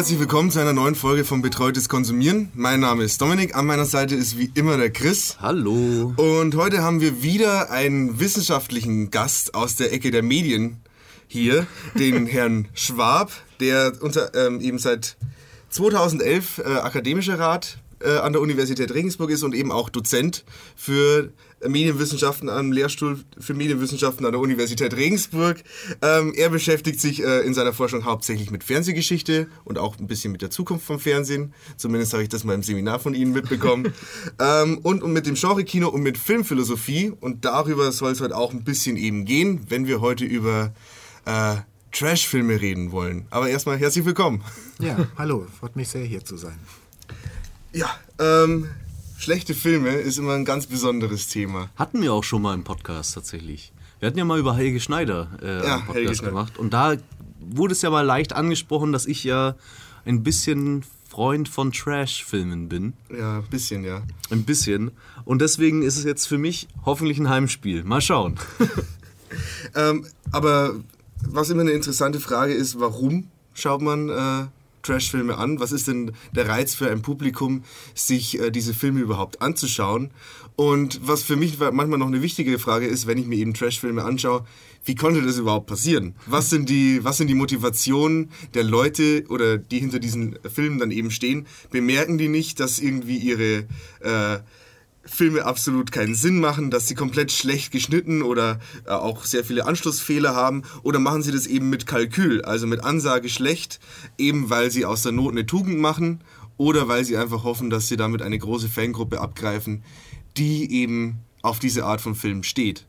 Herzlich willkommen zu einer neuen Folge von Betreutes Konsumieren. Mein Name ist Dominik, an meiner Seite ist wie immer der Chris. Hallo. Und heute haben wir wieder einen wissenschaftlichen Gast aus der Ecke der Medien hier, den Herrn Schwab, der unter, ähm, eben seit 2011 äh, akademischer Rat äh, an der Universität Regensburg ist und eben auch Dozent für Medienwissenschaften am Lehrstuhl für Medienwissenschaften an der Universität Regensburg. Ähm, er beschäftigt sich äh, in seiner Forschung hauptsächlich mit Fernsehgeschichte und auch ein bisschen mit der Zukunft vom Fernsehen. Zumindest habe ich das mal im Seminar von Ihnen mitbekommen. ähm, und, und mit dem Genre-Kino und mit Filmphilosophie. Und darüber soll es heute auch ein bisschen eben gehen, wenn wir heute über äh, Trash-Filme reden wollen. Aber erstmal herzlich willkommen. Ja, hallo, freut mich sehr hier zu sein. Ja, ähm, schlechte Filme ist immer ein ganz besonderes Thema. Hatten wir auch schon mal im Podcast tatsächlich. Wir hatten ja mal über Helge Schneider äh, ja, Podcast gemacht. Und da wurde es ja mal leicht angesprochen, dass ich ja ein bisschen Freund von Trash-Filmen bin. Ja, ein bisschen, ja. Ein bisschen. Und deswegen ist es jetzt für mich hoffentlich ein Heimspiel. Mal schauen. ähm, aber was immer eine interessante Frage ist, warum schaut man äh, Trashfilme an? Was ist denn der Reiz für ein Publikum, sich äh, diese Filme überhaupt anzuschauen? Und was für mich manchmal noch eine wichtige Frage ist, wenn ich mir eben Trashfilme anschaue, wie konnte das überhaupt passieren? Was sind die, was sind die Motivationen der Leute oder die hinter diesen Filmen dann eben stehen? Bemerken die nicht, dass irgendwie ihre äh, Filme absolut keinen Sinn machen, dass sie komplett schlecht geschnitten oder äh, auch sehr viele Anschlussfehler haben oder machen sie das eben mit Kalkül, also mit Ansage schlecht, eben weil sie aus der Not eine Tugend machen oder weil sie einfach hoffen, dass sie damit eine große Fangruppe abgreifen, die eben auf diese Art von Film steht.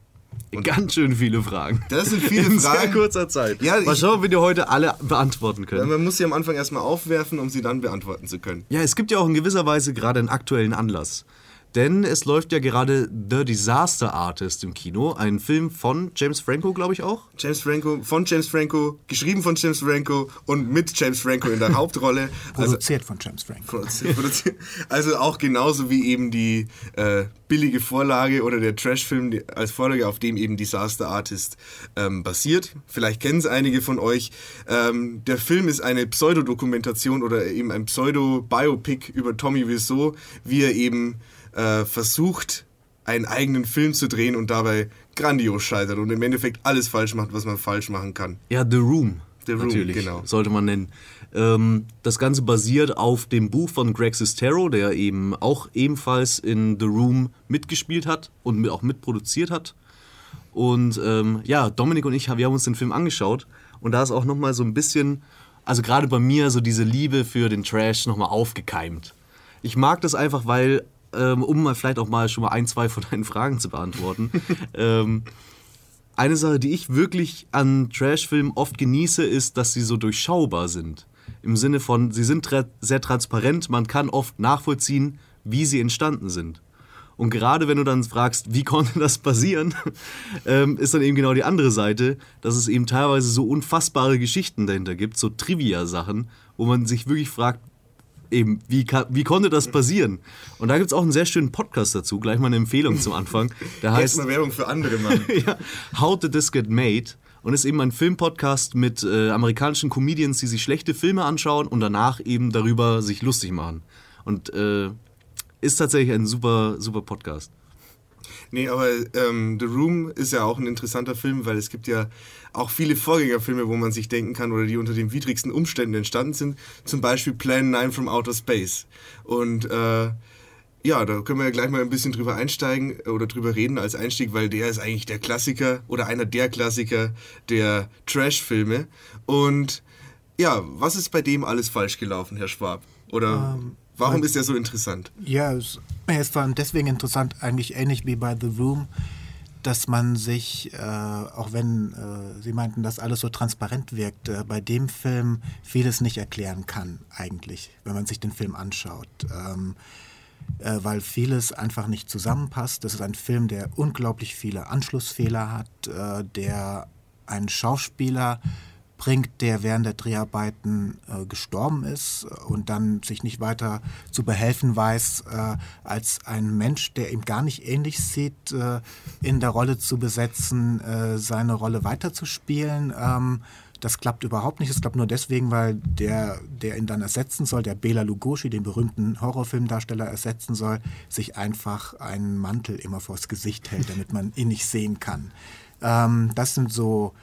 Und Ganz schön viele Fragen. Das sind viele In Fragen. In sehr kurzer Zeit. Ja, Mal schauen, ob wir die heute alle beantworten können. Man muss sie am Anfang erstmal aufwerfen, um sie dann beantworten zu können. Ja, es gibt ja auch in gewisser Weise gerade einen aktuellen Anlass. Denn es läuft ja gerade The Disaster Artist im Kino, ein Film von James Franco, glaube ich auch. James Franco, von James Franco, geschrieben von James Franco und mit James Franco in der Hauptrolle. Also produziert von James Franco. Produziert, produziert, also auch genauso wie eben die äh, billige Vorlage oder der Trashfilm als Vorlage, auf dem eben Disaster Artist ähm, basiert. Vielleicht kennen es einige von euch. Ähm, der Film ist eine Pseudodokumentation oder eben ein Pseudo-Biopic über Tommy Wiseau, wie er eben äh, versucht, einen eigenen Film zu drehen und dabei grandios scheitert und im Endeffekt alles falsch macht, was man falsch machen kann. Ja, The Room. The Room, natürlich, genau. sollte man nennen. Ähm, das Ganze basiert auf dem Buch von Greg Sestero, der eben auch ebenfalls in The Room mitgespielt hat und mit, auch mitproduziert hat. Und ähm, ja, Dominik und ich, wir haben uns den Film angeschaut und da ist auch nochmal so ein bisschen, also gerade bei mir, so diese Liebe für den Trash nochmal aufgekeimt. Ich mag das einfach, weil ähm, um mal vielleicht auch mal schon mal ein, zwei von deinen Fragen zu beantworten. ähm, eine Sache, die ich wirklich an Trashfilmen oft genieße, ist, dass sie so durchschaubar sind. Im Sinne von, sie sind tra sehr transparent, man kann oft nachvollziehen, wie sie entstanden sind. Und gerade wenn du dann fragst, wie konnte das passieren, ähm, ist dann eben genau die andere Seite, dass es eben teilweise so unfassbare Geschichten dahinter gibt, so Trivia-Sachen, wo man sich wirklich fragt, eben, wie, wie konnte das passieren? Und da gibt es auch einen sehr schönen Podcast dazu, gleich mal eine Empfehlung zum Anfang. Der heißt mal Werbung für andere machen. ja, How Did This Get Made? Und ist eben ein Filmpodcast mit äh, amerikanischen Comedians, die sich schlechte Filme anschauen und danach eben darüber sich lustig machen. Und äh, ist tatsächlich ein super, super Podcast. Nee, aber ähm, The Room ist ja auch ein interessanter Film, weil es gibt ja auch viele Vorgängerfilme, wo man sich denken kann oder die unter den widrigsten Umständen entstanden sind. Zum Beispiel Plan 9 from Outer Space. Und äh, ja, da können wir ja gleich mal ein bisschen drüber einsteigen oder drüber reden als Einstieg, weil der ist eigentlich der Klassiker oder einer der Klassiker der Trash-Filme. Und ja, was ist bei dem alles falsch gelaufen, Herr Schwab? Oder ähm, warum ist er so interessant? Ja, er ist vor allem deswegen interessant, eigentlich ähnlich wie bei The Room, dass man sich, äh, auch wenn äh, Sie meinten, dass alles so transparent wirkt, äh, bei dem Film vieles nicht erklären kann, eigentlich, wenn man sich den Film anschaut. Ähm, äh, weil vieles einfach nicht zusammenpasst. Das ist ein Film, der unglaublich viele Anschlussfehler hat, äh, der einen Schauspieler bringt, der während der Dreharbeiten äh, gestorben ist und dann sich nicht weiter zu behelfen weiß, äh, als ein Mensch, der ihm gar nicht ähnlich sieht, äh, in der Rolle zu besetzen, äh, seine Rolle weiterzuspielen. Ähm, das klappt überhaupt nicht. Es klappt nur deswegen, weil der, der ihn dann ersetzen soll, der Bela Lugosi, den berühmten Horrorfilmdarsteller ersetzen soll, sich einfach einen Mantel immer vors Gesicht hält, damit man ihn nicht sehen kann. Ähm, das sind so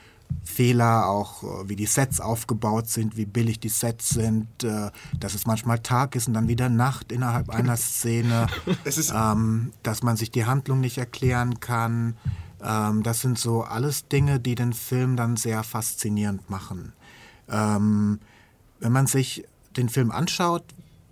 Fehler, auch äh, wie die Sets aufgebaut sind, wie billig die Sets sind, äh, dass es manchmal Tag ist und dann wieder Nacht innerhalb einer Szene, ähm, dass man sich die Handlung nicht erklären kann. Ähm, das sind so alles Dinge, die den Film dann sehr faszinierend machen. Ähm, wenn man sich den Film anschaut,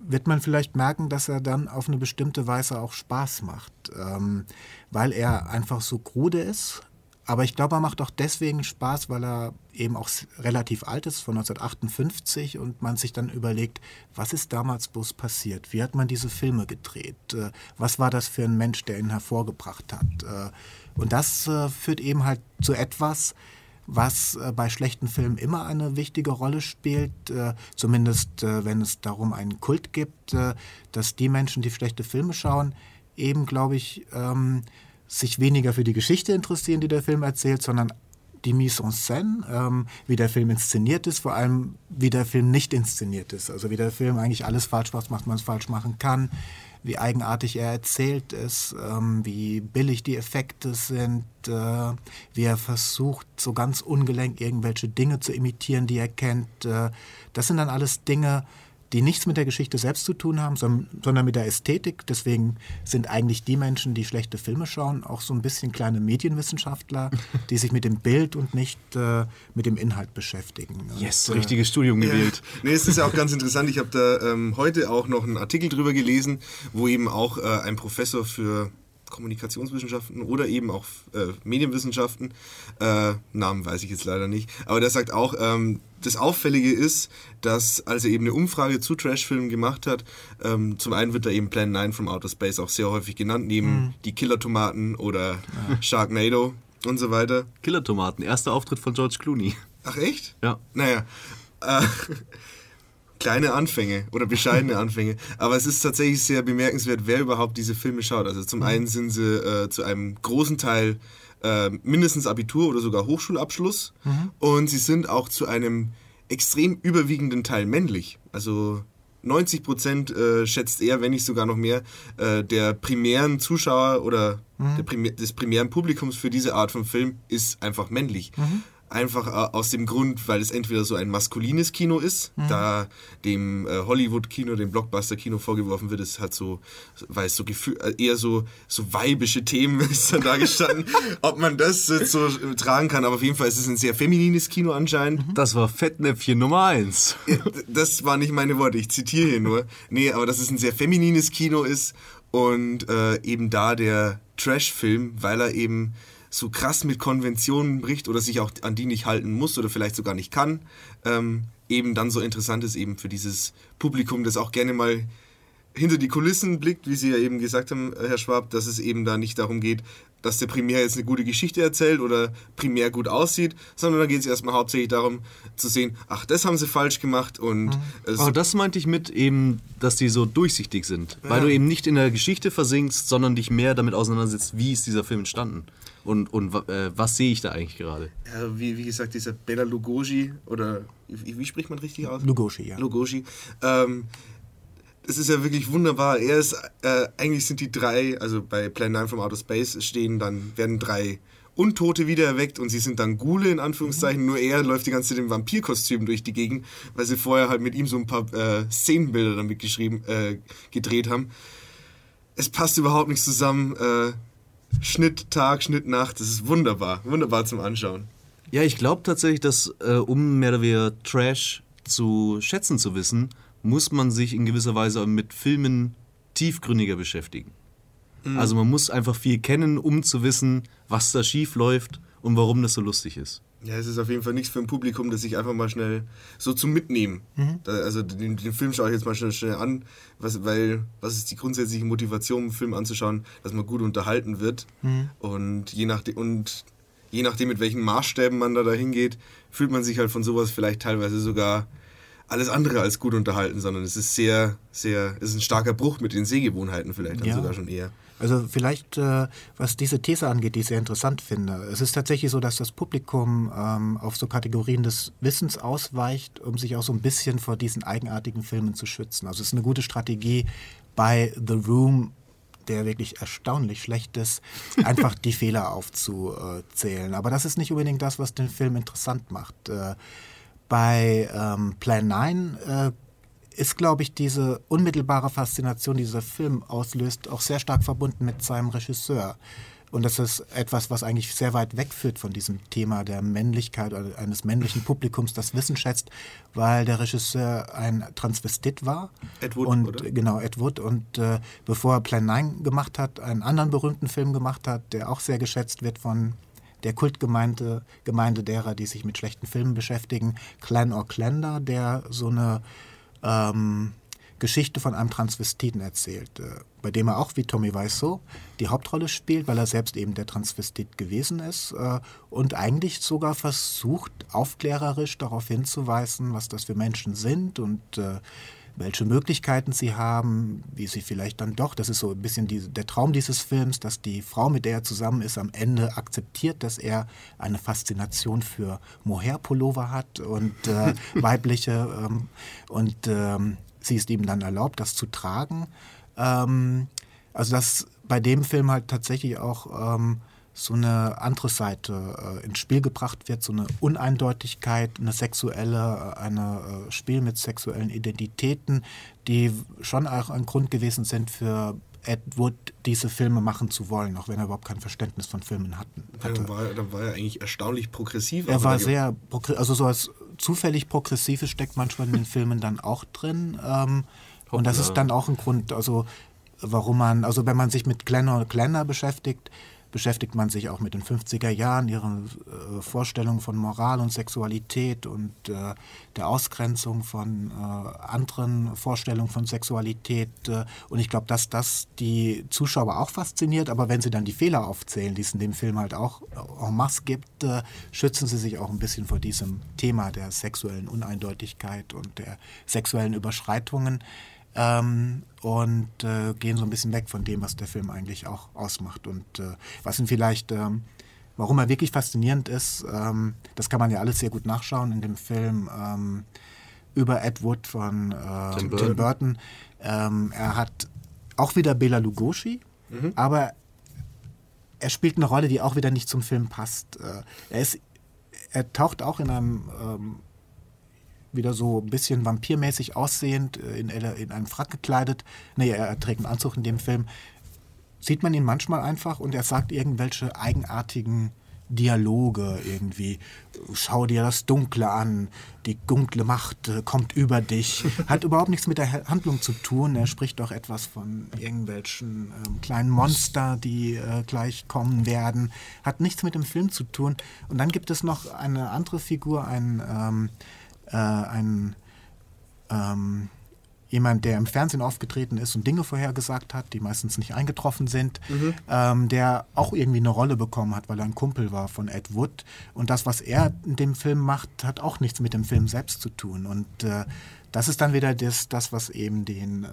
wird man vielleicht merken, dass er dann auf eine bestimmte Weise auch Spaß macht, ähm, weil er einfach so krude ist, aber ich glaube, er macht auch deswegen Spaß, weil er eben auch relativ alt ist, von 1958, und man sich dann überlegt, was ist damals bloß passiert? Wie hat man diese Filme gedreht? Äh, was war das für ein Mensch, der ihn hervorgebracht hat? Äh, und das äh, führt eben halt zu etwas, was bei schlechten Filmen immer eine wichtige Rolle spielt, zumindest wenn es darum einen Kult gibt, dass die Menschen, die schlechte Filme schauen, eben, glaube ich, ähm, sich weniger für die Geschichte interessieren, die der Film erzählt, sondern die Mise en scène, ähm, wie der Film inszeniert ist, vor allem wie der Film nicht inszeniert ist. Also wie der Film eigentlich alles falsch macht, was man es falsch machen kann, wie eigenartig er erzählt ist, ähm, wie billig die Effekte sind, äh, wie er versucht, so ganz ungelenk irgendwelche Dinge zu imitieren, die er kennt. Äh, das sind dann alles Dinge, die nichts mit der Geschichte selbst zu tun haben, sondern mit der Ästhetik. Deswegen sind eigentlich die Menschen, die schlechte Filme schauen, auch so ein bisschen kleine Medienwissenschaftler, die sich mit dem Bild und nicht äh, mit dem Inhalt beschäftigen. Yes, und, äh, richtiges Studium gewählt. Ja. Nee, es ist ja auch ganz interessant. Ich habe da ähm, heute auch noch einen Artikel drüber gelesen, wo eben auch äh, ein Professor für Kommunikationswissenschaften oder eben auch äh, Medienwissenschaften, äh, Namen weiß ich jetzt leider nicht, aber der sagt auch, ähm, das Auffällige ist, dass als er eben eine Umfrage zu Trashfilmen gemacht hat, ähm, zum einen wird da eben Plan 9 from Outer Space auch sehr häufig genannt, neben mhm. die Killer-Tomaten oder ja. Sharknado und so weiter. Killer-Tomaten, erster Auftritt von George Clooney. Ach echt? Ja. Naja. Äh, kleine Anfänge oder bescheidene Anfänge. Aber es ist tatsächlich sehr bemerkenswert, wer überhaupt diese Filme schaut. Also zum mhm. einen sind sie äh, zu einem großen Teil äh, mindestens Abitur oder sogar Hochschulabschluss mhm. und sie sind auch zu einem extrem überwiegenden Teil männlich. Also 90 Prozent äh, schätzt er, wenn nicht sogar noch mehr, äh, der primären Zuschauer oder mhm. Primär, des primären Publikums für diese Art von Film ist einfach männlich. Mhm. Einfach äh, aus dem Grund, weil es entweder so ein maskulines Kino ist, mhm. da dem äh, Hollywood-Kino, dem Blockbuster-Kino vorgeworfen wird, es hat so, weil es so Gefühl, äh, eher so, so weibische Themen ist dann da gestanden, ob man das jetzt so tragen kann. Aber auf jeden Fall ist es ein sehr feminines Kino anscheinend. Mhm. Das war Fettnäpfchen Nummer eins. das waren nicht meine Worte, ich zitiere hier nur. Nee, aber dass es ein sehr feminines Kino ist und äh, eben da der Trash-Film, weil er eben so krass mit Konventionen bricht oder sich auch an die nicht halten muss oder vielleicht sogar nicht kann, ähm, eben dann so interessant ist eben für dieses Publikum, das auch gerne mal hinter die Kulissen blickt, wie Sie ja eben gesagt haben, Herr Schwab, dass es eben da nicht darum geht, dass der Primär jetzt eine gute Geschichte erzählt oder primär gut aussieht, sondern da geht es erstmal hauptsächlich darum zu sehen, ach, das haben sie falsch gemacht und... Mhm. Aber das meinte ich mit eben, dass die so durchsichtig sind, ja. weil du eben nicht in der Geschichte versinkst, sondern dich mehr damit auseinandersetzt, wie ist dieser Film entstanden und, und äh, was sehe ich da eigentlich gerade? Ja, wie, wie gesagt, dieser Bela Lugosi oder wie, wie spricht man richtig aus? Lugosi, ja. Lugosi. Ähm, es ist ja wirklich wunderbar. Er ist, äh, eigentlich sind die drei, also bei Plan 9 from Outer Space stehen dann, werden drei Untote wiedererweckt und sie sind dann Gule in Anführungszeichen. Mhm. Nur er läuft die ganze Zeit im Vampirkostüm durch die Gegend, weil sie vorher halt mit ihm so ein paar äh, Szenenbilder damit geschrieben, äh, gedreht haben. Es passt überhaupt nicht zusammen. Äh, Schnitt Tag, Schnitt Nacht. Das ist wunderbar. Wunderbar zum Anschauen. Ja, ich glaube tatsächlich, dass äh, um mehr oder weniger Trash zu schätzen zu wissen, muss man sich in gewisser Weise mit Filmen tiefgründiger beschäftigen. Mhm. Also man muss einfach viel kennen, um zu wissen, was da schief läuft und warum das so lustig ist. Ja, es ist auf jeden Fall nichts für ein Publikum, das sich einfach mal schnell so zum Mitnehmen. Mhm. Da, also den, den, Film schaue ich jetzt mal schnell, schnell an, was, weil was ist die grundsätzliche Motivation, einen Film anzuschauen, dass man gut unterhalten wird. Mhm. Und, je nachdem, und je nachdem, mit welchen Maßstäben man da dahin geht, fühlt man sich halt von sowas vielleicht teilweise sogar alles andere als gut unterhalten, sondern es ist sehr, sehr, es ist ein starker Bruch mit den Sehgewohnheiten vielleicht dann ja. sogar schon eher. Also vielleicht, äh, was diese These angeht, die ich sehr interessant finde. Es ist tatsächlich so, dass das Publikum ähm, auf so Kategorien des Wissens ausweicht, um sich auch so ein bisschen vor diesen eigenartigen Filmen zu schützen. Also es ist eine gute Strategie, bei The Room der wirklich erstaunlich schlecht ist, einfach die Fehler aufzuzählen. Aber das ist nicht unbedingt das, was den Film interessant macht. Äh, bei ähm, Plan 9 äh, ist, glaube ich, diese unmittelbare Faszination, die dieser Film auslöst, auch sehr stark verbunden mit seinem Regisseur. Und das ist etwas, was eigentlich sehr weit wegführt von diesem Thema der Männlichkeit oder eines männlichen Publikums, das Wissen schätzt, weil der Regisseur ein Transvestit war. Ed Wood, und, oder? Genau, Ed Wood. Und äh, bevor er Plan 9 gemacht hat, einen anderen berühmten Film gemacht hat, der auch sehr geschätzt wird von der Kultgemeinde Gemeinde derer, die sich mit schlechten Filmen beschäftigen, Clan or Clander, der so eine ähm, Geschichte von einem Transvestiten erzählt, äh, bei dem er auch wie Tommy Wiseau die Hauptrolle spielt, weil er selbst eben der Transvestit gewesen ist äh, und eigentlich sogar versucht, aufklärerisch darauf hinzuweisen, was das für Menschen sind und äh, welche Möglichkeiten sie haben, wie sie vielleicht dann doch, das ist so ein bisschen die, der Traum dieses Films, dass die Frau, mit der er zusammen ist, am Ende akzeptiert, dass er eine Faszination für Mohair-Pullover hat und äh, weibliche ähm, und ähm, sie ist ihm dann erlaubt, das zu tragen. Ähm, also dass bei dem Film halt tatsächlich auch ähm, so eine andere Seite äh, ins Spiel gebracht wird, so eine Uneindeutigkeit, eine sexuelle, äh, eine äh, Spiel mit sexuellen Identitäten, die schon auch ein Grund gewesen sind für Ed Wood diese Filme machen zu wollen, auch wenn er überhaupt kein Verständnis von Filmen hatten, hatte. Ja, war, dann war er eigentlich erstaunlich progressiv. Er war sehr, also so als zufällig Progressives steckt manchmal in den Filmen dann auch drin. Ähm, und das ist dann auch ein Grund, also warum man, also wenn man sich mit Glenn und Glenner beschäftigt, beschäftigt man sich auch mit den 50er Jahren, ihren äh, Vorstellungen von Moral und Sexualität und äh, der Ausgrenzung von äh, anderen Vorstellungen von Sexualität. Äh, und ich glaube, dass das die Zuschauer auch fasziniert, aber wenn sie dann die Fehler aufzählen, die es in dem Film halt auch en masse gibt, äh, schützen sie sich auch ein bisschen vor diesem Thema der sexuellen Uneindeutigkeit und der sexuellen Überschreitungen ähm, und äh, gehen so ein bisschen weg von dem, was der Film eigentlich auch ausmacht. Und äh, was ihn vielleicht, ähm, warum er wirklich faszinierend ist, ähm, das kann man ja alles sehr gut nachschauen in dem Film ähm, über Ed Wood von äh, Tim Burton. Tim Burton. Ähm, er hat auch wieder Bela Lugosi, mhm. aber er spielt eine Rolle, die auch wieder nicht zum Film passt. Äh, er ist er taucht auch in einem ähm, wieder so ein bisschen vampirmäßig aussehend, äh, in, in einen Frack gekleidet. Nee, er trägt einen Anzug in dem Film. Sieht man ihn manchmal einfach und er sagt irgendwelche eigenartigen Dialoge irgendwie. Schau dir das Dunkle an, die dunkle Macht äh, kommt über dich. Hat überhaupt nichts mit der Handlung zu tun. Er spricht doch etwas von irgendwelchen ähm, kleinen Monster, die äh, gleich kommen werden. Hat nichts mit dem Film zu tun. Und dann gibt es noch eine andere Figur, ein ähm, äh, ein ähm, jemand, der im Fernsehen aufgetreten ist und Dinge vorhergesagt hat, die meistens nicht eingetroffen sind, mhm. ähm, der auch irgendwie eine Rolle bekommen hat, weil er ein Kumpel war von Ed Wood. Und das, was er in dem Film macht, hat auch nichts mit dem Film selbst zu tun. Und äh, das ist dann wieder das, das was eben den äh,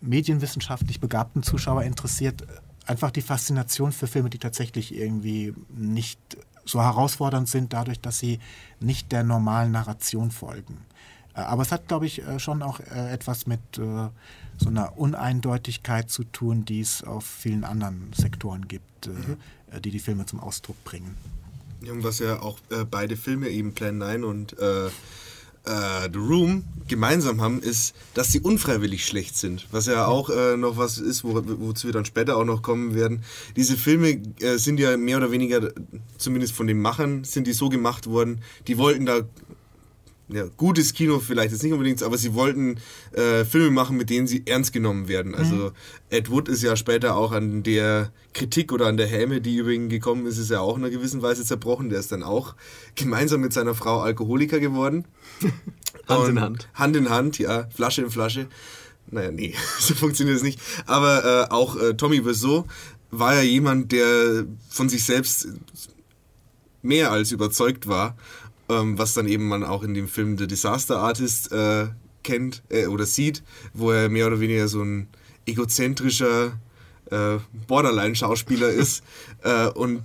medienwissenschaftlich begabten Zuschauer interessiert. Einfach die Faszination für Filme, die tatsächlich irgendwie nicht so herausfordernd sind, dadurch, dass sie nicht der normalen Narration folgen. Äh, aber es hat, glaube ich, äh, schon auch äh, etwas mit so einer Uneindeutigkeit zu tun, die es auf vielen anderen Sektoren gibt, mhm. die die Filme zum Ausdruck bringen. Was ja auch beide Filme, eben Plan 9 und äh, äh, The Room gemeinsam haben, ist, dass sie unfreiwillig schlecht sind. Was ja auch äh, noch was ist, wo, wozu wir dann später auch noch kommen werden. Diese Filme äh, sind ja mehr oder weniger, zumindest von den Machern, sind die so gemacht worden, die wollten da ja, gutes Kino vielleicht jetzt nicht unbedingt, aber sie wollten äh, Filme machen, mit denen sie ernst genommen werden. Also mhm. Ed Wood ist ja später auch an der Kritik oder an der Häme, die über ihn gekommen ist, ist ja auch in einer gewissen Weise zerbrochen. Der ist dann auch gemeinsam mit seiner Frau Alkoholiker geworden. Hand in Hand. Hand in Hand, ja, Flasche in Flasche. Naja, nee, so funktioniert es nicht. Aber äh, auch äh, Tommy Wiseau war ja jemand, der von sich selbst mehr als überzeugt war ähm, was dann eben man auch in dem Film The Disaster Artist äh, kennt äh, oder sieht, wo er mehr oder weniger so ein egozentrischer äh, Borderline-Schauspieler ist äh, und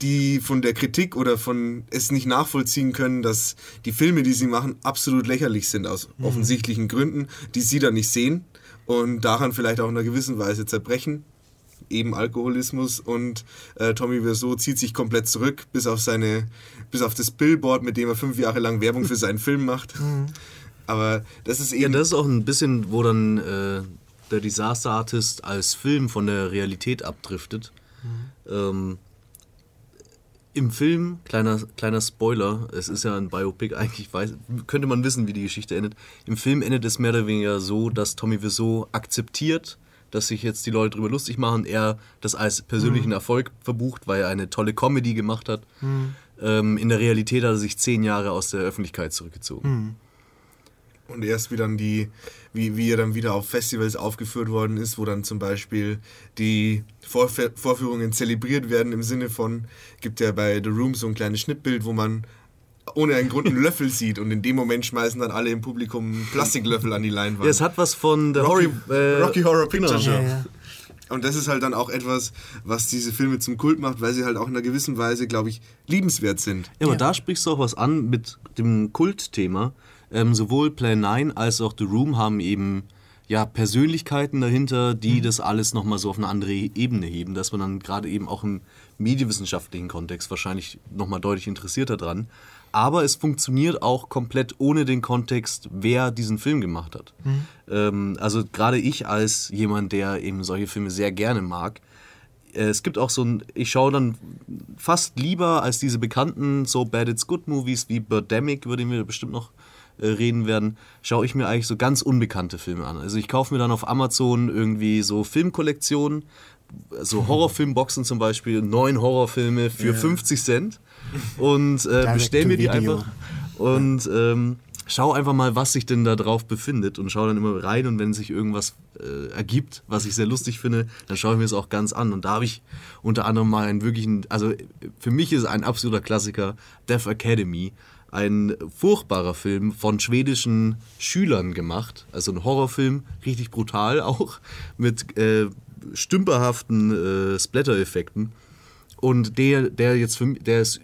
die von der Kritik oder von es nicht nachvollziehen können, dass die Filme, die sie machen, absolut lächerlich sind aus mhm. offensichtlichen Gründen, die sie dann nicht sehen und daran vielleicht auch in einer gewissen Weise zerbrechen. Eben Alkoholismus und äh, Tommy Wiseau zieht sich komplett zurück, bis auf seine, bis auf das Billboard, mit dem er fünf Jahre lang Werbung für seinen Film macht. Mhm. Aber das ist eben. Ja, das ist auch ein bisschen, wo dann äh, der Disaster Artist als Film von der Realität abdriftet. Mhm. Ähm, Im Film, kleiner, kleiner Spoiler, es ist ja ein Biopic, eigentlich weiß, könnte man wissen, wie die Geschichte endet. Im Film endet es mehr oder weniger so, dass Tommy Wiseau akzeptiert, dass sich jetzt die Leute darüber lustig machen, er das als persönlichen mhm. Erfolg verbucht, weil er eine tolle Comedy gemacht hat. Mhm. Ähm, in der Realität hat er sich zehn Jahre aus der Öffentlichkeit zurückgezogen. Mhm. Und erst wie dann die, wie, wie er dann wieder auf Festivals aufgeführt worden ist, wo dann zum Beispiel die Vorf Vorführungen zelebriert werden im Sinne von, gibt ja bei The Room so ein kleines Schnittbild, wo man ohne einen Grund einen Löffel sieht und in dem Moment schmeißen dann alle im Publikum Plastiklöffel an die Leinwand. Ja, es hat was von The Rocky, Horror, äh, Rocky Horror Picture Show. Ja, ja. Und das ist halt dann auch etwas, was diese Filme zum Kult macht, weil sie halt auch in einer gewissen Weise, glaube ich, liebenswert sind. Ja, aber ja. da sprichst du auch was an mit dem Kultthema. Ähm, sowohl Plan 9 als auch The Room haben eben ja, Persönlichkeiten dahinter, die mhm. das alles nochmal so auf eine andere Ebene heben, dass man dann gerade eben auch im medienwissenschaftlichen Kontext wahrscheinlich nochmal deutlich interessierter dran. Aber es funktioniert auch komplett ohne den Kontext, wer diesen Film gemacht hat. Mhm. Ähm, also gerade ich als jemand, der eben solche Filme sehr gerne mag, äh, es gibt auch so ein, ich schaue dann fast lieber als diese bekannten so Bad It's Good Movies wie Birdemic, über den wir bestimmt noch äh, reden werden, schaue ich mir eigentlich so ganz unbekannte Filme an. Also ich kaufe mir dann auf Amazon irgendwie so Filmkollektionen, so Horrorfilmboxen zum Beispiel, neun Horrorfilme für yeah. 50 Cent und äh, bestelle mir die Video. einfach und ähm, schau einfach mal, was sich denn da drauf befindet und schau dann immer rein und wenn sich irgendwas äh, ergibt, was ich sehr lustig finde, dann schaue ich mir es auch ganz an und da habe ich unter anderem mal einen wirklichen, also für mich ist ein absoluter Klassiker Death Academy ein furchtbarer Film von schwedischen Schülern gemacht. Also ein Horrorfilm, richtig brutal auch, mit äh, stümperhaften äh, Splatter-Effekten. Und der, der jetzt für mich, der ist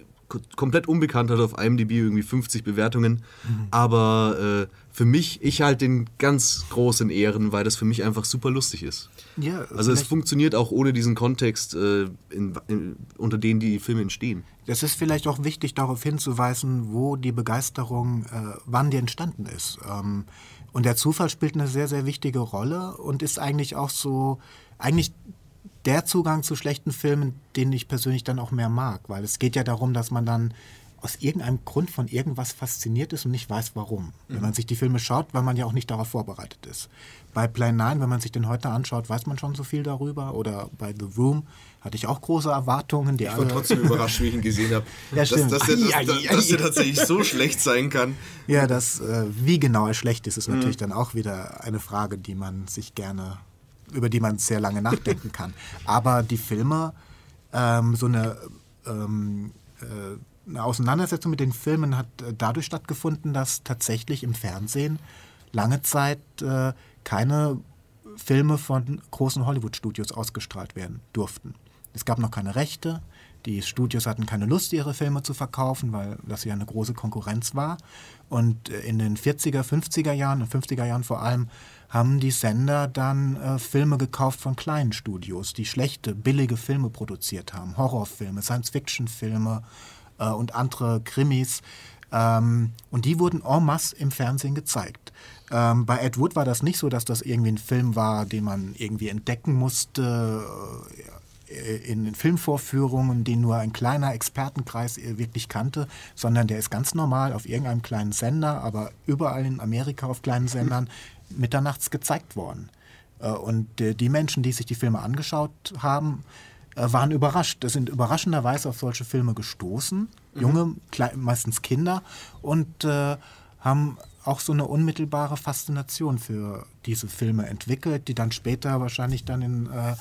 komplett unbekannt, hat auf IMDb irgendwie 50 Bewertungen. Mhm. Aber äh, für mich, ich halte den ganz groß in Ehren, weil das für mich einfach super lustig ist. Ja, also es funktioniert auch ohne diesen Kontext, äh, in, in, unter dem die Filme entstehen. Es ist vielleicht auch wichtig, darauf hinzuweisen, wo die Begeisterung, äh, wann die entstanden ist. Ähm, und der Zufall spielt eine sehr, sehr wichtige Rolle und ist eigentlich auch so, eigentlich der Zugang zu schlechten Filmen, den ich persönlich dann auch mehr mag, weil es geht ja darum, dass man dann aus irgendeinem Grund von irgendwas fasziniert ist und nicht weiß warum. Mhm. Wenn man sich die Filme schaut, weil man ja auch nicht darauf vorbereitet ist. Bei Plan 9, wenn man sich den heute anschaut, weiß man schon so viel darüber. Oder bei The Room hatte ich auch große Erwartungen. Die ich war trotzdem überrascht, wie ich ihn gesehen habe. Ja, dass, dass, der, dass, dass, dass der tatsächlich so schlecht sein kann. Ja, das, äh, wie genau er schlecht ist, ist mhm. natürlich dann auch wieder eine Frage, die man sich gerne, über die man sehr lange nachdenken kann. Aber die Filme, ähm, so eine ähm, äh, eine Auseinandersetzung mit den Filmen hat äh, dadurch stattgefunden, dass tatsächlich im Fernsehen lange Zeit äh, keine Filme von großen Hollywood-Studios ausgestrahlt werden durften. Es gab noch keine Rechte. Die Studios hatten keine Lust, ihre Filme zu verkaufen, weil das ja eine große Konkurrenz war. Und äh, in den 40er, 50er Jahren und 50er Jahren vor allem haben die Sender dann äh, Filme gekauft von kleinen Studios, die schlechte, billige Filme produziert haben. Horrorfilme, Science-Fiction-Filme, äh, und andere Krimis. Ähm, und die wurden en masse im Fernsehen gezeigt. Ähm, bei Ed Wood war das nicht so, dass das irgendwie ein Film war, den man irgendwie entdecken musste äh, in den Filmvorführungen, den nur ein kleiner Expertenkreis äh, wirklich kannte, sondern der ist ganz normal auf irgendeinem kleinen Sender, aber überall in Amerika auf kleinen Sendern mitternachts gezeigt worden. Äh, und die Menschen, die sich die Filme angeschaut haben, äh, waren überrascht. Sind überraschenderweise auf solche Filme gestoßen, mhm. junge, meistens Kinder, und äh, haben auch so eine unmittelbare Faszination für diese Filme entwickelt, die dann später wahrscheinlich dann in äh,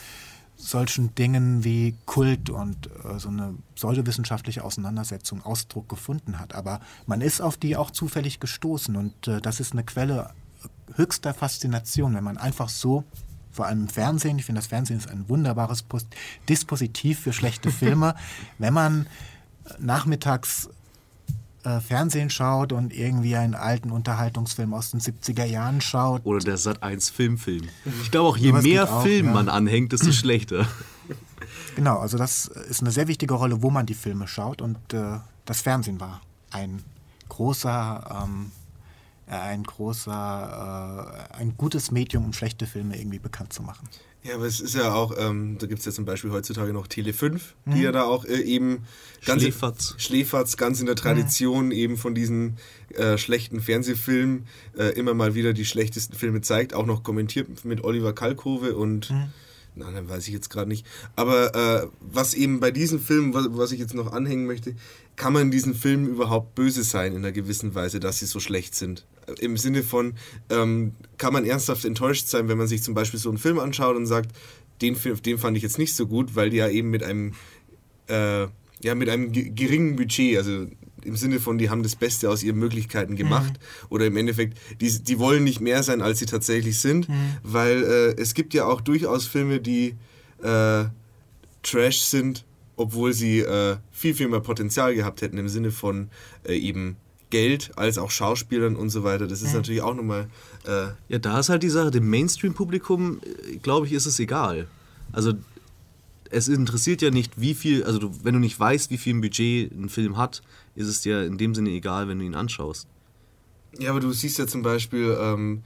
solchen Dingen wie Kult und äh, so eine pseudowissenschaftliche Auseinandersetzung Ausdruck gefunden hat. Aber man ist auf die auch zufällig gestoßen und äh, das ist eine Quelle höchster Faszination, wenn man einfach so vor allem im Fernsehen, ich finde das Fernsehen ist ein wunderbares Dispositiv für schlechte Filme, wenn man nachmittags äh, Fernsehen schaut und irgendwie einen alten Unterhaltungsfilm aus den 70er Jahren schaut. Oder der Sat 1 Filmfilm. Ich glaube auch, je mehr auch, Film ja. man anhängt, desto schlechter. Genau, also das ist eine sehr wichtige Rolle, wo man die Filme schaut und äh, das Fernsehen war ein großer ähm, ein großer, äh, ein gutes Medium, um schlechte Filme irgendwie bekannt zu machen. Ja, aber es ist ja auch, ähm, da gibt es ja zum Beispiel heutzutage noch Tele 5, die mhm. ja da auch äh, eben ganz Schläferz. Schläferz ganz in der Tradition mhm. eben von diesen äh, schlechten Fernsehfilmen äh, immer mal wieder die schlechtesten Filme zeigt, auch noch kommentiert mit Oliver Kalkove und mhm. na, dann weiß ich jetzt gerade nicht. Aber äh, was eben bei diesen Filmen, was, was ich jetzt noch anhängen möchte, kann man diesen Filmen überhaupt böse sein in einer gewissen Weise, dass sie so schlecht sind? im Sinne von, ähm, kann man ernsthaft enttäuscht sein, wenn man sich zum Beispiel so einen Film anschaut und sagt, den Film, den fand ich jetzt nicht so gut, weil die ja eben mit einem, äh, ja, mit einem geringen Budget, also im Sinne von, die haben das Beste aus ihren Möglichkeiten gemacht mhm. oder im Endeffekt, die, die wollen nicht mehr sein, als sie tatsächlich sind, mhm. weil äh, es gibt ja auch durchaus Filme, die äh, Trash sind, obwohl sie äh, viel, viel mehr Potenzial gehabt hätten im Sinne von äh, eben Geld als auch Schauspielern und so weiter. Das ist mhm. natürlich auch nochmal. Äh ja, da ist halt die Sache, dem Mainstream-Publikum, äh, glaube ich, ist es egal. Also es interessiert ja nicht, wie viel, also du, wenn du nicht weißt, wie viel ein Budget ein Film hat, ist es dir in dem Sinne egal, wenn du ihn anschaust. Ja, aber du siehst ja zum Beispiel ähm,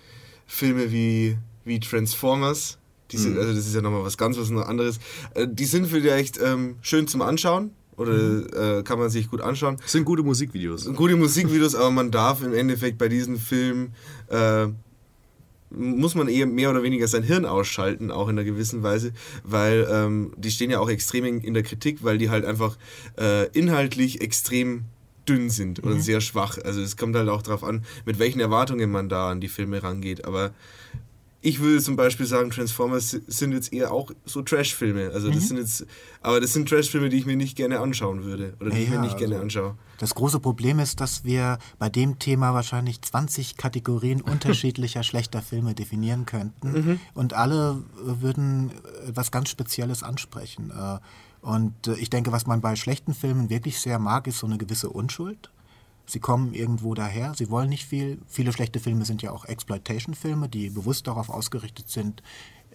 Filme wie, wie Transformers, sind, mhm. also das ist ja nochmal was ganz was anderes. Äh, die sind vielleicht ähm, schön zum Anschauen, oder mhm. äh, kann man sich gut anschauen. Das sind gute Musikvideos. Gute Musikvideos, aber man darf im Endeffekt bei diesen Filmen äh, muss man eher mehr oder weniger sein Hirn ausschalten, auch in einer gewissen Weise, weil ähm, die stehen ja auch extrem in, in, der Kritik, weil die halt einfach äh, inhaltlich extrem dünn sind oder mhm. sehr schwach. Also es kommt halt auch darauf an, mit welchen Erwartungen man da an die Filme rangeht. Aber ich würde zum Beispiel sagen, Transformers sind jetzt eher auch so Trash-Filme. Also das mhm. sind jetzt, aber das sind Trash-Filme, die ich mir nicht gerne anschauen würde oder die ich mir nicht also gerne anschaue. Das große Problem ist, dass wir bei dem Thema wahrscheinlich 20 Kategorien unterschiedlicher schlechter Filme definieren könnten mhm. und alle würden was ganz Spezielles ansprechen. Äh, und äh, ich denke, was man bei schlechten Filmen wirklich sehr mag, ist so eine gewisse Unschuld. Sie kommen irgendwo daher, sie wollen nicht viel. Viele schlechte Filme sind ja auch Exploitation-Filme, die bewusst darauf ausgerichtet sind,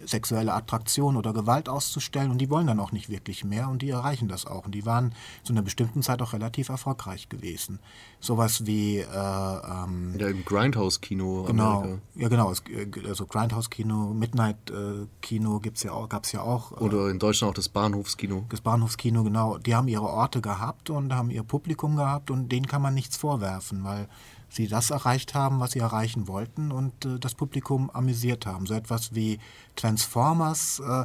sexuelle Attraktion oder Gewalt auszustellen und die wollen dann auch nicht wirklich mehr und die erreichen das auch. Und die waren zu einer bestimmten Zeit auch relativ erfolgreich gewesen. Sowas wie... Äh, ähm, ja, im Grindhouse-Kino. Genau, Amerika. ja genau, äh, also Grindhouse-Kino, Midnight-Kino äh, ja gab es ja auch. Äh, oder in Deutschland auch das Bahnhofskino. Das Bahnhofskino, genau. Die haben ihre Orte gehabt und haben ihr Publikum gehabt und denen kann man nichts vorwerfen, weil sie das erreicht haben, was sie erreichen wollten und äh, das Publikum amüsiert haben. So etwas wie Transformers, äh,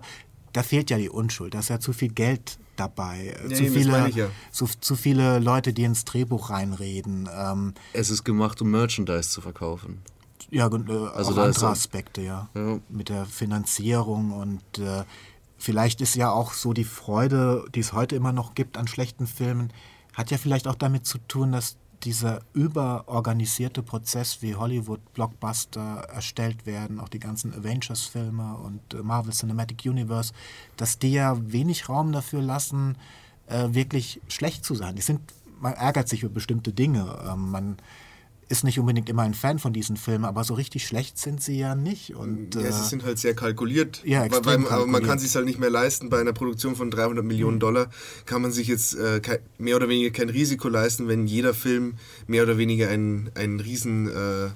da fehlt ja die Unschuld, da ist ja zu viel Geld dabei, ja, zu, viele, ja. zu, zu, viele Leute, die ins Drehbuch reinreden. Ähm, es ist gemacht, um Merchandise zu verkaufen. Ja, äh, also auch andere Aspekte, ja. ja. Mit der Finanzierung und äh, vielleicht ist ja auch so die Freude, die es heute immer noch gibt an schlechten Filmen, hat ja vielleicht auch damit zu tun, dass dieser überorganisierte Prozess, wie Hollywood-Blockbuster erstellt werden, auch die ganzen Avengers-Filme und äh, Marvel Cinematic Universe, dass die ja wenig Raum dafür lassen, äh, wirklich schlecht zu sein. Die sind, man ärgert sich über bestimmte Dinge. Ähm, man ist nicht unbedingt immer ein Fan von diesen Filmen, aber so richtig schlecht sind sie ja nicht. Und, ja, sie äh, sind halt sehr kalkuliert. Ja, extrem weil, weil, kalkuliert. Aber man kann sich halt nicht mehr leisten. Bei einer Produktion von 300 Millionen mhm. Dollar kann man sich jetzt äh, mehr oder weniger kein Risiko leisten, wenn jeder Film mehr oder weniger ein, ein riesen... Äh,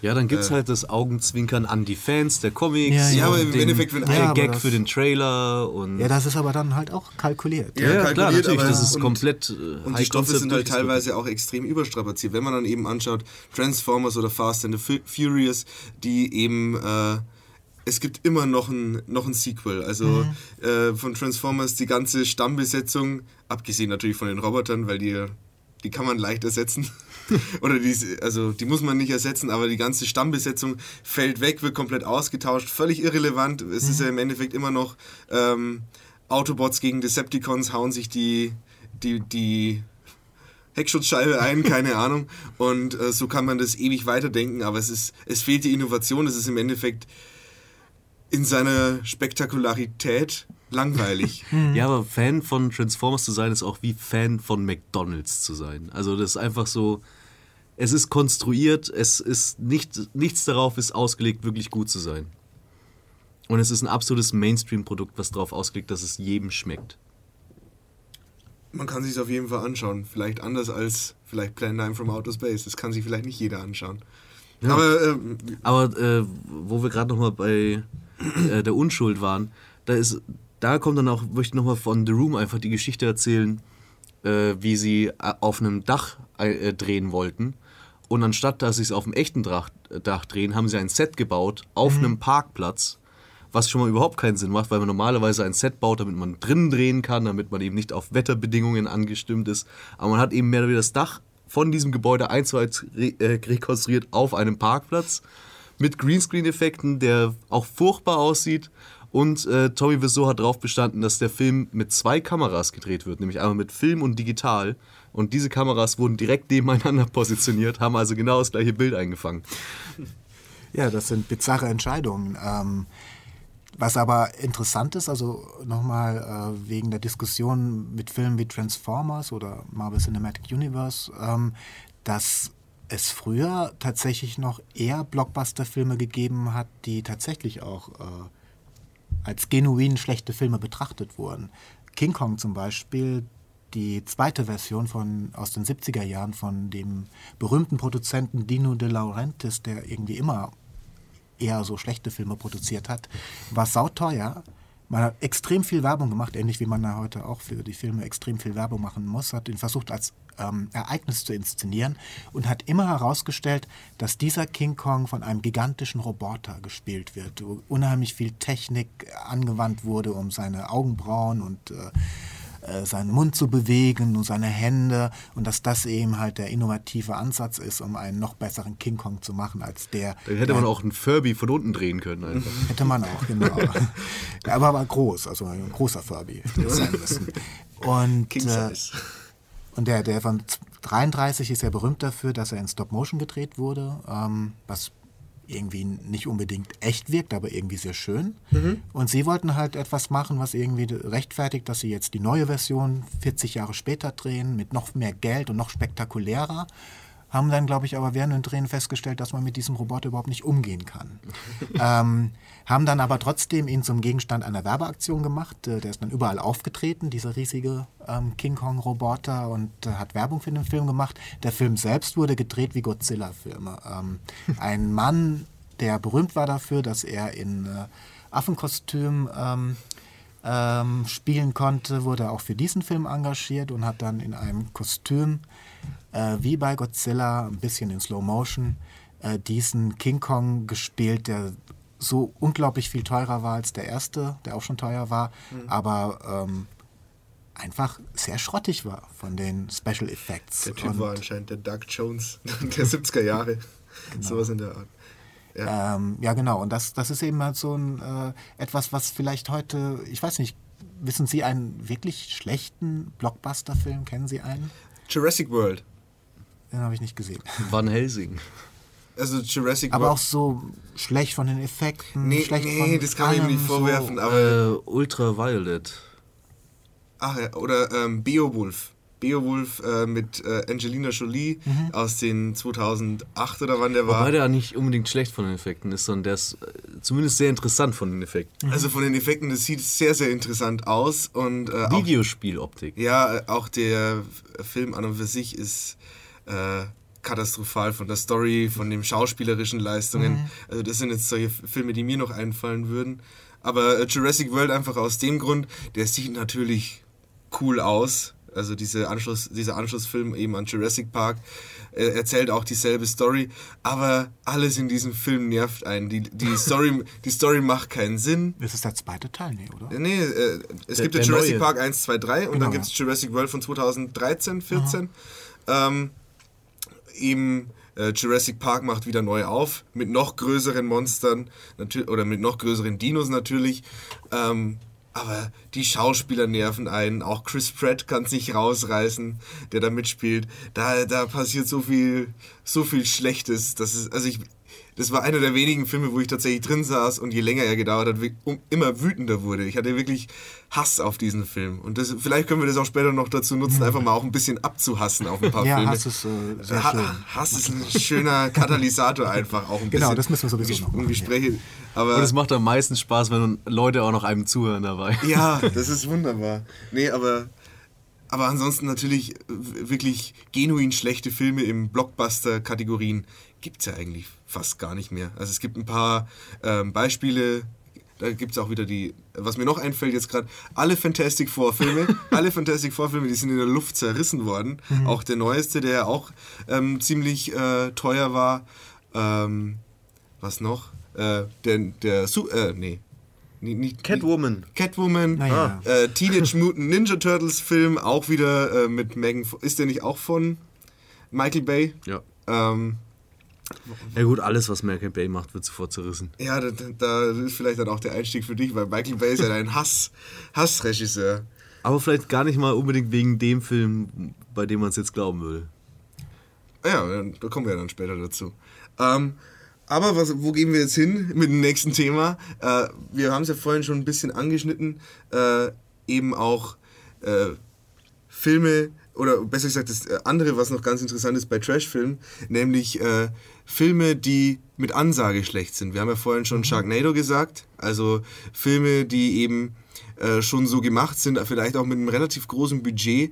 ja, dann gibt es äh, halt das Augenzwinkern an die Fans der Comics. Ja, ja aber im den, Endeffekt, wenn ein Gag für den Trailer und. Ja, das ist aber dann halt auch kalkuliert. Ja, ja kalkuliert, klar, natürlich. das ist und, komplett. Äh, und die Stoffe sind halt teilweise auch extrem überstrapaziert. Wenn man dann eben anschaut, Transformers oder Fast and the Furious, die eben. Äh, es gibt immer noch ein, noch ein Sequel. Also mhm. äh, von Transformers die ganze Stammbesetzung, abgesehen natürlich von den Robotern, weil die, die kann man leicht ersetzen. Oder die, also die muss man nicht ersetzen, aber die ganze Stammbesetzung fällt weg, wird komplett ausgetauscht, völlig irrelevant. Es mhm. ist ja im Endeffekt immer noch ähm, Autobots gegen Decepticons hauen sich die, die, die Heckschutzscheibe ein, keine Ahnung. Und äh, so kann man das ewig weiterdenken, aber es, ist, es fehlt die Innovation, es ist im Endeffekt in seiner Spektakularität langweilig. ja, aber Fan von Transformers zu sein, ist auch wie Fan von McDonalds zu sein. Also das ist einfach so, es ist konstruiert, es ist nicht, nichts darauf ist ausgelegt, wirklich gut zu sein. Und es ist ein absolutes Mainstream-Produkt, was darauf ausgelegt, dass es jedem schmeckt. Man kann sich auf jeden Fall anschauen. Vielleicht anders als vielleicht Plan 9 from Outer Space. Das kann sich vielleicht nicht jeder anschauen. Ja. Aber, äh, Aber äh, wo wir gerade nochmal bei äh, der Unschuld waren, da ist, da kommt dann auch, möchte ich nochmal von The Room einfach die Geschichte erzählen, äh, wie sie äh, auf einem Dach äh, drehen wollten. Und anstatt dass sie es auf dem echten Dach, Dach drehen, haben sie ein Set gebaut auf mhm. einem Parkplatz was schon mal überhaupt keinen Sinn macht, weil man normalerweise ein Set baut, damit man drinnen drehen kann, damit man eben nicht auf Wetterbedingungen angestimmt ist. Aber man hat eben mehr oder weniger das Dach von diesem Gebäude eins zu eins re äh, rekonstruiert auf einem Parkplatz mit Greenscreen-Effekten, der auch furchtbar aussieht. Und äh, Tommy Wiseau hat darauf bestanden, dass der Film mit zwei Kameras gedreht wird, nämlich einmal mit Film und digital. Und diese Kameras wurden direkt nebeneinander positioniert, haben also genau das gleiche Bild eingefangen. Ja, das sind bizarre Entscheidungen. Ähm, was aber interessant ist, also nochmal äh, wegen der Diskussion mit Filmen wie Transformers oder Marvel Cinematic Universe, ähm, dass es früher tatsächlich noch eher Blockbuster-Filme gegeben hat, die tatsächlich auch äh, als genuin schlechte Filme betrachtet wurden. King Kong zum Beispiel, die zweite Version von, aus den 70er Jahren von dem berühmten Produzenten Dino De Laurentiis, der irgendwie immer eher so schlechte Filme produziert hat, war sauteuer. Man hat extrem viel Werbung gemacht, ähnlich wie man da heute auch für die Filme extrem viel Werbung machen muss, hat ihn versucht als ähm, Ereignis zu inszenieren und hat immer herausgestellt, dass dieser King Kong von einem gigantischen Roboter gespielt wird, wo unheimlich viel Technik angewandt wurde, um seine Augenbrauen und äh, äh, seinen Mund zu bewegen und seine Hände und dass das eben halt der innovative Ansatz ist, um einen noch besseren King Kong zu machen als der. Dann hätte man auch einen Furby von unten drehen können einfach. Hätte man auch, genau. aber war groß, also ein großer Furby sein müssen. Und, King äh, und der, der von 33 ist ja berühmt dafür, dass er in Stop Motion gedreht wurde, ähm, was irgendwie nicht unbedingt echt wirkt, aber irgendwie sehr schön. Mhm. Und sie wollten halt etwas machen, was irgendwie rechtfertigt, dass sie jetzt die neue Version 40 Jahre später drehen, mit noch mehr Geld und noch spektakulärer haben dann, glaube ich, aber während den Drehen festgestellt, dass man mit diesem Roboter überhaupt nicht umgehen kann. ähm, haben dann aber trotzdem ihn zum Gegenstand einer Werbeaktion gemacht. Äh, der ist dann überall aufgetreten, dieser riesige ähm, King Kong-Roboter, und äh, hat Werbung für den Film gemacht. Der Film selbst wurde gedreht wie Godzilla-Filme. Ähm, ein Mann, der berühmt war dafür, dass er in äh, Affenkostüm ähm, ähm, spielen konnte, wurde auch für diesen Film engagiert und hat dann in einem Kostüm äh, wie bei Godzilla, ein bisschen in Slow Motion, äh, diesen King Kong gespielt, der so unglaublich viel teurer war als der erste, der auch schon teuer war, mhm. aber ähm, einfach sehr schrottig war von den Special Effects. Der Typ Und war anscheinend der Doug Jones der 70er Jahre. Genau. Sowas in der Art. Ja. Ähm, ja, genau. Und das, das ist eben halt so ein äh, etwas, was vielleicht heute, ich weiß nicht, wissen Sie einen wirklich schlechten Blockbuster-Film? Kennen Sie einen? Jurassic World. Den habe ich nicht gesehen. Van Helsing. Also Jurassic aber World. Aber auch so schlecht von den Effekten. Nee, schlecht nee von das kann ich ihm nicht vorwerfen. So. Aber äh, Ultraviolet. Ach ja, oder ähm, Beowulf. Beowulf äh, mit äh, Angelina Jolie mhm. aus den 2008 oder wann der war. Wobei der nicht unbedingt schlecht von den Effekten ist, sondern der ist äh, zumindest sehr interessant von den Effekten. Mhm. Also von den Effekten, das sieht sehr, sehr interessant aus. und äh, Videospieloptik. Ja, auch der Film an und für sich ist äh, katastrophal von der Story, von den schauspielerischen Leistungen. Mhm. Also das sind jetzt solche Filme, die mir noch einfallen würden. Aber äh, Jurassic World einfach aus dem Grund, der sieht natürlich cool aus. Also diese Anschluss, dieser Anschlussfilm eben an Jurassic Park äh, erzählt auch dieselbe Story, aber alles in diesem Film nervt einen. Die, die, Story, die Story macht keinen Sinn. Das ist der zweite Teil, nee, oder? Nee, äh, es der, gibt ja Jurassic neue. Park 1, 2, 3 und genau, dann gibt es Jurassic World von 2013, 14. Ähm, eben äh, Jurassic Park macht wieder neu auf, mit noch größeren Monstern oder mit noch größeren Dinos natürlich. Ähm, aber die Schauspieler nerven einen. Auch Chris Pratt kann es nicht rausreißen, der da mitspielt. Da, da passiert so viel, so viel Schlechtes. Das ist, also ich, das war einer der wenigen Filme, wo ich tatsächlich drin saß und je länger er gedauert hat, immer wütender wurde. Ich hatte wirklich Hass auf diesen Film. Und das, vielleicht können wir das auch später noch dazu nutzen, einfach mal auch ein bisschen abzuhassen auf ein paar ja, Filme. Hass ist, äh, sehr ha schön. Hass ist ein schöner Katalysator einfach auch ein genau, bisschen. Genau, das müssen wir sowieso noch machen. Gespräche. Aber und es macht am meisten Spaß, wenn Leute auch noch einem zuhören dabei. Ja, das ist wunderbar. Nee, aber aber ansonsten natürlich wirklich genuin schlechte Filme im Blockbuster-Kategorien gibt es ja eigentlich fast gar nicht mehr. Also es gibt ein paar ähm, Beispiele, da gibt es auch wieder die, was mir noch einfällt jetzt gerade, alle Fantastic Four Filme, alle Fantastic Four Filme, die sind in der Luft zerrissen worden. Mhm. Auch der neueste, der auch ähm, ziemlich äh, teuer war. Ähm, was noch? Äh, der, der, Su äh, nee, nicht, Catwoman. Catwoman. Naja. Äh, Teenage Mutant Ninja Turtles Film, auch wieder äh, mit Megan. Ist der nicht auch von Michael Bay? Ja. Ähm, ja gut, alles, was Michael Bay macht, wird sofort zerrissen. Ja, da, da, ist vielleicht dann auch der Einstieg für dich, weil Michael Bay ist ja ein Hass, Hassregisseur. Aber vielleicht gar nicht mal unbedingt wegen dem Film, bei dem man es jetzt glauben würde. Ja, da kommen wir ja dann später dazu. Ähm, aber was, wo gehen wir jetzt hin mit dem nächsten Thema? Äh, wir haben es ja vorhin schon ein bisschen angeschnitten, äh, eben auch äh, Filme oder besser gesagt das äh, andere, was noch ganz interessant ist bei Trash-Filmen, nämlich äh, Filme, die mit Ansage schlecht sind. Wir haben ja vorhin schon mhm. Sharknado gesagt, also Filme, die eben äh, schon so gemacht sind, vielleicht auch mit einem relativ großen Budget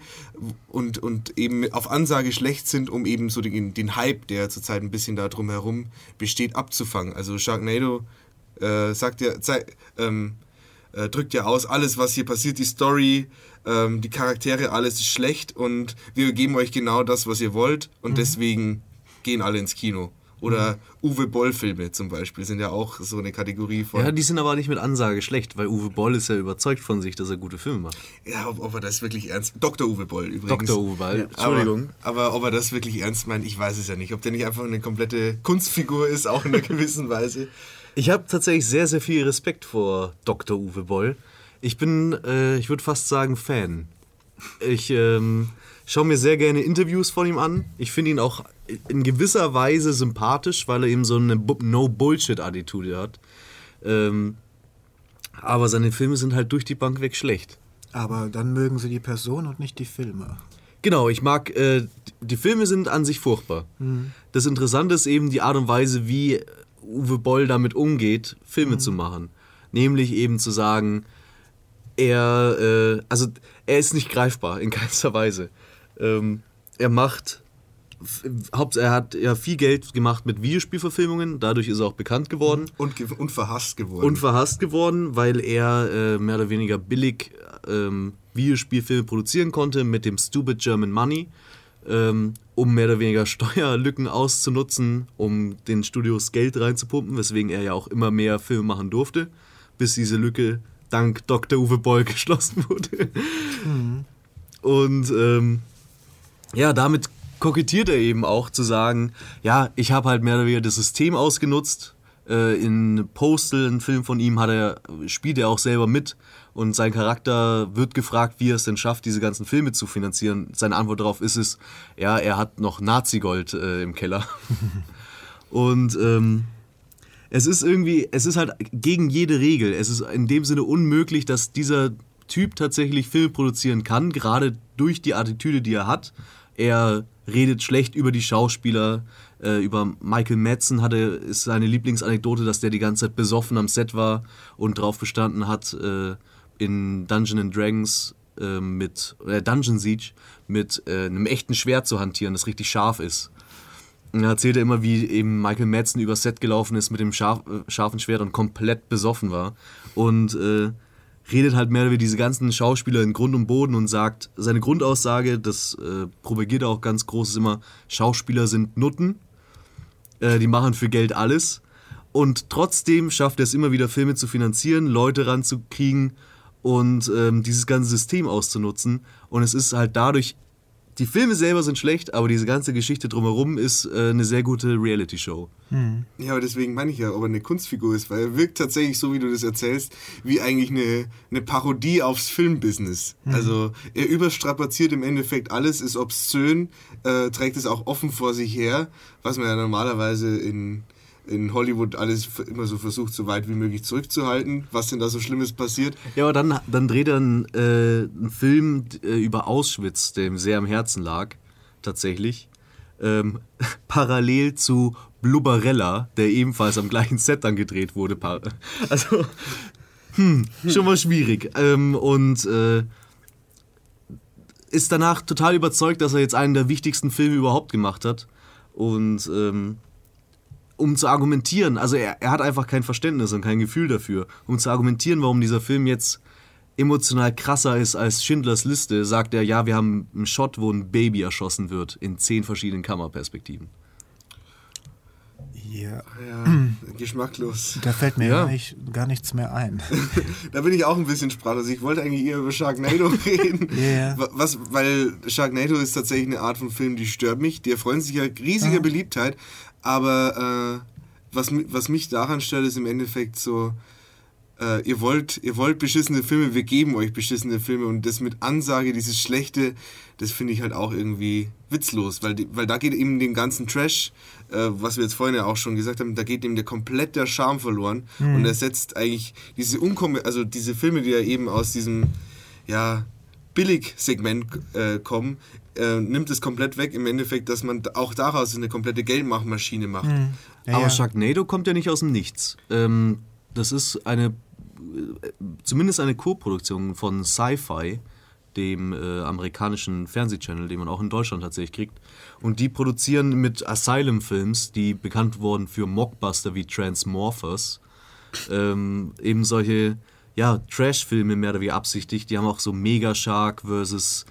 und, und eben auf Ansage schlecht sind, um eben so den, den Hype, der zurzeit ein bisschen da drumherum besteht, abzufangen. Also Sharknado äh, sagt ja, ähm, äh, drückt ja aus, alles was hier passiert, die Story, ähm, die Charaktere, alles ist schlecht und wir geben euch genau das, was ihr wollt und mhm. deswegen gehen alle ins Kino. Oder Uwe Boll-Filme zum Beispiel sind ja auch so eine Kategorie von. Ja, die sind aber nicht mit Ansage schlecht, weil Uwe Boll ist ja überzeugt von sich, dass er gute Filme macht. Ja, ob, ob er das wirklich ernst. Dr. Uwe Boll übrigens. Dr. Uwe Boll, ja, Entschuldigung. Aber, aber, ob er das wirklich ernst meint, ich weiß es ja nicht. Ob der nicht einfach eine komplette Kunstfigur ist, auch in einer gewissen Weise. Ich habe tatsächlich sehr, sehr viel Respekt vor Dr. Uwe Boll. Ich bin, äh, ich würde fast sagen, Fan. Ich ähm, schaue mir sehr gerne Interviews von ihm an. Ich finde ihn auch in gewisser Weise sympathisch, weil er eben so eine No-Bullshit-Attitude hat. Ähm, aber seine Filme sind halt durch die Bank weg schlecht. Aber dann mögen sie die Person und nicht die Filme. Genau, ich mag, äh, die Filme sind an sich furchtbar. Mhm. Das Interessante ist eben die Art und Weise, wie Uwe Boll damit umgeht, Filme mhm. zu machen. Nämlich eben zu sagen, er, äh, also er ist nicht greifbar in keinster Weise. Ähm, er macht er hat ja viel Geld gemacht mit Videospielverfilmungen, dadurch ist er auch bekannt geworden. Und, und verhasst geworden. Und verhasst geworden, weil er äh, mehr oder weniger billig ähm, Videospielfilme produzieren konnte mit dem Stupid German Money, ähm, um mehr oder weniger Steuerlücken auszunutzen, um den Studios Geld reinzupumpen, weswegen er ja auch immer mehr Filme machen durfte, bis diese Lücke dank Dr. Uwe Boll geschlossen wurde. Mhm. Und ähm, ja, damit kokettiert er eben auch zu sagen, ja, ich habe halt mehr oder weniger das System ausgenutzt. Äh, in Postal, ein Film von ihm, hat er, spielt er auch selber mit und sein Charakter wird gefragt, wie er es denn schafft, diese ganzen Filme zu finanzieren. Seine Antwort darauf ist es, ja, er hat noch Nazi-Gold äh, im Keller. und ähm, es ist irgendwie, es ist halt gegen jede Regel. Es ist in dem Sinne unmöglich, dass dieser Typ tatsächlich Filme produzieren kann, gerade durch die Attitüde, die er hat. Er redet schlecht über die Schauspieler. Äh, über Michael Madsen hatte, ist seine Lieblingsanekdote, dass der die ganze Zeit besoffen am Set war und darauf bestanden hat, äh, in Dungeons and Dragons äh, mit äh, Dungeon Siege mit äh, einem echten Schwert zu hantieren, das richtig scharf ist. Und er erzählte immer, wie eben Michael Madsen übers Set gelaufen ist mit dem scharf, äh, scharfen Schwert und komplett besoffen war. Und redet halt mehr über diese ganzen Schauspieler in Grund und Boden und sagt, seine Grundaussage, das äh, propagiert er auch ganz groß, ist immer, Schauspieler sind Nutten, äh, die machen für Geld alles. Und trotzdem schafft er es immer wieder, Filme zu finanzieren, Leute ranzukriegen und ähm, dieses ganze System auszunutzen. Und es ist halt dadurch die Filme selber sind schlecht, aber diese ganze Geschichte drumherum ist äh, eine sehr gute Reality-Show. Hm. Ja, aber deswegen meine ich ja, ob er eine Kunstfigur ist, weil er wirkt tatsächlich, so wie du das erzählst, wie eigentlich eine, eine Parodie aufs Filmbusiness. Hm. Also er überstrapaziert im Endeffekt alles, ist obszön, äh, trägt es auch offen vor sich her, was man ja normalerweise in in Hollywood alles immer so versucht, so weit wie möglich zurückzuhalten. Was denn da so Schlimmes passiert? Ja, aber dann, dann dreht er einen, äh, einen Film äh, über Auschwitz, der ihm sehr am Herzen lag, tatsächlich. Ähm, parallel zu Blubberella, der ebenfalls am gleichen Set dann gedreht wurde. Also, hm, schon mal schwierig. Ähm, und äh, ist danach total überzeugt, dass er jetzt einen der wichtigsten Filme überhaupt gemacht hat. Und ähm, um zu argumentieren, also er, er hat einfach kein Verständnis und kein Gefühl dafür, um zu argumentieren, warum dieser Film jetzt emotional krasser ist als Schindlers Liste, sagt er, ja, wir haben einen Shot, wo ein Baby erschossen wird in zehn verschiedenen Kammerperspektiven. Ja. ja geschmacklos. Da fällt mir ja. gar, nicht, gar nichts mehr ein. da bin ich auch ein bisschen sprachlos. Ich wollte eigentlich eher über Sharknado reden. Yeah. Was, weil Sharknado ist tatsächlich eine Art von Film, die stört mich. Die erfreuen sich ja riesiger ah. Beliebtheit. Aber äh, was, was mich daran stört, ist im Endeffekt so, äh, ihr, wollt, ihr wollt beschissene Filme, wir geben euch beschissene Filme und das mit Ansage, dieses Schlechte, das finde ich halt auch irgendwie witzlos, weil, weil da geht eben dem ganzen Trash, äh, was wir jetzt vorhin ja auch schon gesagt haben, da geht ihm der komplett der Charme verloren mhm. und er setzt eigentlich diese Unkom also diese Filme, die ja eben aus diesem, ja, Billig-Segment äh, kommen, äh, nimmt es komplett weg im Endeffekt, dass man auch daraus eine komplette Geldmachmaschine macht. Mhm. Ja, Aber ja. Sharknado kommt ja nicht aus dem Nichts. Ähm, das ist eine, äh, zumindest eine Co-Produktion von Sci-Fi, dem äh, amerikanischen Fernsehchannel, den man auch in Deutschland tatsächlich kriegt. Und die produzieren mit Asylum Films, die bekannt wurden für Mockbuster wie Transmorphers, ähm, eben solche ja, Trash-Filme mehr oder weniger absichtlich. Die haben auch so Mega Shark versus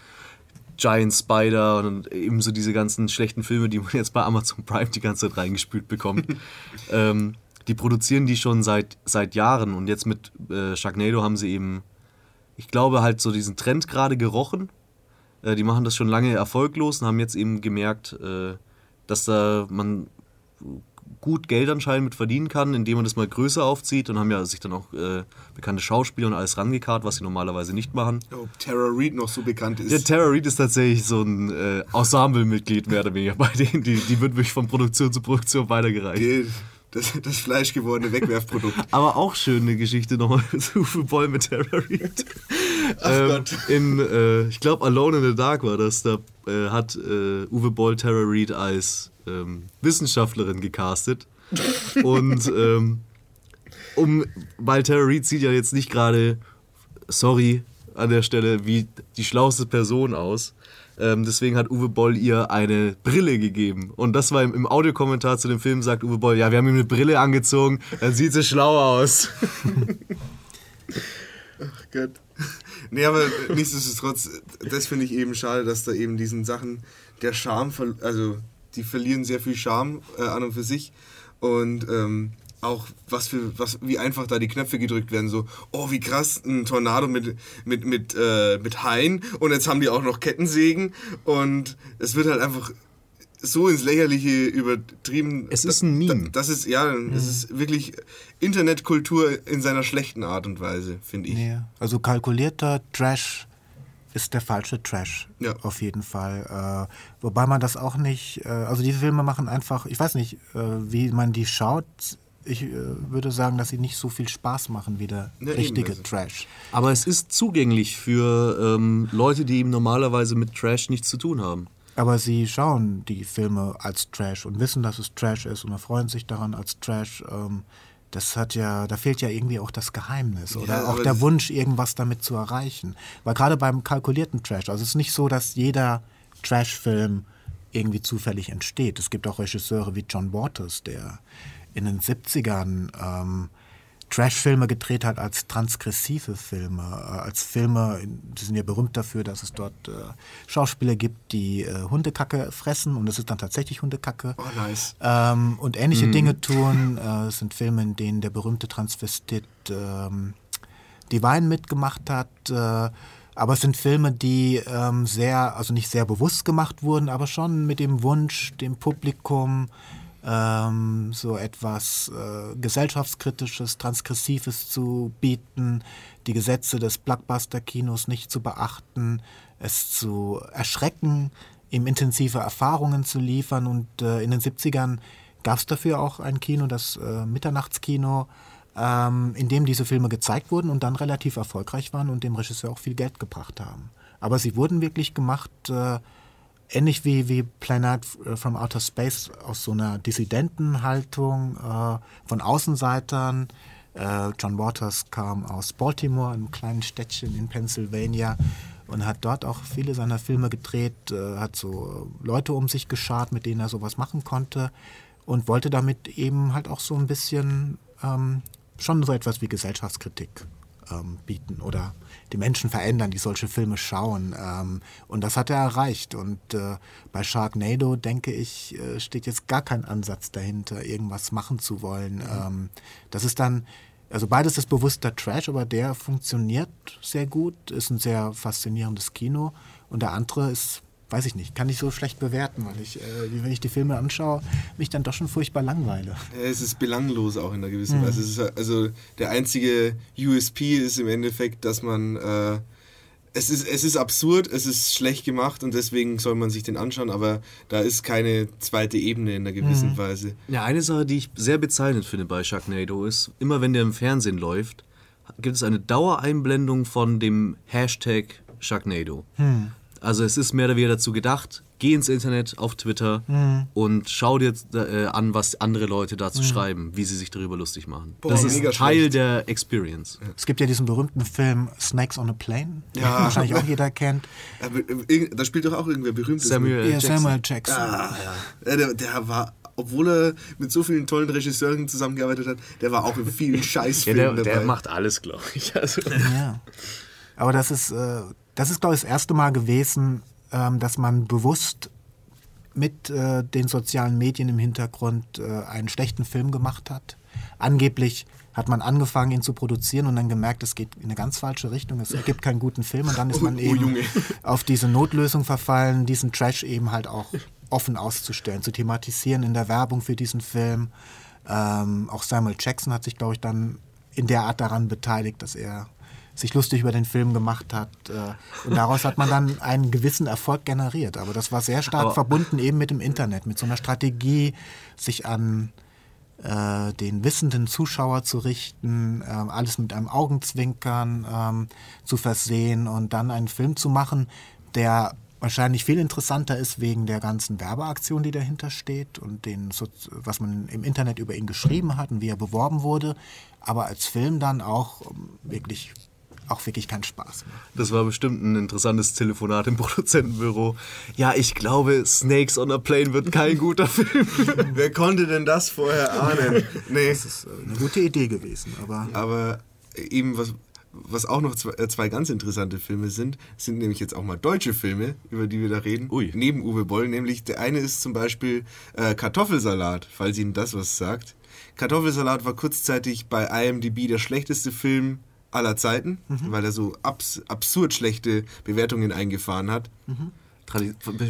Giant Spider und eben so diese ganzen schlechten Filme, die man jetzt bei Amazon Prime die ganze Zeit reingespült bekommt. ähm, die produzieren die schon seit, seit Jahren und jetzt mit äh, Sharknado haben sie eben, ich glaube, halt so diesen Trend gerade gerochen. Äh, die machen das schon lange erfolglos und haben jetzt eben gemerkt, äh, dass da man gut Geld anscheinend mit verdienen kann, indem man das mal größer aufzieht und haben ja sich dann auch äh, bekannte Schauspieler und alles rangekarrt, was sie normalerweise nicht machen. Ob Tara Reid noch so bekannt ist. Ja, Tara Reid ist tatsächlich so ein äh, Ensemble-Mitglied mehr oder weniger bei denen. Die, die wird wirklich von Produktion zu Produktion weitergereicht. Geht das, das fleischgewordene Wegwerfprodukt. Aber auch schöne Geschichte nochmal zu Uwe Boll mit Tara Reid. Ähm, in, äh, ich glaube, Alone in the Dark war das. Da äh, hat äh, Uwe Boll Tara Reid als ähm, Wissenschaftlerin gecastet. Und ähm, um, weil Tara Reid sieht ja jetzt nicht gerade, sorry an der Stelle, wie die schlauste Person aus. Ähm, deswegen hat Uwe Boll ihr eine Brille gegeben. Und das war im, im Audiokommentar zu dem Film, sagt Uwe Boll, ja, wir haben ihm eine Brille angezogen, dann sieht sie schlau aus. Ach Gott. Nee, aber nichtsdestotrotz, das finde ich eben schade, dass da eben diesen Sachen der Charme, also die verlieren sehr viel Charme äh, an und für sich. Und ähm, auch was für was wie einfach da die Knöpfe gedrückt werden so oh wie krass ein Tornado mit mit mit äh, mit Haien und jetzt haben die auch noch Kettensägen und es wird halt einfach so ins Lächerliche übertrieben. Es ist ein Meme. Das ist, ja, mhm. es ist wirklich Internetkultur in seiner schlechten Art und Weise, finde ich. Ja, also kalkulierter Trash ist der falsche Trash. Ja. Auf jeden Fall. Äh, wobei man das auch nicht, äh, also diese Filme machen einfach, ich weiß nicht, äh, wie man die schaut. Ich äh, würde sagen, dass sie nicht so viel Spaß machen wie der ja, richtige also. Trash. Aber es ist zugänglich für ähm, Leute, die eben normalerweise mit Trash nichts zu tun haben. Aber sie schauen die Filme als Trash und wissen, dass es Trash ist und erfreuen sich daran als Trash. Ähm, das hat ja, da fehlt ja irgendwie auch das Geheimnis oder ja, auch der Wunsch, irgendwas damit zu erreichen. Weil gerade beim kalkulierten Trash, also es ist nicht so, dass jeder Trash-Film irgendwie zufällig entsteht. Es gibt auch Regisseure wie John Waters, der in den 70ern ähm, Trash-Filme gedreht hat als transgressive Filme, äh, als Filme, die sind ja berühmt dafür, dass es dort äh, Schauspieler gibt, die äh, Hundekacke fressen und es ist dann tatsächlich Hundekacke. Oh, nice. Ähm, und ähnliche mhm. Dinge tun. Äh, es sind Filme, in denen der berühmte Transvestit ähm, Divine mitgemacht hat. Äh, Aber es sind Filme, die ähm, sehr, also nicht sehr bewusst gemacht wurden, aber schon mit dem Wunsch, dem Publikum ähm, so etwas äh, gesellschaftskritisches, transgressives zu bieten, die Gesetze des Blockbuster-Kinos nicht zu beachten, es zu erschrecken, ihm intensive Erfahrungen zu liefern. Und äh, in den 70ern gab es dafür auch ein Kino, das äh, Mitternachtskino, ähm, in dem diese Filme gezeigt wurden und dann relativ erfolgreich waren und dem Regisseur auch viel Geld gebracht haben. Aber sie wurden wirklich gemacht, äh, ähnlich wie, wie Planet from Outer Space, aus so einer Dissidentenhaltung äh, von Außenseitern. Äh, John Waters kam aus Baltimore, einem kleinen Städtchen in Pennsylvania und hat dort auch viele seiner Filme gedreht, äh, hat so Leute um sich geschart, mit denen er sowas machen konnte und wollte damit eben halt auch so ein bisschen ähm, schon so etwas wie Gesellschaftskritik ähm, bieten oder die Menschen verändern, die solche Filme schauen. Ähm, und das hat er erreicht. Und äh, bei Sharknado, denke ich, äh, steht jetzt gar kein Ansatz dahinter, irgendwas machen zu wollen. Ähm, das ist dann, also beides ist bewusster Trash, aber der funktioniert sehr gut, ist ein sehr faszinierendes Kino. Und der andere ist weiß ich nicht, kann ich so schlecht bewerten, weil ich, äh, wenn ich die Filme anschaue, mich dann doch schon furchtbar langweile. Ja, es ist belanglos auch in einer gewissen mhm. Weise. Ist, also der einzige USP ist im Endeffekt, dass man äh, es ist, es ist absurd, es ist schlecht gemacht und deswegen soll man sich den anschauen, aber da ist keine zweite Ebene in einer gewissen mhm. Weise. Ja, eine Sache, die ich sehr bezeichnend finde bei Sharknado ist, immer wenn der im Fernsehen läuft, gibt es eine Dauereinblendung von dem Hashtag Sharknado. Mhm. Also es ist mehr oder weniger dazu gedacht, geh ins Internet, auf Twitter mhm. und schau dir äh, an, was andere Leute dazu mhm. schreiben, wie sie sich darüber lustig machen. Boah, das ist Teil schlecht. der Experience. Es gibt ja diesen berühmten Film Snakes on a Plane, den ja. wahrscheinlich auch jeder kennt. Äh, da spielt doch auch irgendwer berühmtes. Samuel Jackson. Ja, Samuel Jackson. Ah, ja. der, der war obwohl er mit so vielen tollen Regisseuren zusammengearbeitet hat, der war auch in vielen Scheißfilmen ja, der, der dabei. macht alles, glaube ich. Also. Ja. Aber das ist, äh, das ist, glaube ich, das erste Mal gewesen, ähm, dass man bewusst mit äh, den sozialen Medien im Hintergrund äh, einen schlechten Film gemacht hat. Angeblich hat man angefangen, ihn zu produzieren und dann gemerkt, es geht in eine ganz falsche Richtung, es ergibt keinen guten Film und dann ist man oh, oh eben auf diese Notlösung verfallen, diesen Trash eben halt auch offen auszustellen, zu thematisieren in der Werbung für diesen Film. Ähm, auch Samuel Jackson hat sich, glaube ich, dann in der Art daran beteiligt, dass er sich lustig über den Film gemacht hat. Äh, und daraus hat man dann einen gewissen Erfolg generiert. Aber das war sehr stark Aber verbunden eben mit dem Internet, mit so einer Strategie, sich an äh, den wissenden Zuschauer zu richten, äh, alles mit einem Augenzwinkern ähm, zu versehen und dann einen Film zu machen, der wahrscheinlich viel interessanter ist wegen der ganzen Werbeaktion, die dahinter steht und den, was man im Internet über ihn geschrieben hat und wie er beworben wurde, aber als Film dann auch ähm, wirklich auch wirklich keinen Spaß macht. Das war bestimmt ein interessantes Telefonat im Produzentenbüro. Ja, ich glaube, Snakes on a Plane wird kein guter Film. Wer konnte denn das vorher ahnen? Nee. Das ist äh, eine gute Idee gewesen. Aber, aber eben, was, was auch noch zwei, äh, zwei, ganz interessante Filme sind, sind nämlich jetzt auch mal deutsche Filme, über die wir da reden, Ui. neben Uwe Boll. Nämlich der eine ist zum Beispiel äh, Kartoffelsalat, falls Ihnen das was sagt. Kartoffelsalat war kurzzeitig bei IMDb der schlechteste Film aller Zeiten, mhm. weil er so abs absurd schlechte Bewertungen eingefahren hat. Mhm.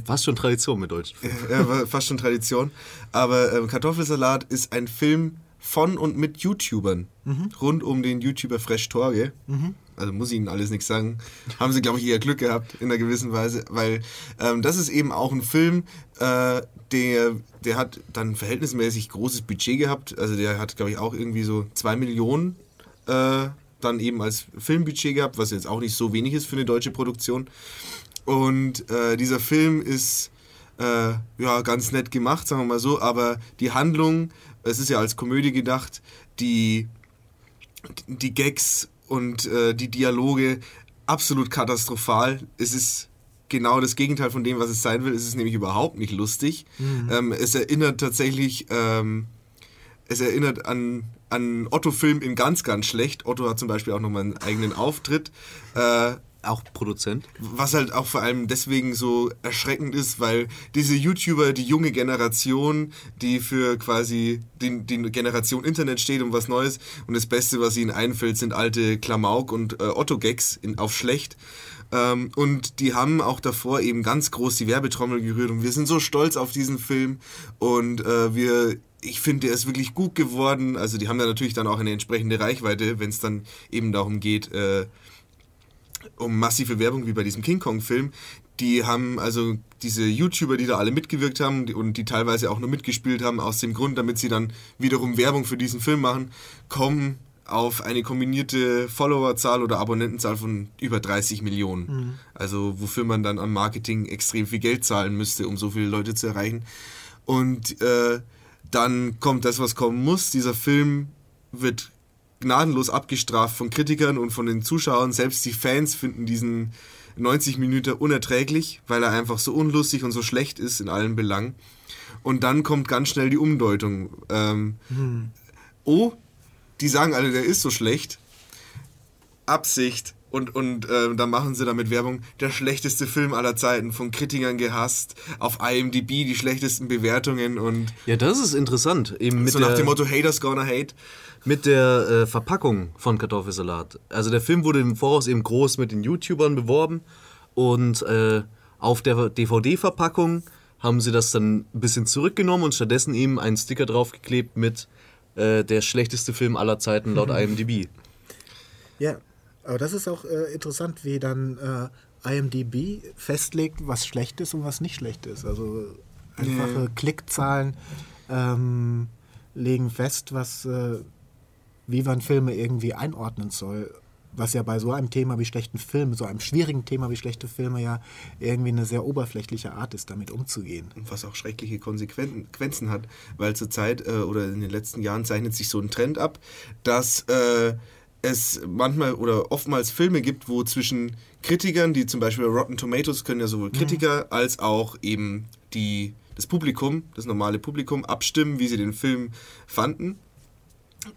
fast schon Tradition mit Deutschen Ja, fast schon Tradition. Aber ähm, Kartoffelsalat ist ein Film von und mit YouTubern. Mhm. Rund um den YouTuber Fresh Torge. Mhm. Also muss ich Ihnen alles nichts sagen. Haben Sie, glaube ich, eher Glück gehabt in einer gewissen Weise. Weil ähm, das ist eben auch ein Film, äh, der, der hat dann verhältnismäßig großes Budget gehabt. Also der hat, glaube ich, auch irgendwie so zwei Millionen äh, dann eben als Filmbudget gehabt, was jetzt auch nicht so wenig ist für eine deutsche Produktion. Und äh, dieser Film ist äh, ja ganz nett gemacht, sagen wir mal so, aber die Handlung, es ist ja als Komödie gedacht, die, die Gags und äh, die Dialoge absolut katastrophal. Es ist genau das Gegenteil von dem, was es sein will. Es ist nämlich überhaupt nicht lustig. Mhm. Ähm, es erinnert tatsächlich, ähm, es erinnert an an Otto-Film in ganz, ganz schlecht. Otto hat zum Beispiel auch nochmal einen eigenen Auftritt. Äh, auch Produzent. Was halt auch vor allem deswegen so erschreckend ist, weil diese YouTuber, die junge Generation, die für quasi die, die Generation Internet steht und was Neues und das Beste, was ihnen einfällt, sind alte Klamauk und äh, Otto-Gags auf schlecht. Ähm, und die haben auch davor eben ganz groß die Werbetrommel gerührt und wir sind so stolz auf diesen Film und äh, wir ich finde, der ist wirklich gut geworden. Also die haben da natürlich dann auch eine entsprechende Reichweite, wenn es dann eben darum geht, äh, um massive Werbung wie bei diesem King Kong-Film. Die haben also diese YouTuber, die da alle mitgewirkt haben und die teilweise auch nur mitgespielt haben, aus dem Grund, damit sie dann wiederum Werbung für diesen Film machen, kommen auf eine kombinierte Followerzahl oder Abonnentenzahl von über 30 Millionen. Mhm. Also wofür man dann am Marketing extrem viel Geld zahlen müsste, um so viele Leute zu erreichen. Und äh, dann kommt das, was kommen muss. Dieser Film wird gnadenlos abgestraft von Kritikern und von den Zuschauern. Selbst die Fans finden diesen 90 Minuten unerträglich, weil er einfach so unlustig und so schlecht ist in allen Belangen. Und dann kommt ganz schnell die Umdeutung. Ähm, hm. Oh, die sagen alle, der ist so schlecht. Absicht. Und, und äh, dann machen sie damit Werbung, der schlechteste Film aller Zeiten, von Kritikern gehasst, auf IMDb die schlechtesten Bewertungen und... Ja, das ist interessant. Eben mit so nach dem Motto, Haters gonna hate. Mit der äh, Verpackung von Kartoffelsalat. Also der Film wurde im Voraus eben groß mit den YouTubern beworben und äh, auf der DVD-Verpackung haben sie das dann ein bisschen zurückgenommen und stattdessen eben einen Sticker draufgeklebt mit äh, der schlechteste Film aller Zeiten laut IMDb. Ja, aber das ist auch äh, interessant, wie dann äh, IMDb festlegt, was schlecht ist und was nicht schlecht ist. Also einfache ja. Klickzahlen ähm, legen fest, was, äh, wie man Filme irgendwie einordnen soll. Was ja bei so einem Thema wie schlechten Filmen, so einem schwierigen Thema wie schlechte Filme ja irgendwie eine sehr oberflächliche Art ist, damit umzugehen. Und was auch schreckliche Konsequenzen hat, weil zurzeit äh, oder in den letzten Jahren zeichnet sich so ein Trend ab, dass äh, es manchmal oder oftmals Filme gibt, wo zwischen Kritikern, die zum Beispiel Rotten Tomatoes können ja sowohl Kritiker mhm. als auch eben die, das Publikum, das normale Publikum, abstimmen, wie sie den Film fanden.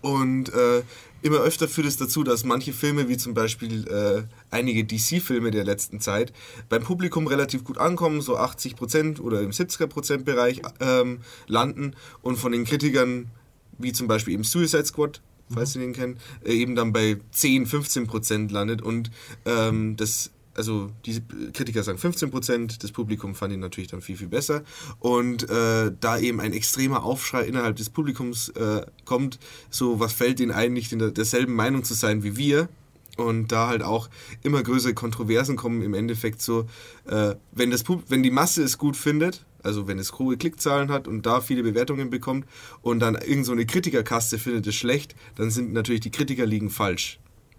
Und äh, immer öfter führt es dazu, dass manche Filme, wie zum Beispiel äh, einige DC-Filme der letzten Zeit, beim Publikum relativ gut ankommen, so 80% oder im 70er% Bereich ähm, landen und von den Kritikern, wie zum Beispiel eben Suicide Squad, falls mhm. ihr den kennt, äh, eben dann bei 10, 15 Prozent landet und ähm, das also die Kritiker sagen 15 Prozent, das Publikum fand ihn natürlich dann viel, viel besser. Und äh, da eben ein extremer Aufschrei innerhalb des Publikums äh, kommt, so was fällt ihnen eigentlich in der, derselben Meinung zu sein wie wir. Und da halt auch immer größere Kontroversen kommen, im Endeffekt so, äh, wenn, das wenn die Masse es gut findet, also wenn es hohe Klickzahlen hat und da viele Bewertungen bekommt und dann irgend so eine Kritikerkaste findet es schlecht, dann sind natürlich die Kritiker liegen falsch.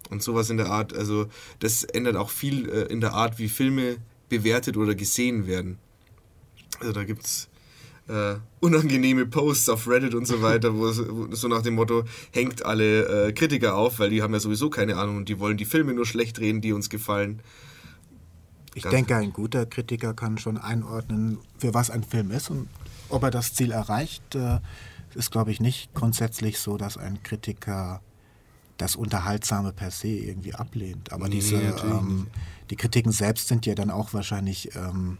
Und sowas in der Art, also das ändert auch viel äh, in der Art, wie Filme bewertet oder gesehen werden. Also da gibt es äh, unangenehme Posts auf Reddit und so weiter, wo, wo so nach dem Motto, hängt alle äh, Kritiker auf, weil die haben ja sowieso keine Ahnung und die wollen die Filme nur schlecht reden, die uns gefallen. Ich Ganz denke, ein guter Kritiker kann schon einordnen, für was ein Film ist und ob er das Ziel erreicht. Äh, ist, glaube ich, nicht grundsätzlich so, dass ein Kritiker das Unterhaltsame per se irgendwie ablehnt. Aber nee, diese, ähm, die Kritiken selbst sind ja dann auch wahrscheinlich ähm,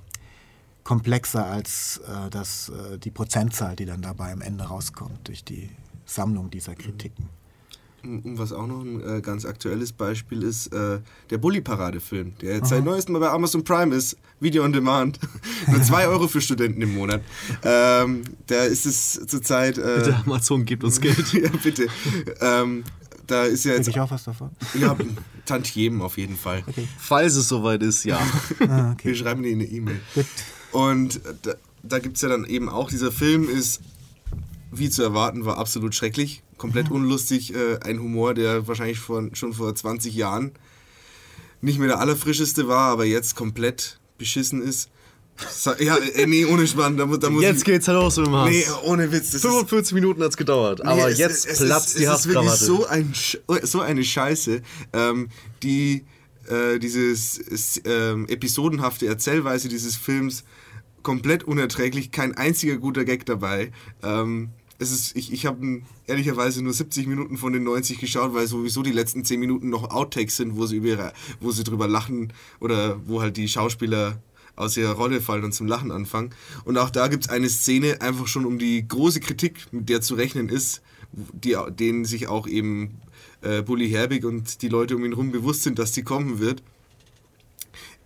komplexer als äh, das, äh, die Prozentzahl, die dann dabei am Ende rauskommt durch die Sammlung dieser Kritiken. Was auch noch ein äh, ganz aktuelles Beispiel ist, äh, der Bully-Parade-Film, der jetzt Aha. seit neuestem Mal bei Amazon Prime ist, Video on Demand. Nur 2 Euro für Studenten im Monat. Ähm, da ist es zurzeit. Äh, bitte, Amazon gibt uns Geld. ja, bitte. Ähm, da ist ja jetzt. Krieg ich auch was davon? Ja, Tantiemen auf jeden Fall. Okay. Falls es soweit ist, ja. ah, okay. Wir schreiben dir eine E-Mail. Und da, da gibt es ja dann eben auch, dieser Film ist, wie zu erwarten, war absolut schrecklich komplett unlustig. Äh, ein Humor, der wahrscheinlich von, schon vor 20 Jahren nicht mehr der allerfrischeste war, aber jetzt komplett beschissen ist. Ja, äh, nee, ohne Spann. Da, da muss jetzt ich, geht's halt los mit dem Hass. Nee, ohne Witz. 45 ist, Minuten hat's gedauert, nee, aber es, jetzt es, platzt es, die Hasskrawatte. Es ist wirklich so, ein, so eine Scheiße, ähm, die äh, dieses ähm, episodenhafte Erzählweise dieses Films komplett unerträglich, kein einziger guter Gag dabei. Ähm, es ist, ich, ich habe ehrlicherweise nur 70 Minuten von den 90 geschaut, weil sowieso die letzten 10 Minuten noch Outtakes sind, wo sie, über, wo sie drüber lachen oder wo halt die Schauspieler aus ihrer Rolle fallen und zum Lachen anfangen. Und auch da gibt es eine Szene, einfach schon um die große Kritik, mit der zu rechnen ist, die, denen sich auch eben äh, Bully Herbig und die Leute um ihn herum bewusst sind, dass die kommen wird.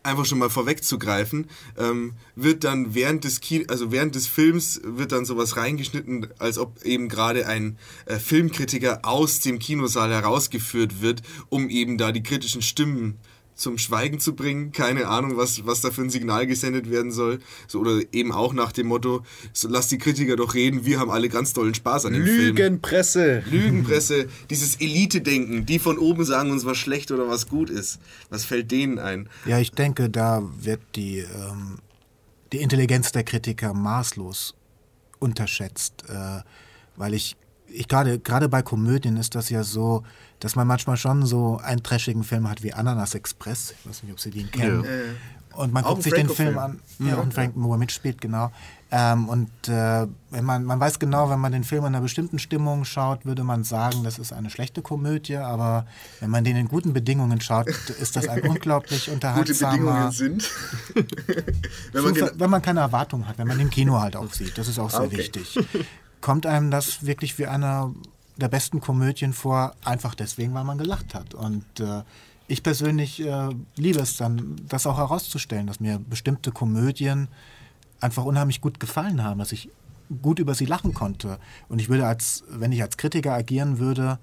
Einfach schon mal vorwegzugreifen, ähm, wird dann während des Kino, also während des Films wird dann sowas reingeschnitten, als ob eben gerade ein äh, Filmkritiker aus dem Kinosaal herausgeführt wird, um eben da die kritischen Stimmen äh, zum Schweigen zu bringen. Keine Ahnung, was, was da für ein Signal gesendet werden soll. So, oder eben auch nach dem Motto, so, lass die Kritiker doch reden, wir haben alle ganz tollen Spaß an dem Lügenpresse. Film. Lügenpresse. Lügenpresse, dieses Elite-Denken, die von oben sagen uns, was schlecht oder was gut ist. Was fällt denen ein? Ja, ich denke, da wird die, ähm, die Intelligenz der Kritiker maßlos unterschätzt, äh, weil ich ich gerade gerade bei Komödien ist das ja so, dass man manchmal schon so einen trashigen Film hat wie Ananas Express. Ich weiß nicht, ob Sie den kennen. Ja. Und man auch guckt sich den Film an. Ja, ja, und Frank Moore mitspielt, genau. Ähm, und äh, wenn man, man weiß genau, wenn man den Film in einer bestimmten Stimmung schaut, würde man sagen, das ist eine schlechte Komödie. Aber wenn man den in guten Bedingungen schaut, ist das ein unglaublich unterhaltsamer... Gute Bedingungen sind? wenn, man wenn, man keine Erwartung hat, wenn man den Kino halt auch sieht. Das ist auch sehr okay. wichtig. kommt einem das wirklich wie einer der besten Komödien vor, einfach deswegen, weil man gelacht hat. Und äh, ich persönlich äh, liebe es dann, das auch herauszustellen, dass mir bestimmte Komödien einfach unheimlich gut gefallen haben, dass ich gut über sie lachen konnte. Und ich würde als, wenn ich als Kritiker agieren würde,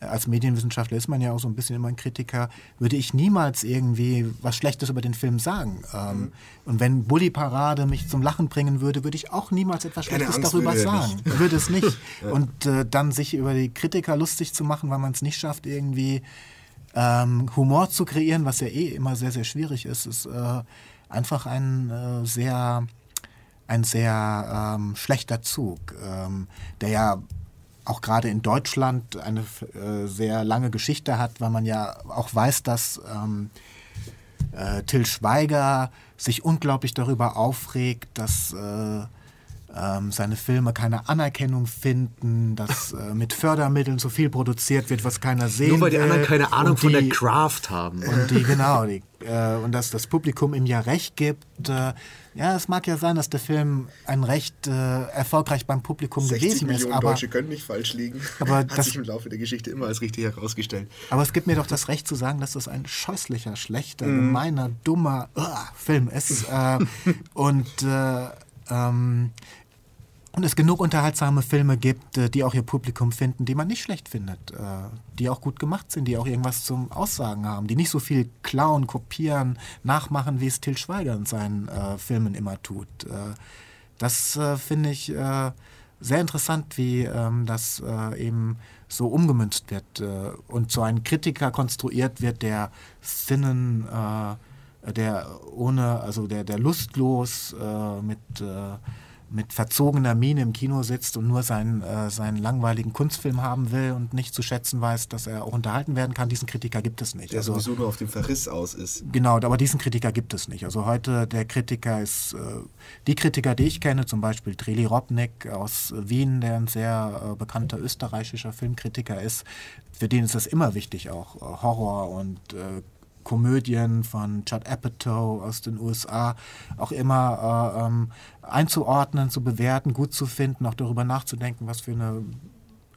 als Medienwissenschaftler ist man ja auch so ein bisschen immer ein Kritiker, würde ich niemals irgendwie was Schlechtes über den Film sagen. Ähm, mhm. Und wenn Bully Parade mich zum Lachen bringen würde, würde ich auch niemals etwas Schlechtes darüber würde sagen. Würde es nicht. ja. Und äh, dann sich über die Kritiker lustig zu machen, weil man es nicht schafft, irgendwie ähm, Humor zu kreieren, was ja eh immer sehr, sehr schwierig ist, ist äh, einfach ein äh, sehr ein sehr ähm, schlechter Zug, ähm, der ja auch gerade in Deutschland eine äh, sehr lange Geschichte hat, weil man ja auch weiß, dass ähm, äh, Till Schweiger sich unglaublich darüber aufregt, dass äh, ähm, seine Filme keine Anerkennung finden, dass äh, mit Fördermitteln so viel produziert wird, was keiner sehen Nur weil die anderen keine Ahnung die, von der Craft haben. Und die, genau, die, äh, und dass das Publikum ihm ja recht gibt. Äh, ja, es mag ja sein, dass der Film ein recht äh, erfolgreich beim Publikum gewesen Millionen ist. Aber Deutsche können nicht falsch liegen. Aber Hat das, sich im Laufe der Geschichte immer als richtig herausgestellt. Aber es gibt mir doch das Recht zu sagen, dass das ein scheußlicher, schlechter, mm. gemeiner, dummer uh, Film ist. Äh, und äh, ähm, und es genug unterhaltsame Filme gibt, äh, die auch ihr Publikum finden, die man nicht schlecht findet, äh, die auch gut gemacht sind, die auch irgendwas zum Aussagen haben, die nicht so viel klauen, kopieren, nachmachen, wie es Till Schweiger in seinen äh, Filmen immer tut. das finde ich sehr interessant, wie ähm, das eben so umgemünzt wird und so ein Kritiker konstruiert wird, der Sinnen, der ohne, also der, der lustlos mit mit verzogener Miene im Kino sitzt und nur seinen, äh, seinen langweiligen Kunstfilm haben will und nicht zu schätzen weiß, dass er auch unterhalten werden kann, diesen Kritiker gibt es nicht. Der also, sowieso nur auf dem Verriss aus ist. Genau, aber diesen Kritiker gibt es nicht. Also heute der Kritiker ist, äh, die Kritiker, die ich kenne, zum Beispiel Treli Robnik aus Wien, der ein sehr äh, bekannter österreichischer Filmkritiker ist, für den ist es immer wichtig, auch äh, Horror und äh, Komödien von Judd Apatow aus den USA auch immer äh, ähm, einzuordnen, zu bewerten, gut zu finden, auch darüber nachzudenken, was für eine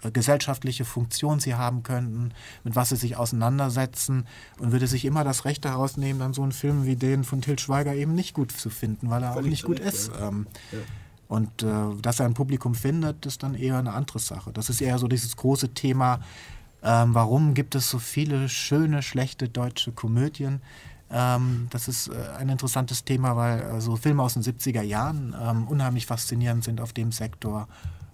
äh, gesellschaftliche Funktion sie haben könnten, mit was sie sich auseinandersetzen und würde sich immer das Recht herausnehmen, dann so einen Film wie den von Til Schweiger eben nicht gut zu finden, weil er Völlig auch nicht gut ist. Ja. Ähm, ja. Und äh, dass er ein Publikum findet, ist dann eher eine andere Sache. Das ist eher so dieses große Thema, ähm, warum gibt es so viele schöne, schlechte deutsche Komödien? Ähm, das ist äh, ein interessantes Thema, weil äh, so Filme aus den 70er Jahren ähm, unheimlich faszinierend sind auf dem Sektor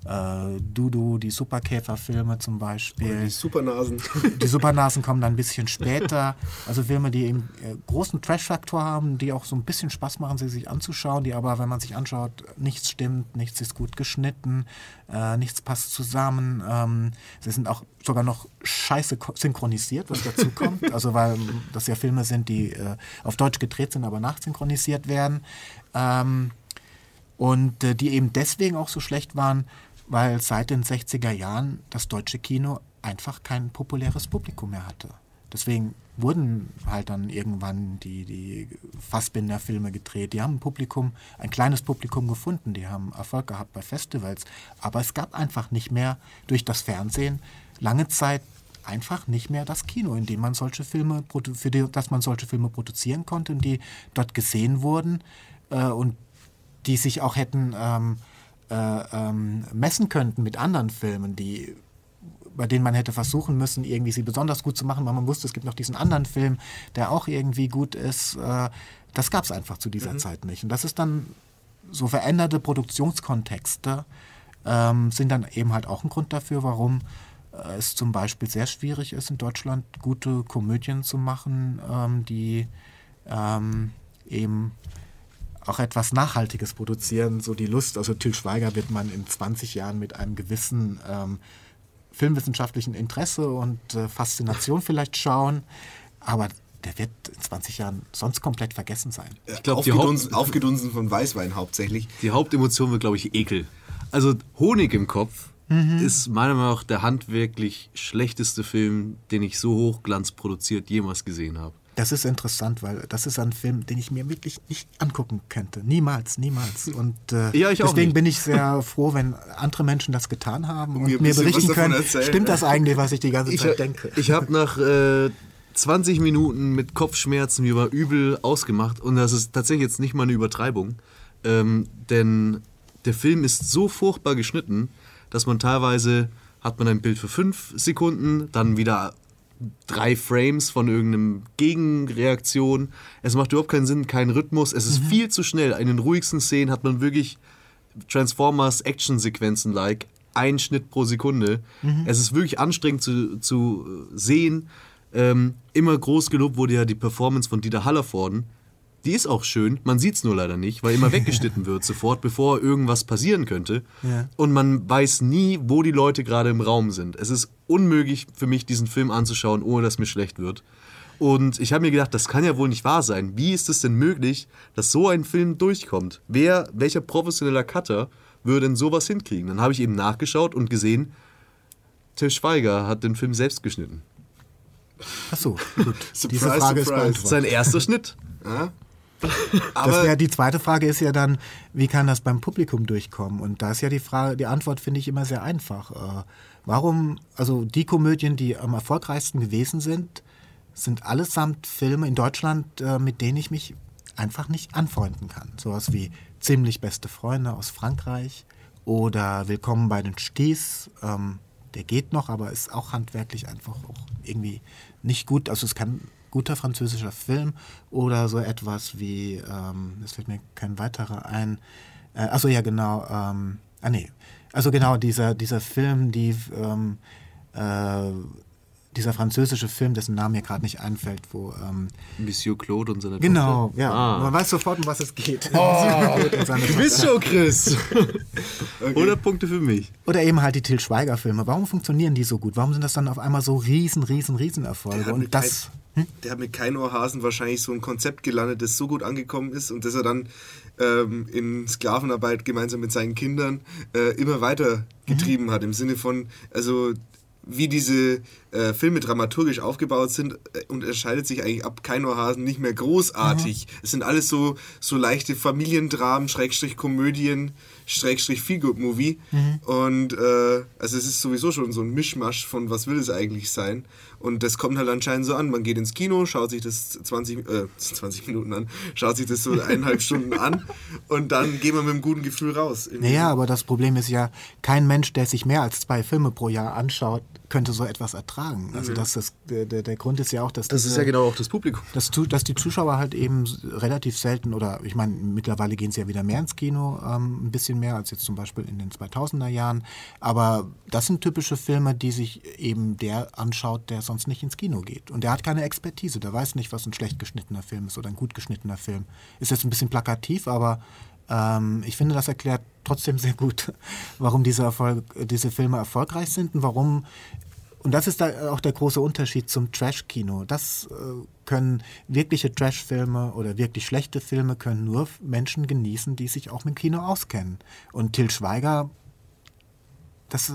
äh, Dudu, die Superkäferfilme zum Beispiel. Oder die Supernasen. Die Supernasen kommen dann ein bisschen später. Also Filme, die eben äh, großen Trash-Faktor haben, die auch so ein bisschen Spaß machen, sie sich anzuschauen, die aber, wenn man sich anschaut, nichts stimmt, nichts ist gut geschnitten, äh, nichts passt zusammen. Ähm, sie sind auch sogar noch scheiße synchronisiert, was dazu kommt. Also weil das ja Filme sind, die äh, auf Deutsch gedreht sind, aber nachsynchronisiert werden. Ähm, und äh, die eben deswegen auch so schlecht waren, weil seit den 60er Jahren das deutsche Kino einfach kein populäres Publikum mehr hatte. Deswegen wurden halt dann irgendwann die, die Fassbinder-Filme gedreht. Die haben ein Publikum, ein kleines Publikum gefunden, die haben Erfolg gehabt bei Festivals. Aber es gab einfach nicht mehr durch das Fernsehen lange Zeit einfach nicht mehr das Kino, in dem man solche Filme, für die, dass man solche Filme produzieren konnte und die dort gesehen wurden äh, und die sich auch hätten ähm, äh, ähm, messen könnten mit anderen Filmen, die bei denen man hätte versuchen müssen, irgendwie sie besonders gut zu machen, weil man wusste, es gibt noch diesen anderen Film, der auch irgendwie gut ist. Äh, das gab es einfach zu dieser mhm. Zeit nicht. Und das ist dann so veränderte Produktionskontexte ähm, sind dann eben halt auch ein Grund dafür, warum äh, es zum Beispiel sehr schwierig ist, in Deutschland gute Komödien zu machen, ähm, die ähm, eben auch etwas Nachhaltiges produzieren, so die Lust. Also Til Schweiger wird man in 20 Jahren mit einem gewissen ähm, filmwissenschaftlichen Interesse und äh, Faszination vielleicht schauen, aber der wird in 20 Jahren sonst komplett vergessen sein. Ich glaube, Aufgedunsen, aufgedunsen von Weißwein hauptsächlich. Die Hauptemotion wird, glaube ich, Ekel. Also Honig im Kopf mhm. ist meiner Meinung nach der handwerklich schlechteste Film, den ich so hochglanzproduziert jemals gesehen habe. Das ist interessant, weil das ist ein Film, den ich mir wirklich nicht angucken könnte. Niemals, niemals. Und äh, ja, deswegen bin ich sehr froh, wenn andere Menschen das getan haben und, und mir, berichten können, erzählen. stimmt das eigentlich, was ich die ganze ich, Zeit denke. Ich habe nach äh, 20 Minuten mit Kopfschmerzen mir war übel ausgemacht und das ist tatsächlich jetzt nicht mal eine Übertreibung, ähm, denn der Film ist so furchtbar geschnitten, dass man teilweise hat man ein Bild für fünf Sekunden, dann wieder drei Frames von irgendeinem Gegenreaktion. Es macht überhaupt keinen Sinn, keinen Rhythmus. Es ist mhm. viel zu schnell. In den ruhigsten Szenen hat man wirklich Transformers Action-Sequenzen-like. Ein Schnitt pro Sekunde. Mhm. Es ist wirklich anstrengend zu, zu sehen. Ähm, immer groß gelobt wurde ja die Performance von Dieter Hallervorden. Die ist auch schön, man sieht es nur leider nicht, weil immer weggeschnitten wird sofort, bevor irgendwas passieren könnte. Ja. Und man weiß nie, wo die Leute gerade im Raum sind. Es ist unmöglich für mich, diesen Film anzuschauen, ohne dass mir schlecht wird. Und ich habe mir gedacht, das kann ja wohl nicht wahr sein. Wie ist es denn möglich, dass so ein Film durchkommt? Wer, welcher professioneller Cutter würde denn sowas hinkriegen? Dann habe ich eben nachgeschaut und gesehen, Till Schweiger hat den Film selbst geschnitten. Ach so, gut. surprise, Diese Frage surprise. ist Sein erster Schnitt. Ja? Das wär, die zweite Frage ist ja dann, wie kann das beim Publikum durchkommen? Und da ist ja die Frage, die Antwort finde ich immer sehr einfach. Äh, warum, also die Komödien, die am erfolgreichsten gewesen sind, sind allesamt Filme in Deutschland, äh, mit denen ich mich einfach nicht anfreunden kann. Sowas wie Ziemlich beste Freunde aus Frankreich oder Willkommen bei den Sties. Ähm, der geht noch, aber ist auch handwerklich einfach auch irgendwie nicht gut. Also es kann guter französischer Film oder so etwas wie, ähm, es fällt mir kein weiterer ein, äh, achso ja genau, ähm, ah nee, also genau dieser, dieser Film, die ähm, äh, dieser französische Film, dessen Name mir gerade nicht einfällt, wo ähm, Monsieur Claude und seine Genau, Tochter. ja. Ah. Man weiß sofort, um was es geht. Oh, du bist schon, Chris. okay. Oder Punkte für mich. Oder eben halt die Till Schweiger-Filme. Warum funktionieren die so gut? Warum sind das dann auf einmal so riesen, riesen, riesen Erfolge? Und das. Hm? Der hat mit kein Ohrhasen wahrscheinlich so ein Konzept gelandet, das so gut angekommen ist und das er dann ähm, in Sklavenarbeit gemeinsam mit seinen Kindern äh, immer weiter getrieben mhm. hat. Im Sinne von, also wie diese äh, Filme dramaturgisch aufgebaut sind, äh, unterscheidet sich eigentlich ab Keinohasen nicht mehr großartig. Mhm. Es sind alles so, so leichte Familiendramen, Schrägstrich Komödien, Schrägstrich Feelgood Movie. Mhm. Und äh, also es ist sowieso schon so ein Mischmasch von was will es eigentlich sein. Und das kommt halt anscheinend so an. Man geht ins Kino, schaut sich das 20, äh, 20 Minuten an, schaut sich das so eineinhalb Stunden an und dann geht man mit einem guten Gefühl raus. Naja, aber das Problem ist ja, kein Mensch, der sich mehr als zwei Filme pro Jahr anschaut, könnte so etwas ertragen. Also mhm. das ist, der, der Grund ist ja auch, dass das diese, ist ja genau auch das Publikum, dass, dass die Zuschauer halt eben relativ selten oder ich meine mittlerweile gehen sie ja wieder mehr ins Kino, ähm, ein bisschen mehr als jetzt zum Beispiel in den 2000er Jahren. Aber das sind typische Filme, die sich eben der anschaut, der sonst nicht ins Kino geht und der hat keine Expertise, der weiß nicht, was ein schlecht geschnittener Film ist oder ein gut geschnittener Film. Ist jetzt ein bisschen plakativ, aber ähm, ich finde, das erklärt trotzdem sehr gut, warum diese, Erfolg, diese Filme erfolgreich sind und warum und das ist da auch der große Unterschied zum Trash-Kino. Das äh, können wirkliche Trash-Filme oder wirklich schlechte Filme können nur Menschen genießen, die sich auch mit Kino auskennen. Und Till Schweiger, Das, äh,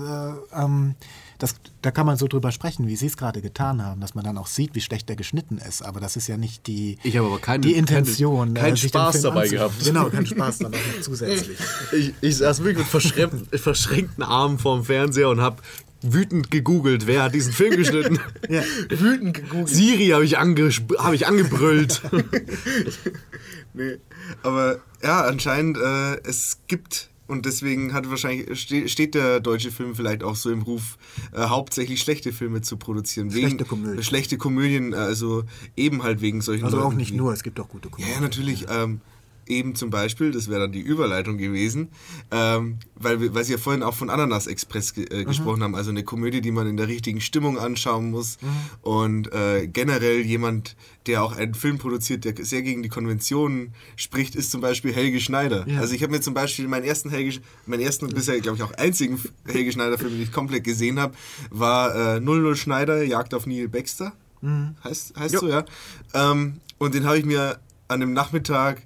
ähm, das, da kann man so drüber sprechen, wie Sie es gerade getan haben, dass man dann auch sieht, wie schlecht der geschnitten ist. Aber das ist ja nicht die, ich aber keine, die Intention. Keinen kein äh, Spaß dabei anzunehmen. gehabt. Genau, keinen Spaß noch zusätzlich. Ich, ich saß wirklich mit verschränkten, verschränkten Armen vorm Fernseher und habe wütend gegoogelt, wer hat diesen Film geschnitten. ja, wütend gegoogelt. Siri habe ich, hab ich angebrüllt. nee, aber ja, anscheinend, äh, es gibt und deswegen hat wahrscheinlich steht der deutsche Film vielleicht auch so im Ruf, äh, hauptsächlich schlechte Filme zu produzieren. Wegen, schlechte Komödien. Schlechte Komödien, also eben halt wegen solchen Also auch nicht nur, es gibt auch gute Komödien. Ja, natürlich. Ähm, eben zum Beispiel, das wäre dann die Überleitung gewesen, ähm, weil, wir, weil Sie ja vorhin auch von Ananas Express ge äh, mhm. gesprochen haben, also eine Komödie, die man in der richtigen Stimmung anschauen muss mhm. und äh, generell jemand, der auch einen Film produziert, der sehr gegen die Konventionen spricht, ist zum Beispiel Helge Schneider. Ja. Also ich habe mir zum Beispiel meinen ersten Helge, meinen ersten und bisher, glaube ich, auch einzigen Helge Schneider-Film, den ich komplett gesehen habe, war äh, 00 Schneider, Jagd auf Neil Baxter. Mhm. Heißt, heißt so, ja. Ähm, und den habe ich mir an dem Nachmittag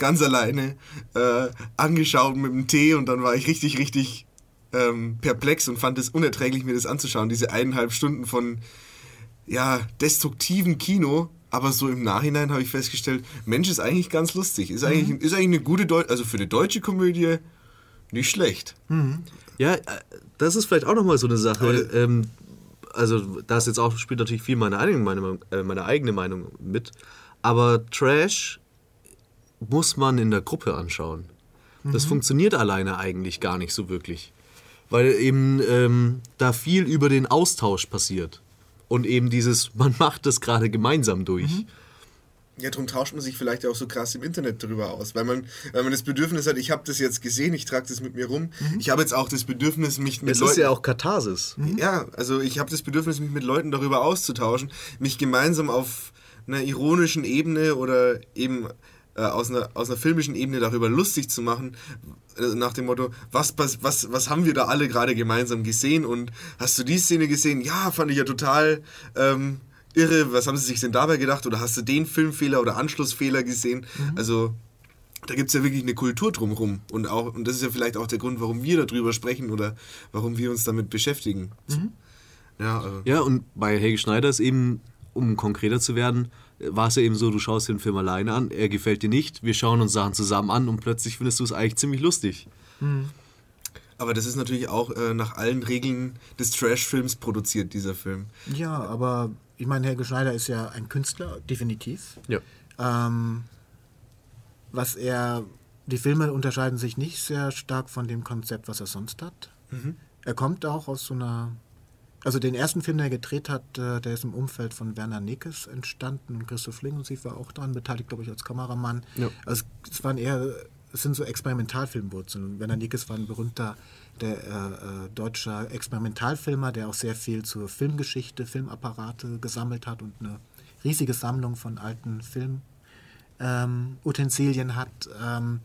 ganz alleine äh, angeschaut mit dem Tee und dann war ich richtig, richtig ähm, perplex und fand es unerträglich, mir das anzuschauen. Diese eineinhalb Stunden von ja, destruktiven Kino. Aber so im Nachhinein habe ich festgestellt, Mensch, ist eigentlich ganz lustig. Ist eigentlich, mhm. ist eigentlich eine gute, Deu also für eine deutsche Komödie nicht schlecht. Mhm. Ja, äh, das ist vielleicht auch nochmal so eine Sache. Ähm, also, da ist jetzt auch, spielt natürlich viel meine eigene Meinung, äh, meine eigene Meinung mit. Aber Trash muss man in der Gruppe anschauen. Mhm. Das funktioniert alleine eigentlich gar nicht so wirklich. Weil eben ähm, da viel über den Austausch passiert. Und eben dieses, man macht das gerade gemeinsam durch. Mhm. Ja, darum tauscht man sich vielleicht auch so krass im Internet darüber aus, weil man, weil man das Bedürfnis hat, ich habe das jetzt gesehen, ich trage das mit mir rum. Mhm. Ich habe jetzt auch das Bedürfnis, mich mit Leuten... Das ist ja auch Katharsis. Mhm. Ja, also ich habe das Bedürfnis, mich mit Leuten darüber auszutauschen, mich gemeinsam auf einer ironischen Ebene oder eben äh, aus, einer, aus einer filmischen Ebene darüber lustig zu machen, äh, nach dem Motto, was, was, was, was haben wir da alle gerade gemeinsam gesehen und hast du die Szene gesehen? Ja, fand ich ja total ähm, irre, was haben sie sich denn dabei gedacht oder hast du den Filmfehler oder Anschlussfehler gesehen? Mhm. Also da gibt es ja wirklich eine Kultur drumherum und, auch, und das ist ja vielleicht auch der Grund, warum wir darüber sprechen oder warum wir uns damit beschäftigen. Mhm. Ja, also. ja, und bei Helge Schneider ist eben, um konkreter zu werden, war es ja eben so, du schaust den Film alleine an, er gefällt dir nicht, wir schauen uns Sachen zusammen an und plötzlich findest du es eigentlich ziemlich lustig. Mhm. Aber das ist natürlich auch äh, nach allen Regeln des Trash-Films produziert, dieser Film. Ja, aber ich meine, Helge Schneider ist ja ein Künstler, definitiv. Ja. Ähm, was er, die Filme unterscheiden sich nicht sehr stark von dem Konzept, was er sonst hat. Mhm. Er kommt auch aus so einer also den ersten Film, den er gedreht hat, äh, der ist im Umfeld von Werner Nickes entstanden und Christoph Lingensief war auch daran beteiligt, glaube ich, als Kameramann. Ja. Also es waren eher, es sind so Experimentalfilmwurzeln. Werner Nickes war ein berühmter der, äh, äh, deutscher Experimentalfilmer, der auch sehr viel zur Filmgeschichte, Filmapparate gesammelt hat und eine riesige Sammlung von alten Filmutensilien ähm, hat. Ähm,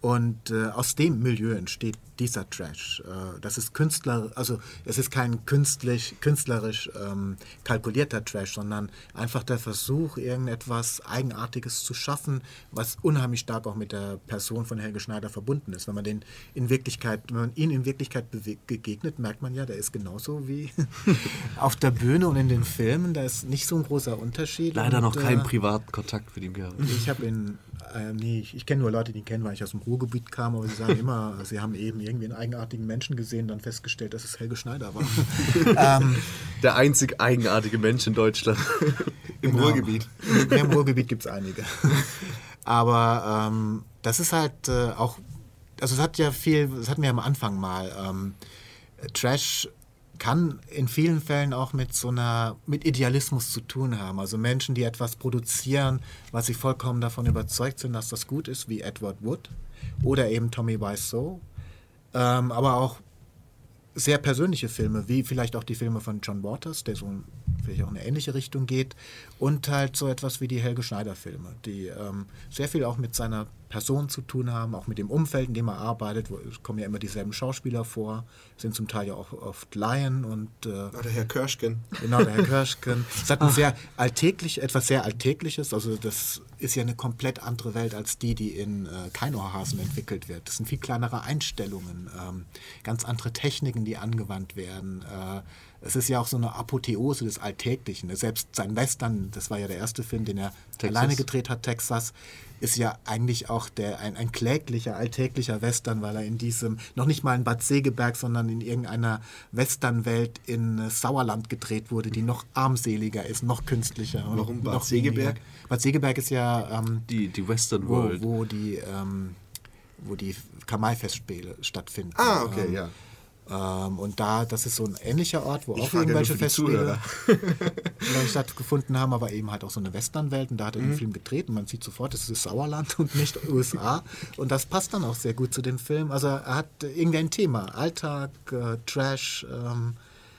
und äh, aus dem Milieu entsteht dieser Trash. Äh, das ist Künstler, also es ist kein künstlich, künstlerisch ähm, kalkulierter Trash, sondern einfach der Versuch, irgendetwas Eigenartiges zu schaffen, was unheimlich stark auch mit der Person von Helge Schneider verbunden ist. Wenn man den in Wirklichkeit, wenn man ihn in Wirklichkeit begegnet, merkt man ja, der ist genauso wie auf der Bühne und in den Filmen. Da ist nicht so ein großer Unterschied. Leider und, noch keinen äh, privaten Kontakt mit ihm gehabt. Ich habe ihn, äh, nee, ich, ich kenne nur Leute, die ihn kennen, weil ich aus dem Ruhrgebiet kam, aber sie sagen immer, sie haben eben irgendwie einen eigenartigen Menschen gesehen, dann festgestellt, dass es Helge Schneider war. ähm, Der einzig eigenartige Mensch in Deutschland. Im genau. Ruhrgebiet. Im, Im Ruhrgebiet gibt es einige. Aber ähm, das ist halt äh, auch, also es hat ja viel, das hatten wir am Anfang mal, ähm, Trash kann in vielen Fällen auch mit so einer, mit Idealismus zu tun haben. Also Menschen, die etwas produzieren, was sie vollkommen davon überzeugt sind, dass das gut ist, wie Edward Wood oder eben Tommy Wiseau ähm, aber auch sehr persönliche Filme, wie vielleicht auch die Filme von John Waters, der so vielleicht auch in eine ähnliche Richtung geht. Und halt so etwas wie die Helge Schneider-Filme, die ähm, sehr viel auch mit seiner Person zu tun haben, auch mit dem Umfeld, in dem er arbeitet. Wo, es kommen ja immer dieselben Schauspieler vor, sind zum Teil ja auch oft Laien und. Äh, der Herr Körschken. Genau, der Herr Körschken. Es hat ein sehr alltäglich, etwas sehr Alltägliches. Also, das ist ja eine komplett andere Welt als die, die in äh, Keinohrhasen entwickelt wird. Das sind viel kleinere Einstellungen, ähm, ganz andere Techniken, die angewandt werden. Äh, es ist ja auch so eine Apotheose des Alltäglichen. Selbst sein Western, das war ja der erste Film, den er Texas. alleine gedreht hat, Texas, ist ja eigentlich auch der, ein, ein kläglicher, alltäglicher Western, weil er in diesem, noch nicht mal in Bad Segeberg, sondern in irgendeiner Westernwelt in äh, Sauerland gedreht wurde, die noch armseliger ist, noch künstlicher. Warum Bad Segeberg? Bad Segeberg ist ja ähm, die, die Western World. Wo, wo die, ähm, wo die Kamalfestspiele stattfinden. Ah, okay, ähm, ja. Ähm, und da, das ist so ein ähnlicher Ort, wo ich auch irgendwelche Festspiele stattgefunden haben, aber eben halt auch so eine Westernwelt. Und da hat er mhm. den Film gedreht und man sieht sofort, es ist Sauerland und nicht USA. Und das passt dann auch sehr gut zu dem Film. Also er hat irgendwie ein Thema. Alltag, äh, Trash, ähm,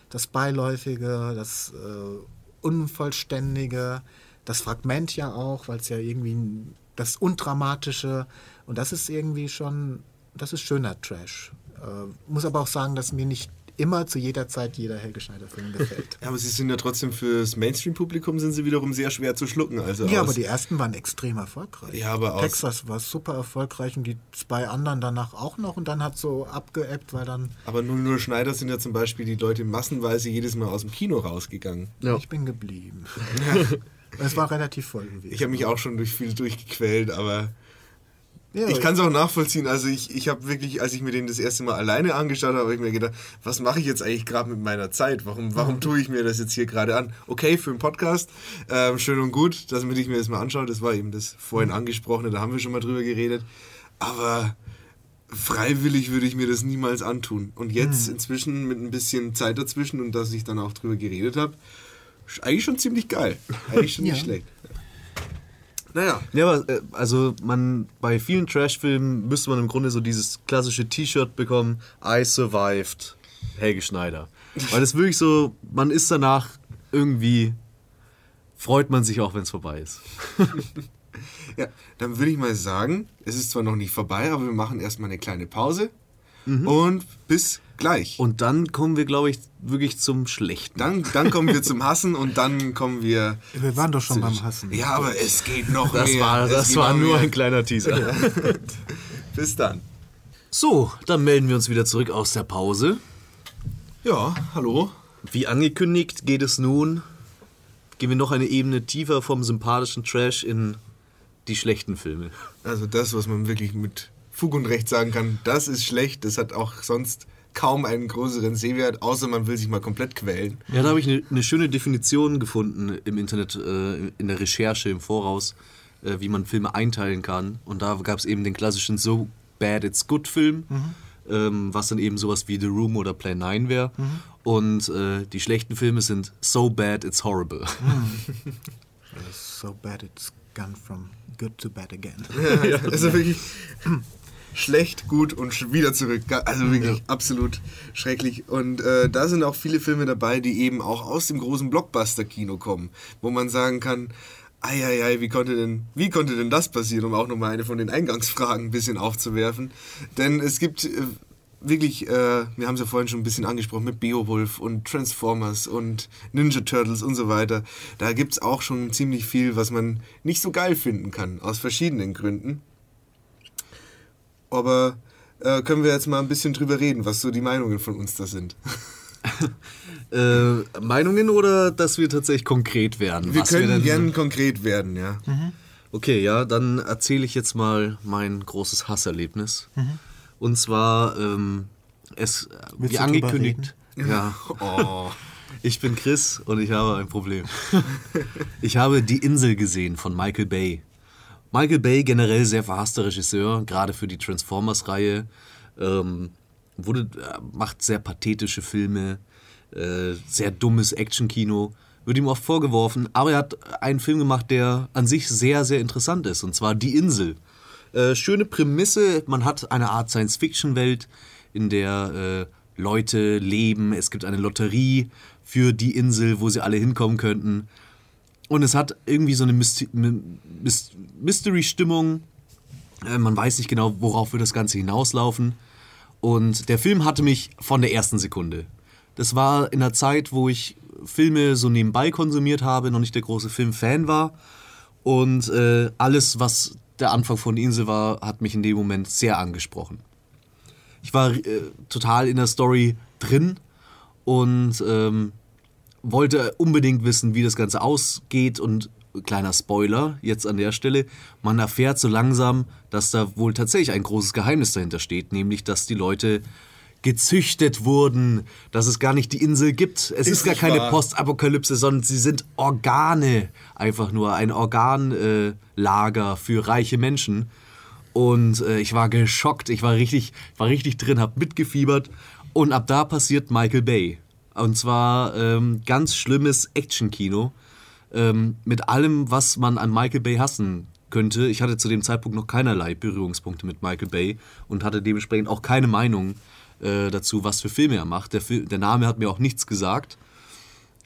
das Beiläufige, das äh, Unvollständige, das Fragment ja auch, weil es ja irgendwie das Undramatische und das ist irgendwie schon, das ist schöner Trash. Äh, muss aber auch sagen, dass mir nicht immer zu jeder Zeit jeder Helge Schneider-Film gefällt. ja, aber sie sind ja trotzdem fürs Mainstream-Publikum sind sie wiederum sehr schwer zu schlucken. Also ja, aber die ersten waren extrem erfolgreich. Ja, aber Texas war super erfolgreich und die zwei anderen danach auch noch und dann hat so abgeebbt, weil dann. Aber nur, nur Schneider sind ja zum Beispiel die Leute massenweise jedes Mal aus dem Kino rausgegangen. Ja. Ich bin geblieben. es war relativ voll gewesen. Ich habe mich auch schon durch viel durchgequält, aber ja, ich kann es auch nachvollziehen. Also ich, ich habe wirklich, als ich mir den das erste Mal alleine angeschaut habe, habe ich mir gedacht, was mache ich jetzt eigentlich gerade mit meiner Zeit? Warum, warum tue ich mir das jetzt hier gerade an? Okay, für einen Podcast, ähm, schön und gut, dass ich mir das mal anschaue. Das war eben das vorhin angesprochene, da haben wir schon mal drüber geredet. Aber freiwillig würde ich mir das niemals antun. Und jetzt hm. inzwischen mit ein bisschen Zeit dazwischen und dass ich dann auch drüber geredet habe, eigentlich schon ziemlich geil. Eigentlich schon nicht schlecht. Naja. Ja, aber äh, also man bei vielen Trash-Filmen müsste man im Grunde so dieses klassische T-Shirt bekommen, I survived, Helge Schneider. Weil es wirklich so, man ist danach irgendwie, freut man sich auch, wenn es vorbei ist. ja, dann würde ich mal sagen, es ist zwar noch nicht vorbei, aber wir machen erstmal eine kleine Pause. Mhm. Und bis gleich. Und dann kommen wir, glaube ich, wirklich zum Schlechten. Dann, dann kommen wir zum Hassen und dann kommen wir. Wir waren doch schon beim Hassen. Ja, aber es geht noch das mehr. War, das war nur mehr. ein kleiner Teaser. Ja. Bis dann. So, dann melden wir uns wieder zurück aus der Pause. Ja, hallo. Wie angekündigt geht es nun, gehen wir noch eine Ebene tiefer vom sympathischen Trash in die schlechten Filme. Also das, was man wirklich mit Fug und Recht sagen kann, das ist schlecht, das hat auch sonst kaum einen größeren Sehwert, außer man will sich mal komplett quälen. Ja, da habe ich eine, eine, schöne Definition gefunden im Internet, äh, in der Recherche im Voraus, äh, wie man Filme einteilen kann. Und da gab es eben den klassischen So Bad It's Good Film, mhm. ähm, was dann eben sowas wie The Room oder Plan 9 wäre. Mhm. Und äh, die schlechten Filme sind So Bad It's Horrible. Mhm. so Bad It's Gone From Good to Bad Again. Ja, also wirklich schlecht, gut und wieder zurück. Also wirklich ja. absolut schrecklich. Und äh, da sind auch viele Filme dabei, die eben auch aus dem großen Blockbuster-Kino kommen, wo man sagen kann, Eieiei, wie konnte denn, wie konnte denn das passieren, um auch nochmal eine von den Eingangsfragen ein bisschen aufzuwerfen. Denn es gibt äh, wirklich, äh, wir haben es ja vorhin schon ein bisschen angesprochen, mit Beowulf und Transformers und Ninja Turtles und so weiter. Da gibt es auch schon ziemlich viel, was man nicht so geil finden kann, aus verschiedenen Gründen. Aber äh, können wir jetzt mal ein bisschen drüber reden, was so die Meinungen von uns da sind. äh, Meinungen oder dass wir tatsächlich konkret werden? Wir können wir gerne konkret werden, ja. Mhm. Okay, ja, dann erzähle ich jetzt mal mein großes Hasserlebnis. Mhm. Und zwar, ähm, es, Willst wie angekündigt. Ja. Oh. Ich bin Chris und ich habe ein Problem. Ich habe Die Insel gesehen von Michael Bay. Michael Bay generell sehr verhasster Regisseur, gerade für die Transformers-Reihe. Ähm, wurde, äh, macht sehr pathetische Filme, äh, sehr dummes Actionkino. Wird ihm oft vorgeworfen, aber er hat einen Film gemacht, der an sich sehr, sehr interessant ist, und zwar Die Insel. Äh, schöne Prämisse, man hat eine Art Science-Fiction-Welt, in der äh, Leute leben. Es gibt eine Lotterie für die Insel, wo sie alle hinkommen könnten. Und es hat irgendwie so eine Mystery-Stimmung. Äh, man weiß nicht genau, worauf wird das Ganze hinauslaufen. Und der Film hatte mich von der ersten Sekunde. Das war in einer Zeit, wo ich Filme so nebenbei konsumiert habe, noch nicht der große Filmfan war. Und äh, alles, was der Anfang von Insel war, hat mich in dem Moment sehr angesprochen. Ich war äh, total in der Story drin und ähm, wollte unbedingt wissen, wie das Ganze ausgeht. Und kleiner Spoiler jetzt an der Stelle, man erfährt so langsam, dass da wohl tatsächlich ein großes Geheimnis dahinter steht, nämlich dass die Leute gezüchtet wurden, dass es gar nicht die Insel gibt. Es ist, ist gar keine. Postapokalypse, sondern sie sind Organe. Einfach nur ein Organlager äh, für reiche Menschen. Und äh, ich war geschockt, ich war richtig, war richtig drin, hab mitgefiebert. Und ab da passiert Michael Bay. Und zwar ähm, ganz schlimmes Actionkino. Ähm, mit allem, was man an Michael Bay hassen könnte. Ich hatte zu dem Zeitpunkt noch keinerlei Berührungspunkte mit Michael Bay und hatte dementsprechend auch keine Meinung äh, dazu, was für Filme er macht. Der, Fil der Name hat mir auch nichts gesagt.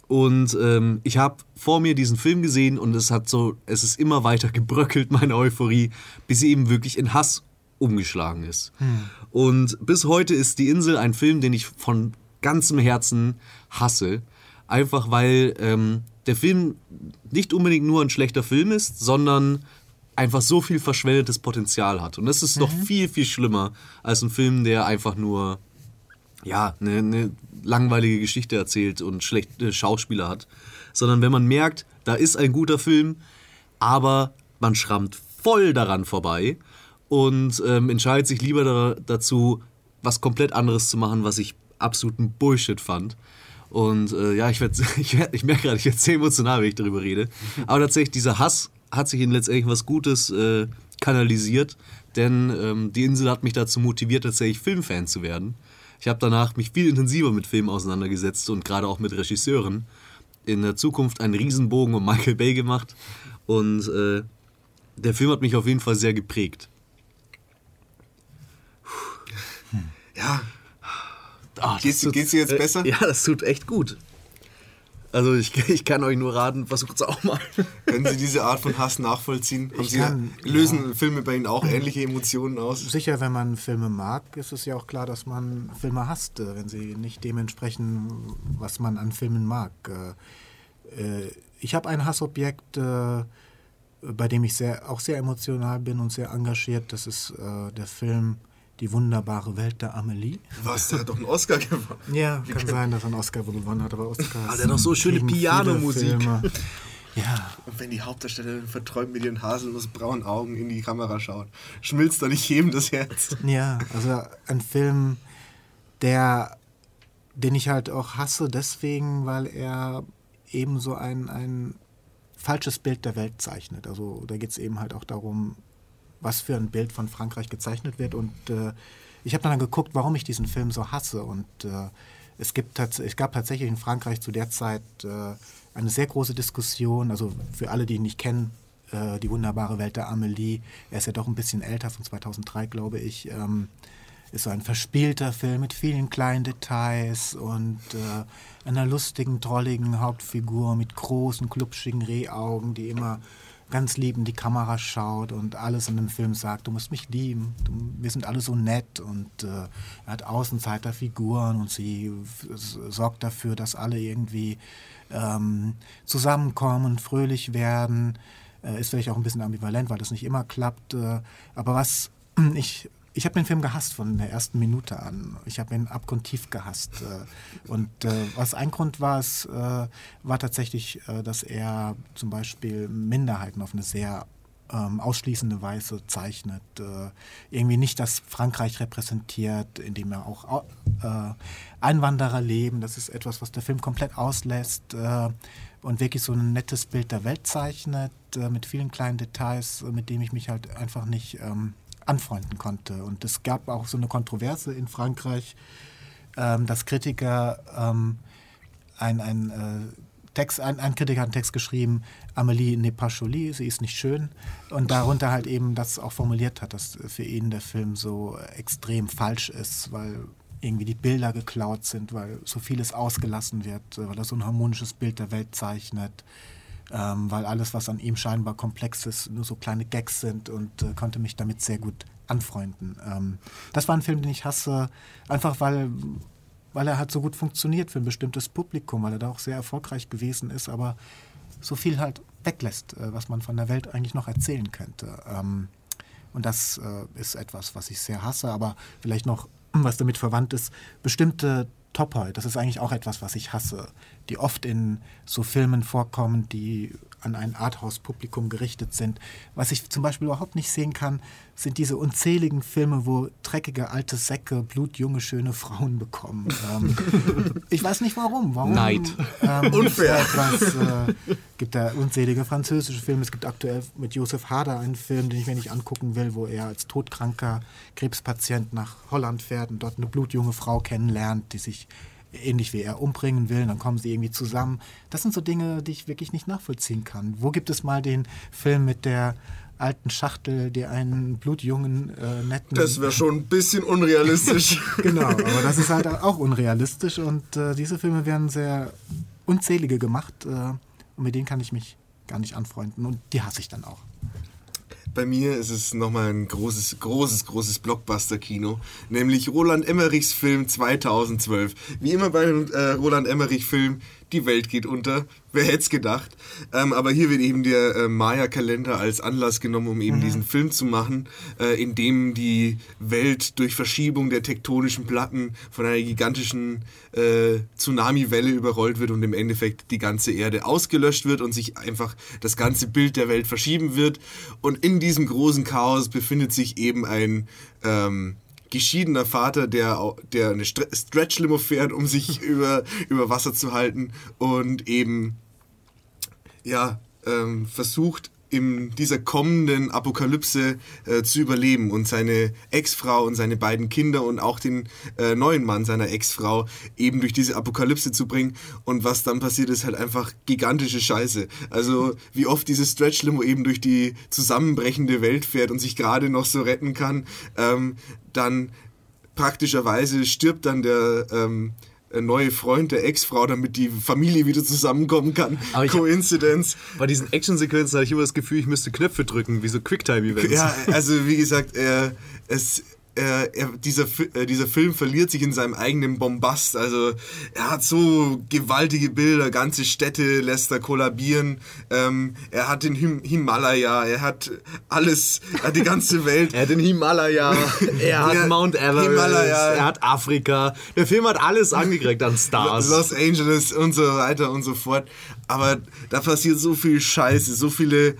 Und ähm, ich habe vor mir diesen Film gesehen und es hat so, es ist immer weiter gebröckelt, meine Euphorie, bis sie eben wirklich in Hass umgeschlagen ist. Hm. Und bis heute ist Die Insel ein Film, den ich von ganzem Herzen hasse. Einfach weil ähm, der Film nicht unbedingt nur ein schlechter Film ist, sondern einfach so viel verschwendetes Potenzial hat. Und das ist mhm. noch viel, viel schlimmer als ein Film, der einfach nur ja, eine, eine langweilige Geschichte erzählt und schlechte Schauspieler hat. Sondern wenn man merkt, da ist ein guter Film, aber man schrammt voll daran vorbei und ähm, entscheidet sich lieber da, dazu, was komplett anderes zu machen, was ich absoluten Bullshit fand. Und äh, ja, ich, werd, ich, werd, ich merke gerade, ich werde sehr emotional, wenn ich darüber rede. Aber tatsächlich, dieser Hass hat sich in letztendlich was Gutes äh, kanalisiert, denn ähm, die Insel hat mich dazu motiviert, tatsächlich Filmfan zu werden. Ich habe danach mich viel intensiver mit Filmen auseinandergesetzt und gerade auch mit Regisseuren. In der Zukunft einen Riesenbogen um Michael Bay gemacht und äh, der Film hat mich auf jeden Fall sehr geprägt. Ja. Oh, geht's, tut, geht's dir jetzt besser? ja, das tut echt gut. Also ich, ich kann euch nur raten, versucht es auch mal. Können Sie diese Art von Hass nachvollziehen? Haben Sie, kann, lösen ja. Filme bei Ihnen auch ähnliche Emotionen aus? Sicher, wenn man Filme mag, ist es ja auch klar, dass man Filme hasst, äh, wenn sie nicht dementsprechend, was man an Filmen mag. Äh, äh, ich habe ein Hassobjekt, bei dem ich sehr, auch sehr emotional bin und sehr engagiert. Das ist der Film die wunderbare Welt der Amelie. Was, der hat doch einen Oscar gewonnen. Ja, Wie kann sein, dass er einen Oscar gewonnen hat, aber Oscar. Ah, hat doch so schöne Pianomusik. Ja. Und wenn die Hauptdarstellerin verträumt mit ihren haselnussbraunen Augen in die Kamera schaut, schmilzt doch nicht jedem das Herz. Ja, also ein Film, der, den ich halt auch hasse, deswegen, weil er eben so ein, ein falsches Bild der Welt zeichnet. Also da geht es eben halt auch darum, was für ein Bild von Frankreich gezeichnet wird. Und äh, ich habe dann geguckt, warum ich diesen Film so hasse. Und äh, es, gibt es gab tatsächlich in Frankreich zu der Zeit äh, eine sehr große Diskussion. Also für alle, die ihn nicht kennen, äh, die wunderbare Welt der Amelie. Er ist ja doch ein bisschen älter, von 2003, glaube ich. Ähm, ist so ein verspielter Film mit vielen kleinen Details und äh, einer lustigen, trolligen Hauptfigur mit großen, klubschigen Rehaugen, die immer ganz lieb in die Kamera schaut und alles in dem Film sagt, du musst mich lieben, du, wir sind alle so nett und äh, er hat Außenseiterfiguren und sie sorgt dafür, dass alle irgendwie ähm, zusammenkommen fröhlich werden. Äh, ist vielleicht auch ein bisschen ambivalent, weil das nicht immer klappt. Äh, aber was ich ich habe den Film gehasst von der ersten Minute an. Ich habe ihn abgrundtief gehasst. Äh, und äh, was ein Grund war, es, äh, war tatsächlich, dass er zum Beispiel Minderheiten auf eine sehr ähm, ausschließende Weise zeichnet. irgendwie nicht das Frankreich repräsentiert, in dem er auch Einwanderer leben. Das ist etwas, was der Film komplett auslässt und wirklich so ein nettes Bild der Welt zeichnet, mit vielen kleinen Details, mit dem ich mich halt einfach nicht ähm, anfreunden konnte. Und es gab auch so eine Kontroverse in Frankreich, ähm, dass Kritiker ähm, ein, ein, äh, Text, ein, ein, Kritiker hat einen Text geschrieben, Amélie n'est pas jolie, sie ist nicht schön. Und darunter halt eben das auch formuliert hat, dass für ihn der Film so extrem falsch ist, weil irgendwie die Bilder geklaut sind, weil so vieles ausgelassen wird, äh, weil er so ein harmonisches Bild der Welt zeichnet, ähm, weil alles, was an ihm scheinbar komplex ist, nur so kleine Gags sind und äh, konnte mich damit sehr gut anfreunden. Ähm, das war ein Film, den ich hasse, einfach weil, weil er halt so gut funktioniert für ein bestimmtes Publikum, weil er da auch sehr erfolgreich gewesen ist, aber so viel halt weglässt, äh, was man von der Welt eigentlich noch erzählen könnte. Ähm, und das äh, ist etwas, was ich sehr hasse, aber vielleicht noch, was damit verwandt ist, bestimmte Topoi, das ist eigentlich auch etwas, was ich hasse, die oft in so Filmen vorkommen, die an ein Arthouse-Publikum gerichtet sind. Was ich zum Beispiel überhaupt nicht sehen kann, sind diese unzähligen Filme, wo dreckige alte Säcke blutjunge, schöne Frauen bekommen. Ähm, ich weiß nicht warum. warum Neid. Ähm, Unfair. Es äh, gibt da unzählige französische Filme. Es gibt aktuell mit Josef Hader einen Film, den ich mir nicht angucken will, wo er als todkranker Krebspatient nach Holland fährt und dort eine blutjunge Frau kennenlernt, die sich ähnlich wie er umbringen will, dann kommen sie irgendwie zusammen. Das sind so Dinge, die ich wirklich nicht nachvollziehen kann. Wo gibt es mal den Film mit der alten Schachtel, der einen blutjungen, äh, netten... Das wäre schon ein bisschen unrealistisch. genau, aber das ist halt auch unrealistisch und äh, diese Filme werden sehr unzählige gemacht äh, und mit denen kann ich mich gar nicht anfreunden und die hasse ich dann auch. Bei mir ist es nochmal ein großes, großes, großes Blockbuster-Kino, nämlich Roland Emmerichs Film 2012. Wie immer bei äh, Roland Emmerich-Film, die Welt geht unter. Wer hätte es gedacht? Ähm, aber hier wird eben der äh, Maya-Kalender als Anlass genommen, um eben mhm. diesen Film zu machen, äh, in dem die Welt durch Verschiebung der tektonischen Platten von einer gigantischen äh, Tsunami-Welle überrollt wird und im Endeffekt die ganze Erde ausgelöscht wird und sich einfach das ganze Bild der Welt verschieben wird. Und in diesem großen Chaos befindet sich eben ein ähm, geschiedener Vater, der, der eine Stretch-Limo fährt, um sich über, über Wasser zu halten und eben ja, ähm, versucht, in dieser kommenden Apokalypse äh, zu überleben und seine Ex-Frau und seine beiden Kinder und auch den äh, neuen Mann seiner Ex-Frau eben durch diese Apokalypse zu bringen. Und was dann passiert, ist halt einfach gigantische Scheiße. Also wie oft dieses Stretch-Limo eben durch die zusammenbrechende Welt fährt und sich gerade noch so retten kann, ähm, dann praktischerweise stirbt dann der... Ähm, neue Freund der Ex-Frau, damit die Familie wieder zusammenkommen kann. Aber Coincidence. Hab, bei diesen Action-Sequenzen hatte ich immer das Gefühl, ich müsste Knöpfe drücken, wie so Quicktime-Events. Ja, also wie gesagt, äh, es äh, er, dieser, äh, dieser Film verliert sich in seinem eigenen Bombast. Also er hat so gewaltige Bilder, ganze Städte lässt er kollabieren. Ähm, er hat den Him Himalaya, er hat alles, er hat die ganze Welt. er hat den Himalaya, er hat Mount Everest, Himalaya. er hat Afrika. Der Film hat alles angekriegt an Stars. Los Angeles und so weiter und so fort. Aber da passiert so viel Scheiße, so viele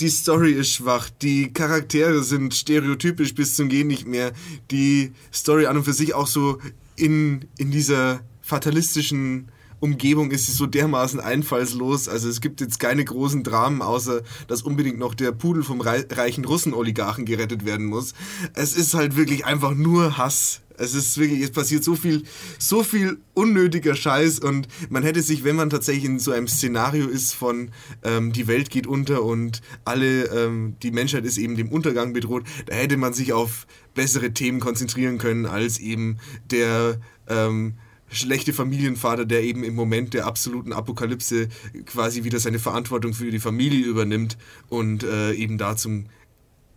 die Story ist schwach, die Charaktere sind stereotypisch bis zum Gehen nicht mehr, die Story an und für sich auch so in, in dieser fatalistischen Umgebung ist sie so dermaßen einfallslos. Also es gibt jetzt keine großen Dramen, außer dass unbedingt noch der Pudel vom reichen Russen-Oligarchen gerettet werden muss. Es ist halt wirklich einfach nur Hass es ist wirklich, es passiert so viel, so viel unnötiger Scheiß und man hätte sich, wenn man tatsächlich in so einem Szenario ist von ähm, die Welt geht unter und alle, ähm, die Menschheit ist eben dem Untergang bedroht, da hätte man sich auf bessere Themen konzentrieren können als eben der ähm, schlechte Familienvater, der eben im Moment der absoluten Apokalypse quasi wieder seine Verantwortung für die Familie übernimmt und äh, eben da zum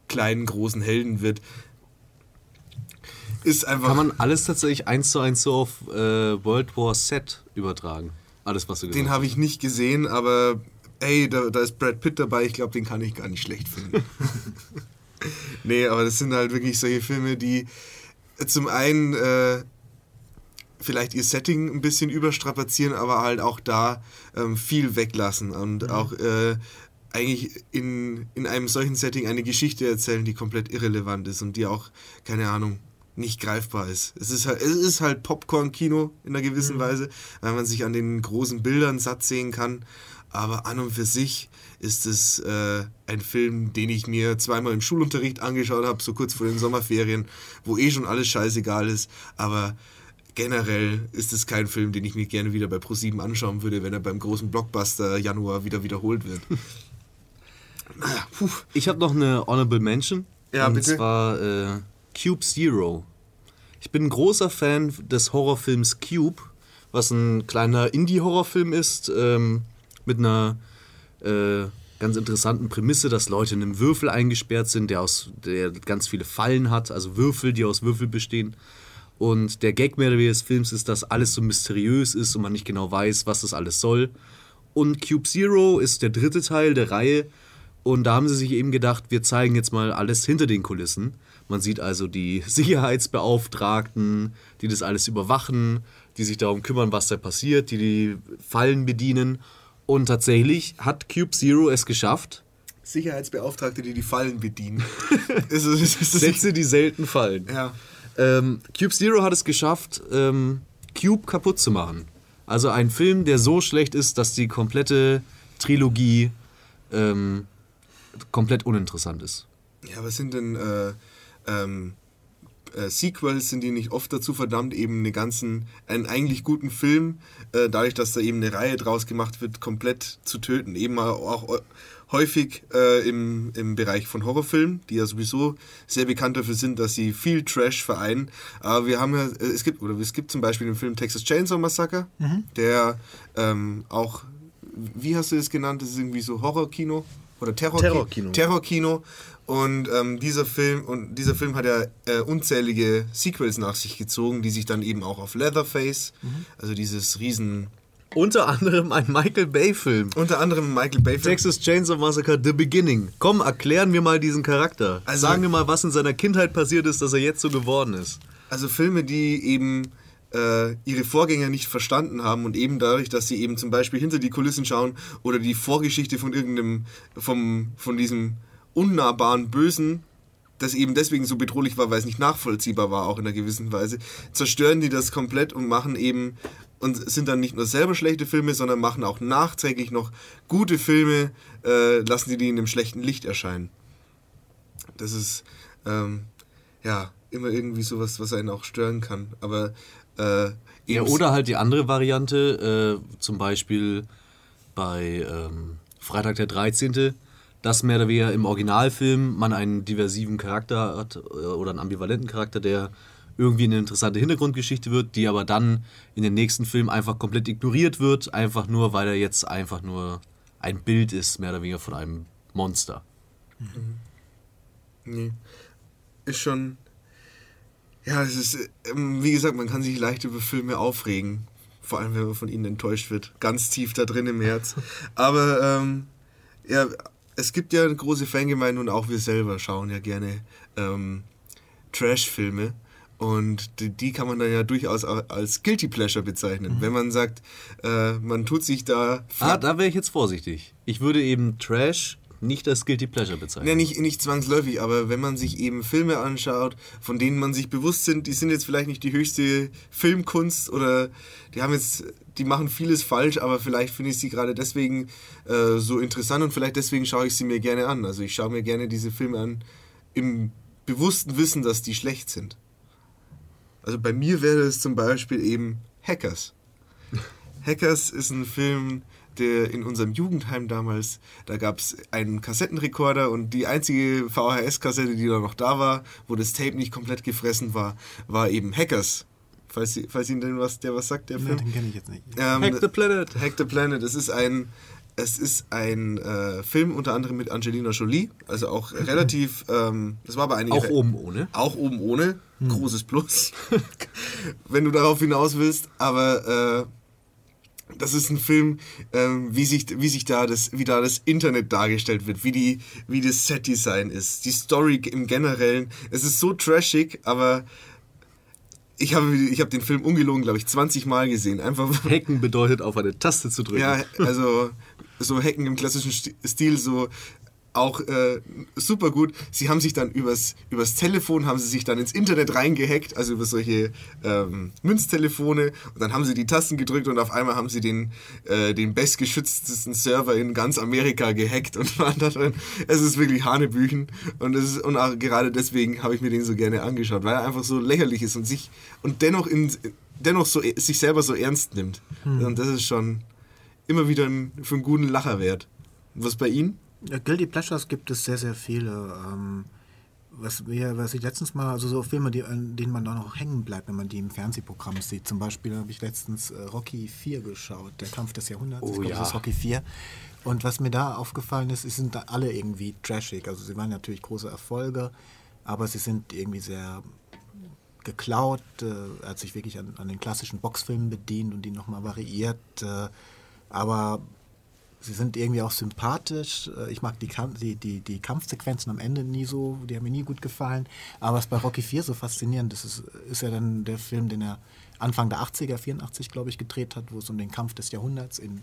kleinen, großen Helden wird ist einfach. Kann man alles tatsächlich eins zu eins so auf äh, World War Z übertragen? Alles, was du gesagt Den habe ich nicht gesehen, aber ey, da, da ist Brad Pitt dabei. Ich glaube, den kann ich gar nicht schlecht finden. nee, aber das sind halt wirklich solche Filme, die zum einen äh, vielleicht ihr Setting ein bisschen überstrapazieren, aber halt auch da ähm, viel weglassen und mhm. auch äh, eigentlich in, in einem solchen Setting eine Geschichte erzählen, die komplett irrelevant ist und die auch, keine Ahnung, nicht greifbar ist. Es ist halt, es ist halt Popcorn-Kino in einer gewissen mhm. Weise, weil man sich an den großen Bildern satt sehen kann. Aber an und für sich ist es äh, ein Film, den ich mir zweimal im Schulunterricht angeschaut habe, so kurz vor den Sommerferien, wo eh schon alles scheißegal ist. Aber generell ist es kein Film, den ich mir gerne wieder bei Pro7 anschauen würde, wenn er beim großen Blockbuster Januar wieder wiederholt wird. ich habe noch eine Honorable Mention. Ja, und bitte. Und zwar äh, Cube Zero. Ich bin ein großer Fan des Horrorfilms Cube, was ein kleiner Indie-Horrorfilm ist, ähm, mit einer äh, ganz interessanten Prämisse, dass Leute in einem Würfel eingesperrt sind, der, aus, der ganz viele Fallen hat, also Würfel, die aus Würfel bestehen. Und der Gag mehr des Films ist, dass alles so mysteriös ist und man nicht genau weiß, was das alles soll. Und Cube Zero ist der dritte Teil der Reihe. Und da haben sie sich eben gedacht, wir zeigen jetzt mal alles hinter den Kulissen. Man sieht also die Sicherheitsbeauftragten, die das alles überwachen, die sich darum kümmern, was da passiert, die die Fallen bedienen. Und tatsächlich hat Cube Zero es geschafft. Sicherheitsbeauftragte, die die Fallen bedienen. ist, ist, ist, Sätze, die selten fallen. Ja. Ähm, Cube Zero hat es geschafft, ähm, Cube kaputt zu machen. Also ein Film, der so schlecht ist, dass die komplette Trilogie ähm, komplett uninteressant ist. Ja, was sind denn äh, ähm, äh, Sequels sind die nicht oft dazu verdammt, eben einen ganzen, einen eigentlich guten Film, äh, dadurch, dass da eben eine Reihe draus gemacht wird, komplett zu töten. Eben auch häufig äh, im, im Bereich von Horrorfilmen, die ja sowieso sehr bekannt dafür sind, dass sie viel Trash vereinen. Aber wir haben ja, äh, es gibt, oder es gibt zum Beispiel den Film Texas Chainsaw Massacre, mhm. der ähm, auch, wie hast du das genannt? Das ist irgendwie so Horrorkino oder Terrorkino. Terrorkino. Terrorkino. Und ähm, dieser Film und dieser Film hat ja äh, unzählige Sequels nach sich gezogen, die sich dann eben auch auf Leatherface, mhm. also dieses riesen unter anderem ein Michael Bay-Film. Unter anderem ein Michael Bay-Film. Texas Chainsaw Massacre The Beginning. Komm, erklären wir mal diesen Charakter. Also, Sagen wir mal, was in seiner Kindheit passiert ist, dass er jetzt so geworden ist. Also Filme, die eben äh, ihre Vorgänger nicht verstanden haben und eben dadurch, dass sie eben zum Beispiel hinter die Kulissen schauen oder die Vorgeschichte von irgendeinem, vom, von diesem unnahbaren Bösen, das eben deswegen so bedrohlich war, weil es nicht nachvollziehbar war, auch in einer gewissen Weise, zerstören die das komplett und machen eben und sind dann nicht nur selber schlechte Filme, sondern machen auch nachträglich noch gute Filme, äh, lassen die die in einem schlechten Licht erscheinen. Das ist ähm, ja immer irgendwie sowas, was einen auch stören kann. Aber äh, ja, oder halt die andere Variante, äh, zum Beispiel bei ähm, Freitag der 13 dass mehr oder weniger im Originalfilm man einen diversiven Charakter hat äh, oder einen ambivalenten Charakter, der irgendwie eine interessante Hintergrundgeschichte wird, die aber dann in den nächsten Film einfach komplett ignoriert wird, einfach nur, weil er jetzt einfach nur ein Bild ist, mehr oder weniger von einem Monster. Mhm. Nee. Ist schon. Ja, es ist, ähm, wie gesagt, man kann sich leicht über Filme aufregen. Vor allem, wenn man von ihnen enttäuscht wird. Ganz tief da drin im Herz. Aber, ähm, ja, es gibt ja eine große Fangemeinde und auch wir selber schauen ja gerne ähm, Trash-Filme. Und die, die, kann man dann ja durchaus als Guilty Pleasure bezeichnen. Mhm. Wenn man sagt, äh, man tut sich da. Ah, da wäre ich jetzt vorsichtig. Ich würde eben Trash nicht als Guilty Pleasure bezeichnen. Ja, nicht, nicht zwangsläufig, aber wenn man sich eben Filme anschaut, von denen man sich bewusst sind, die sind jetzt vielleicht nicht die höchste Filmkunst oder die haben jetzt, die machen vieles falsch, aber vielleicht finde ich sie gerade deswegen äh, so interessant und vielleicht deswegen schaue ich sie mir gerne an. Also ich schaue mir gerne diese Filme an im bewussten Wissen, dass die schlecht sind. Also bei mir wäre es zum Beispiel eben Hackers. Hackers ist ein Film, der in unserem Jugendheim damals, da gab es einen Kassettenrekorder und die einzige VHS-Kassette, die da noch da war, wo das Tape nicht komplett gefressen war, war eben Hackers. Falls, falls Ihnen denn was, der was sagt, der Film? Nein, den kenne ich jetzt nicht. Ähm, Hack the Planet. Hack the Planet. Es ist ein, es ist ein äh, Film unter anderem mit Angelina Jolie, also auch relativ, ähm, das war aber einige... Auch oben ohne. Auch oben ohne, hm. großes Plus, wenn du darauf hinaus willst, aber... Äh, das ist ein Film, ähm, wie, sich, wie sich da das, wie da das Internet dargestellt wird, wie, die, wie das Set-Design ist, die Story im Generellen. Es ist so trashig, aber ich habe, ich habe den Film ungelogen, glaube ich, 20 Mal gesehen. Einfach Hacken bedeutet, auf eine Taste zu drücken. Ja, also so Hacken im klassischen Stil, so auch äh, super gut. Sie haben sich dann übers, übers Telefon, haben sie sich dann ins Internet reingehackt, also über solche ähm, Münztelefone. Und dann haben sie die Tasten gedrückt und auf einmal haben sie den, äh, den bestgeschütztesten Server in ganz Amerika gehackt und waren da drin. Es ist wirklich Hanebüchen. Und, es ist, und auch gerade deswegen habe ich mir den so gerne angeschaut, weil er einfach so lächerlich ist und sich und dennoch, in, dennoch so, sich selber so ernst nimmt. Hm. Und das ist schon immer wieder ein, für einen guten Lacher wert. Was bei Ihnen? Guilty Pleasures gibt es sehr, sehr viele. Ähm, was, wir, was ich letztens mal, also so Filme, die, an denen man da noch hängen bleibt, wenn man die im Fernsehprogramm sieht. Zum Beispiel habe ich letztens äh, Rocky 4 geschaut, der Kampf des Jahrhunderts. Oh, ich glaube, ja. das ist Rocky 4. Und was mir da aufgefallen ist, sie sind da alle irgendwie trashig. Also sie waren natürlich große Erfolge, aber sie sind irgendwie sehr geklaut. Äh, er hat sich wirklich an, an, den klassischen Boxfilmen bedient und die nochmal variiert. Äh, aber sie sind irgendwie auch sympathisch. Äh, ich mag die, die, die, die Kampfsequenzen am Ende nie so, die haben mir nie gut gefallen. Aber was bei Rocky 4 so faszinierend ist, ist, ist ja dann der Film, den er Anfang der 80er, 84 glaube ich, gedreht hat, wo es um den Kampf des Jahrhunderts in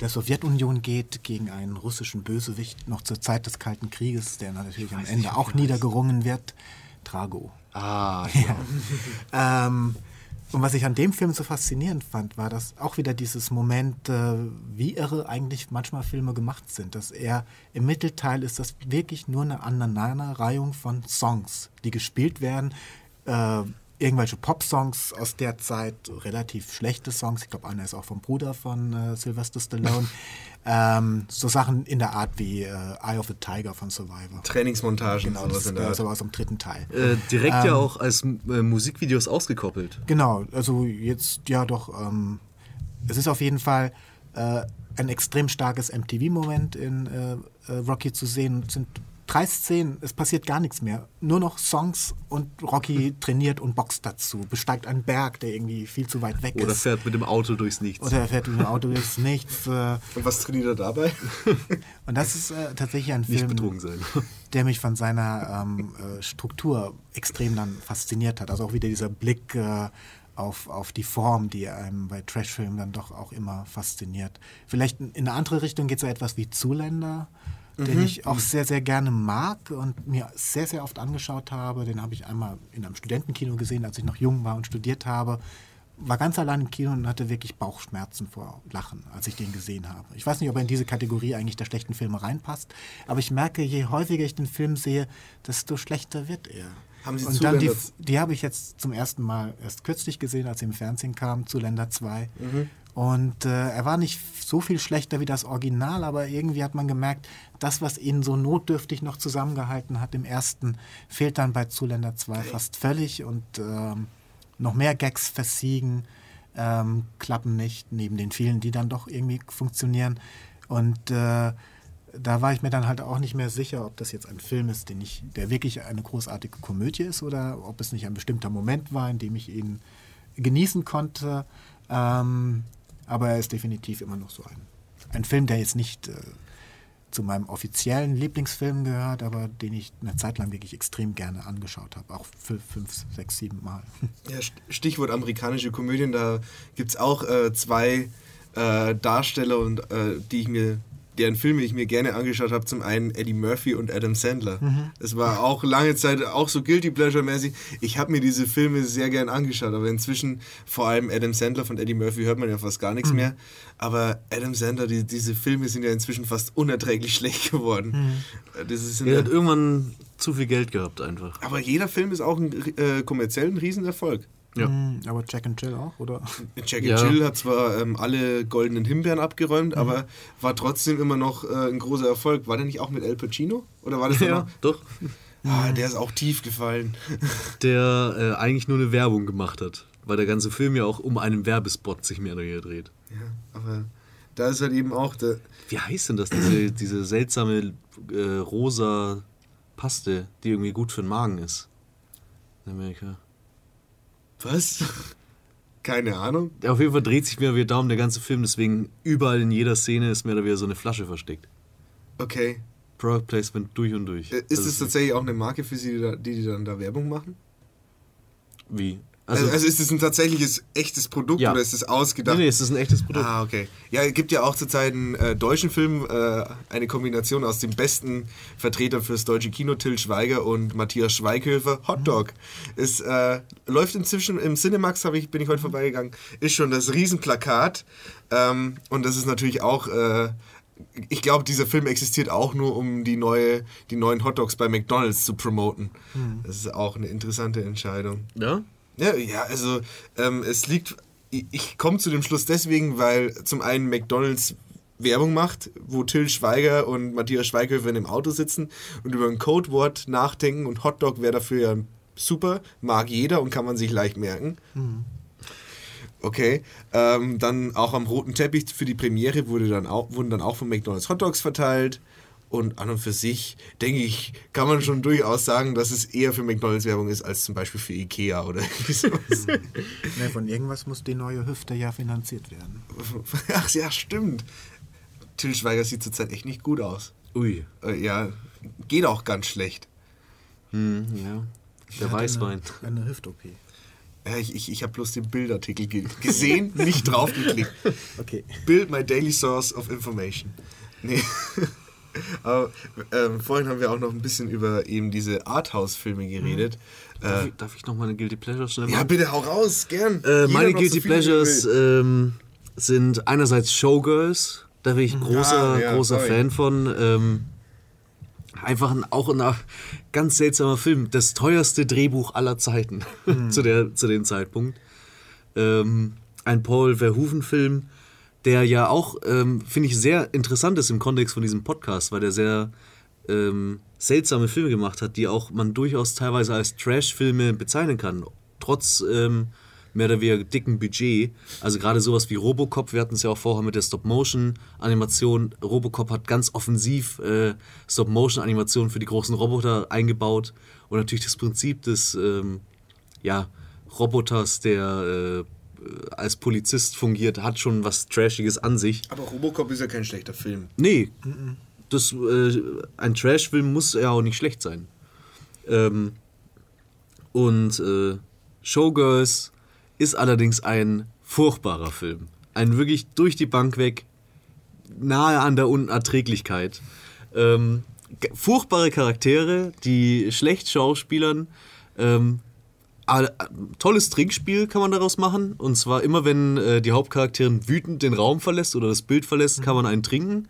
der Sowjetunion geht gegen einen russischen Bösewicht noch zur Zeit des Kalten Krieges, der natürlich am Ende auch niedergerungen wird. Trago. Ah, ja. ähm, und was ich an dem Film so faszinierend fand, war dass auch wieder dieses Moment, äh, wie irre eigentlich manchmal Filme gemacht sind. Dass er im Mittelteil ist das wirklich nur eine Aneinanderreihung von Songs, die gespielt werden. Äh, irgendwelche Pop-Songs aus der Zeit, relativ schlechte Songs. Ich glaube, einer ist auch vom Bruder von äh, Sylvester Stallone. ähm, so Sachen in der Art wie äh, Eye of the Tiger von Survivor. Trainingsmontagen, genau, sowas in der Art. sowas im dritten Teil. Äh, direkt ähm, ja auch als äh, Musikvideos ausgekoppelt. Genau, also jetzt ja doch. Ähm, es ist auf jeden Fall äh, ein extrem starkes MTV-Moment in äh, Rocky zu sehen. Es sind drei Szenen, es passiert gar nichts mehr. Nur noch Songs und Rocky trainiert und boxt dazu. Besteigt einen Berg, der irgendwie viel zu weit weg Oder ist. Oder fährt mit dem Auto durchs Nichts. Oder er fährt mit dem Auto durchs Nichts. Äh. Und was trainiert er dabei? und das ist äh, tatsächlich ein Film, der mich von seiner ähm, äh, Struktur extrem dann fasziniert hat. Also auch wieder dieser Blick äh, auf, auf die Form, die einem bei Trashfilmen dann doch auch immer fasziniert. Vielleicht in eine andere Richtung geht so etwas wie Zuländer den mhm. ich auch sehr, sehr gerne mag und mir sehr, sehr oft angeschaut habe. Den habe ich einmal in einem Studentenkino gesehen, als ich noch jung war und studiert habe. War ganz allein im Kino und hatte wirklich Bauchschmerzen vor Lachen, als ich den gesehen habe. Ich weiß nicht, ob er in diese Kategorie eigentlich der schlechten Filme reinpasst, aber ich merke, je häufiger ich den Film sehe, desto schlechter wird er. Haben Sie und dann die, die habe ich jetzt zum ersten Mal erst kürzlich gesehen, als sie im Fernsehen kam, Zuländer 2. Mhm. Und äh, er war nicht so viel schlechter wie das Original, aber irgendwie hat man gemerkt, das, was ihn so notdürftig noch zusammengehalten hat im ersten, fehlt dann bei Zuländer 2 okay. fast völlig und ähm, noch mehr Gags versiegen, ähm, klappen nicht, neben den vielen, die dann doch irgendwie funktionieren. Und äh, da war ich mir dann halt auch nicht mehr sicher, ob das jetzt ein Film ist, den ich, der wirklich eine großartige Komödie ist oder ob es nicht ein bestimmter Moment war, in dem ich ihn genießen konnte. Ähm, aber er ist definitiv immer noch so ein, ein Film, der jetzt nicht äh, zu meinem offiziellen Lieblingsfilm gehört, aber den ich eine Zeit lang wirklich extrem gerne angeschaut habe. Auch fünf, sechs, sieben Mal. Ja, Stichwort amerikanische Komödien, da gibt es auch äh, zwei äh, Darsteller, und, äh, die ich mir deren Filme ich mir gerne angeschaut habe, zum einen Eddie Murphy und Adam Sandler. Mhm. Es war auch lange Zeit auch so Guilty Pleasure-mäßig. Ich habe mir diese Filme sehr gern angeschaut, aber inzwischen, vor allem Adam Sandler von Eddie Murphy, hört man ja fast gar nichts mhm. mehr. Aber Adam Sandler, die, diese Filme sind ja inzwischen fast unerträglich schlecht geworden. Mhm. Das ist er hat irgendwann zu viel Geld gehabt einfach. Aber jeder Film ist auch ein äh, kommerziell ein Riesenerfolg. Ja. Mhm, aber Jack and Jill auch, oder? Jack and ja. Jill hat zwar ähm, alle goldenen Himbeeren abgeräumt, mhm. aber war trotzdem immer noch äh, ein großer Erfolg. War der nicht auch mit El Pacino? Oder war das ja, doch. Ah, der ist auch tief gefallen. Der äh, eigentlich nur eine Werbung gemacht hat, weil der ganze Film ja auch um einen Werbespot sich mehr oder weniger dreht. Ja, aber da ist halt eben auch der. Wie heißt denn das, diese, diese seltsame äh, rosa Paste, die irgendwie gut für den Magen ist? In Amerika. Was? Keine Ahnung. Auf jeden Fall dreht sich mir wie Daumen der ganze Film, deswegen überall in jeder Szene ist mehr oder weniger so eine Flasche versteckt. Okay. Product Placement durch und durch. Äh, ist es tatsächlich auch eine Marke für Sie, die, die dann da Werbung machen? Wie? Also, also, also, ist es ein tatsächliches echtes Produkt ja. oder ist es ausgedacht? Nee, nee, es ist ein echtes Produkt. Ah, okay. Ja, es gibt ja auch zurzeit einen äh, deutschen Film, äh, eine Kombination aus dem besten Vertreter fürs deutsche Kino, Till Schweiger und Matthias Schweighöfer. Hot Dog. Es äh, läuft inzwischen im Cinemax, ich, bin ich heute vorbeigegangen, ist schon das Riesenplakat. Ähm, und das ist natürlich auch äh, ich glaube, dieser Film existiert auch nur, um die, neue, die neuen Hotdogs bei McDonalds zu promoten. Hm. Das ist auch eine interessante Entscheidung. Ja? Ja, ja also ähm, es liegt. Ich komme zu dem Schluss deswegen, weil zum einen McDonalds Werbung macht, wo Till Schweiger und Matthias Schweighöfer in dem Auto sitzen und über ein Codewort nachdenken und Hotdog wäre dafür ja super, mag jeder und kann man sich leicht merken. Mhm. Okay, ähm, dann auch am roten Teppich für die Premiere wurde dann auch, wurden dann auch von McDonalds Hotdogs verteilt. Und an und für sich, denke ich, kann man schon durchaus sagen, dass es eher für McDonalds Werbung ist als zum Beispiel für Ikea oder sowas. ja, von irgendwas muss die neue Hüfte ja finanziert werden. Ach ja, stimmt. Till Schweiger sieht zurzeit echt nicht gut aus. Ui. Äh, ja, geht auch ganz schlecht. Hm, ja. Der Weißwein. Eine, eine Hüft-OP. Ja, ich, ich, ich habe bloß den Bildartikel gesehen, nicht draufgeklickt. Okay. Build my daily source of information. Nee. Aber ähm, vorhin haben wir auch noch ein bisschen über eben diese Arthouse-Filme geredet. Mhm. Darf, äh, ich, darf, ich, noch mal eine Guilty Pleasure schnell machen? Ja, bitte hau raus, gern. Äh, meine Guilty so Pleasures ähm, sind einerseits Showgirls, da bin ich großer, ja, ja, großer Fan von. Ähm, einfach ein, auch ein ganz seltsamer Film. Das teuerste Drehbuch aller Zeiten mhm. zu, der, zu dem Zeitpunkt. Ähm, ein Paul Verhoeven-Film der ja auch, ähm, finde ich, sehr interessant ist im Kontext von diesem Podcast, weil der sehr ähm, seltsame Filme gemacht hat, die auch man durchaus teilweise als Trash-Filme bezeichnen kann, trotz ähm, mehr oder weniger dicken Budget. Also gerade sowas wie Robocop, wir hatten es ja auch vorher mit der Stop-Motion-Animation. Robocop hat ganz offensiv äh, Stop-Motion-Animationen für die großen Roboter eingebaut und natürlich das Prinzip des ähm, ja, Roboters, der äh, als Polizist fungiert, hat schon was Trashiges an sich. Aber Robocop ist ja kein schlechter Film. Nee. Das, äh, ein Trash-Film muss ja auch nicht schlecht sein. Ähm, und äh, Showgirls ist allerdings ein furchtbarer Film. Ein wirklich durch die Bank weg, nahe an der Unerträglichkeit. Ähm, furchtbare Charaktere, die schlecht schauspielern, ähm, tolles Trinkspiel kann man daraus machen. Und zwar immer, wenn äh, die Hauptcharakterin wütend den Raum verlässt oder das Bild verlässt, kann man einen trinken.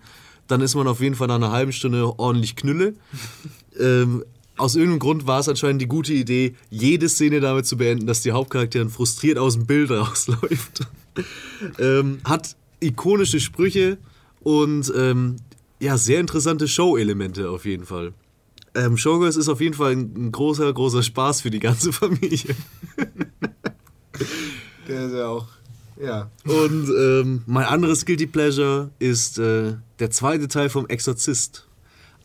Dann ist man auf jeden Fall nach einer halben Stunde ordentlich Knülle. ähm, aus irgendeinem Grund war es anscheinend die gute Idee, jede Szene damit zu beenden, dass die Hauptcharakterin frustriert aus dem Bild rausläuft. ähm, hat ikonische Sprüche und ähm, ja, sehr interessante Show-Elemente auf jeden Fall. Ähm, Showgirls ist auf jeden Fall ein, ein, großer, großer Spaß für die ganze Familie. Der ist ja auch, ja. Und ähm, mein anderes Guilty Pleasure ist äh, der zweite Teil vom Exorzist.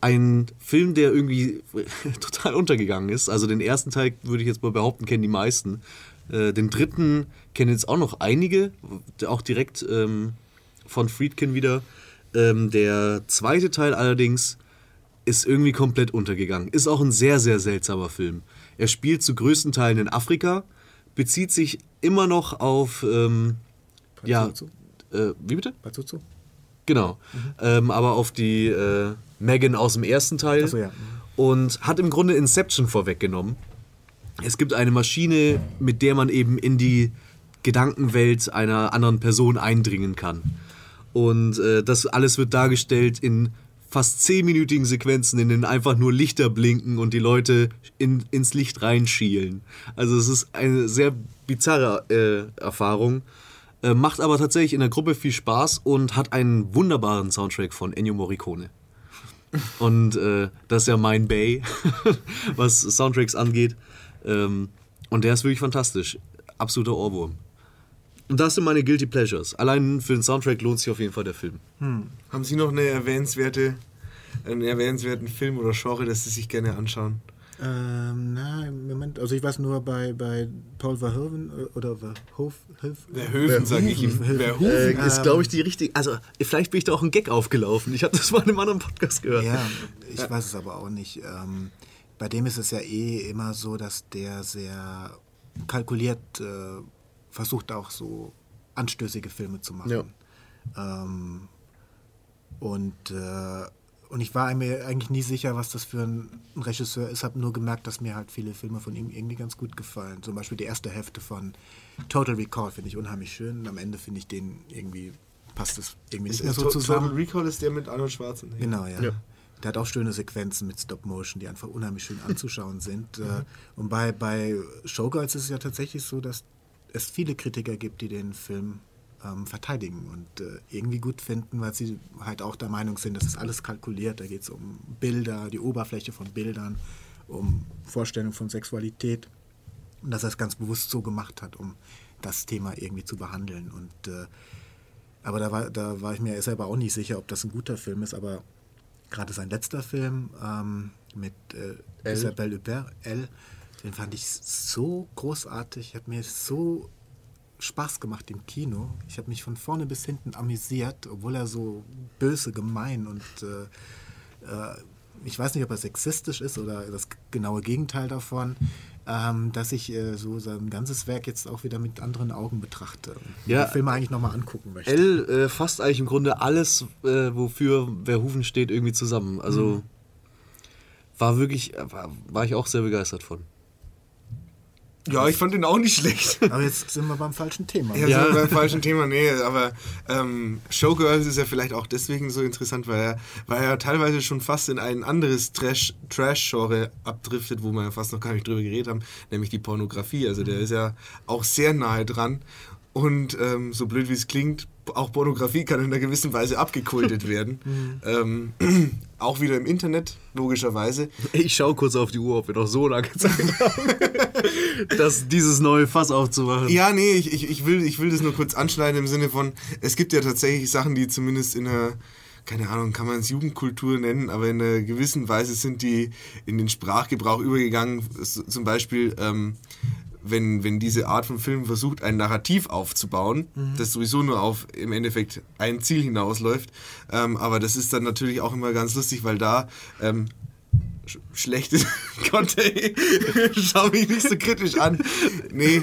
Ein Film, der irgendwie total untergegangen ist. Also den ersten Teil würde ich jetzt mal behaupten, kennen die meisten. Äh, den dritten kennen jetzt auch noch einige, auch direkt ähm, von Friedkin wieder. Ähm, der zweite Teil allerdings ist irgendwie komplett untergegangen. Ist auch ein sehr, sehr seltsamer Film. Er spielt zu größten Teilen in Afrika, bezieht sich immer noch auf. Ähm, ja. Äh, wie bitte? Pazuzu. Genau. Mhm. Ähm, aber auf die äh, Megan aus dem ersten Teil. So, ja. Und hat im Grunde Inception vorweggenommen. Es gibt eine Maschine, mit der man eben in die Gedankenwelt einer anderen Person eindringen kann. Und äh, das alles wird dargestellt in fast zehnminütigen Sequenzen, in denen einfach nur Lichter blinken und die Leute in, ins Licht reinschielen. Also es ist eine sehr bizarre äh, Erfahrung. Äh, macht aber tatsächlich in der Gruppe viel Spaß und hat einen wunderbaren Soundtrack von Ennio Morricone. Und äh, das ist ja mein Bay, was Soundtracks angeht. Ähm, und der ist wirklich fantastisch. Absoluter Ohrwurm. Und das sind meine Guilty Pleasures. Allein für den Soundtrack lohnt sich auf jeden Fall der Film. Hm. Haben Sie noch eine erwähnenswerte, einen erwähnenswerten Film oder Genre, das Sie sich gerne anschauen? Ähm, na, im Moment, also ich weiß nur bei, bei Paul Verhoeven äh, oder Verhoeven, Verhoeven sage ich ihm. Verhoeven äh, ist, glaube ich, die richtige. Also, vielleicht bin ich da auch ein Gag aufgelaufen. Ich habe das mal in einem anderen Podcast gehört. Ja, ich ja. weiß es aber auch nicht. Ähm, bei dem ist es ja eh immer so, dass der sehr kalkuliert äh, versucht auch so anstößige Filme zu machen. Ja. Ähm, und, äh, und ich war mir eigentlich nie sicher, was das für ein Regisseur ist. Habe nur gemerkt, dass mir halt viele Filme von ihm irgendwie ganz gut gefallen. Zum Beispiel die erste Hälfte von Total Recall finde ich unheimlich schön. Und am Ende finde ich den irgendwie, passt es irgendwie nicht mehr so zusammen. Total Recall ist der mit Arnold Schwarzenegger. Genau, ja. ja. Der hat auch schöne Sequenzen mit Stop Motion, die einfach unheimlich schön anzuschauen sind. Mhm. Und bei, bei Showgirls ist es ja tatsächlich so, dass es viele Kritiker gibt, die den Film ähm, verteidigen und äh, irgendwie gut finden, weil sie halt auch der Meinung sind, das ist alles kalkuliert. Da geht es um Bilder, die Oberfläche von Bildern, um Vorstellung von Sexualität. Und dass er es ganz bewusst so gemacht hat, um das Thema irgendwie zu behandeln. Und, äh, aber da war, da war ich mir selber auch nicht sicher, ob das ein guter Film ist. Aber gerade sein letzter Film ähm, mit äh, Isabelle Huppert, Elle, den fand ich so großartig. Hat mir so Spaß gemacht im Kino. Ich habe mich von vorne bis hinten amüsiert, obwohl er so böse, gemein und äh, äh, ich weiß nicht, ob er sexistisch ist oder das genaue Gegenteil davon, ähm, dass ich äh, so sein ganzes Werk jetzt auch wieder mit anderen Augen betrachte ja, die Filme eigentlich nochmal angucken möchte. L äh, fasst eigentlich im Grunde alles, äh, wofür Verhoeven steht, irgendwie zusammen. Also mhm. war wirklich, war, war ich auch sehr begeistert von. Ja, ich fand den auch nicht schlecht. Aber jetzt sind wir beim falschen Thema. Ja, ja. sind wir beim falschen Thema. Nee, aber ähm, Showgirls ist ja vielleicht auch deswegen so interessant, weil er, weil er teilweise schon fast in ein anderes Trash-Genre abdriftet, wo wir ja fast noch gar nicht drüber geredet haben, nämlich die Pornografie. Also der ist ja auch sehr nahe dran. Und ähm, so blöd wie es klingt, auch Pornografie kann in einer gewissen Weise abgekultet werden. Mhm. ähm, auch wieder im Internet, logischerweise. Ich schaue kurz auf die Uhr, ob wir noch so lange Zeit haben, das, dieses neue Fass aufzumachen. Ja, nee, ich, ich, ich, will, ich will das nur kurz anschneiden im Sinne von, es gibt ja tatsächlich Sachen, die zumindest in einer keine Ahnung, kann man es Jugendkultur nennen, aber in einer gewissen Weise sind die in den Sprachgebrauch übergegangen. Zum Beispiel ähm, wenn, wenn diese Art von Film versucht, ein Narrativ aufzubauen, mhm. das sowieso nur auf im Endeffekt ein Ziel hinausläuft. Ähm, aber das ist dann natürlich auch immer ganz lustig, weil da ähm, sch schlechtes Content, schau mich nicht so kritisch an. Nee,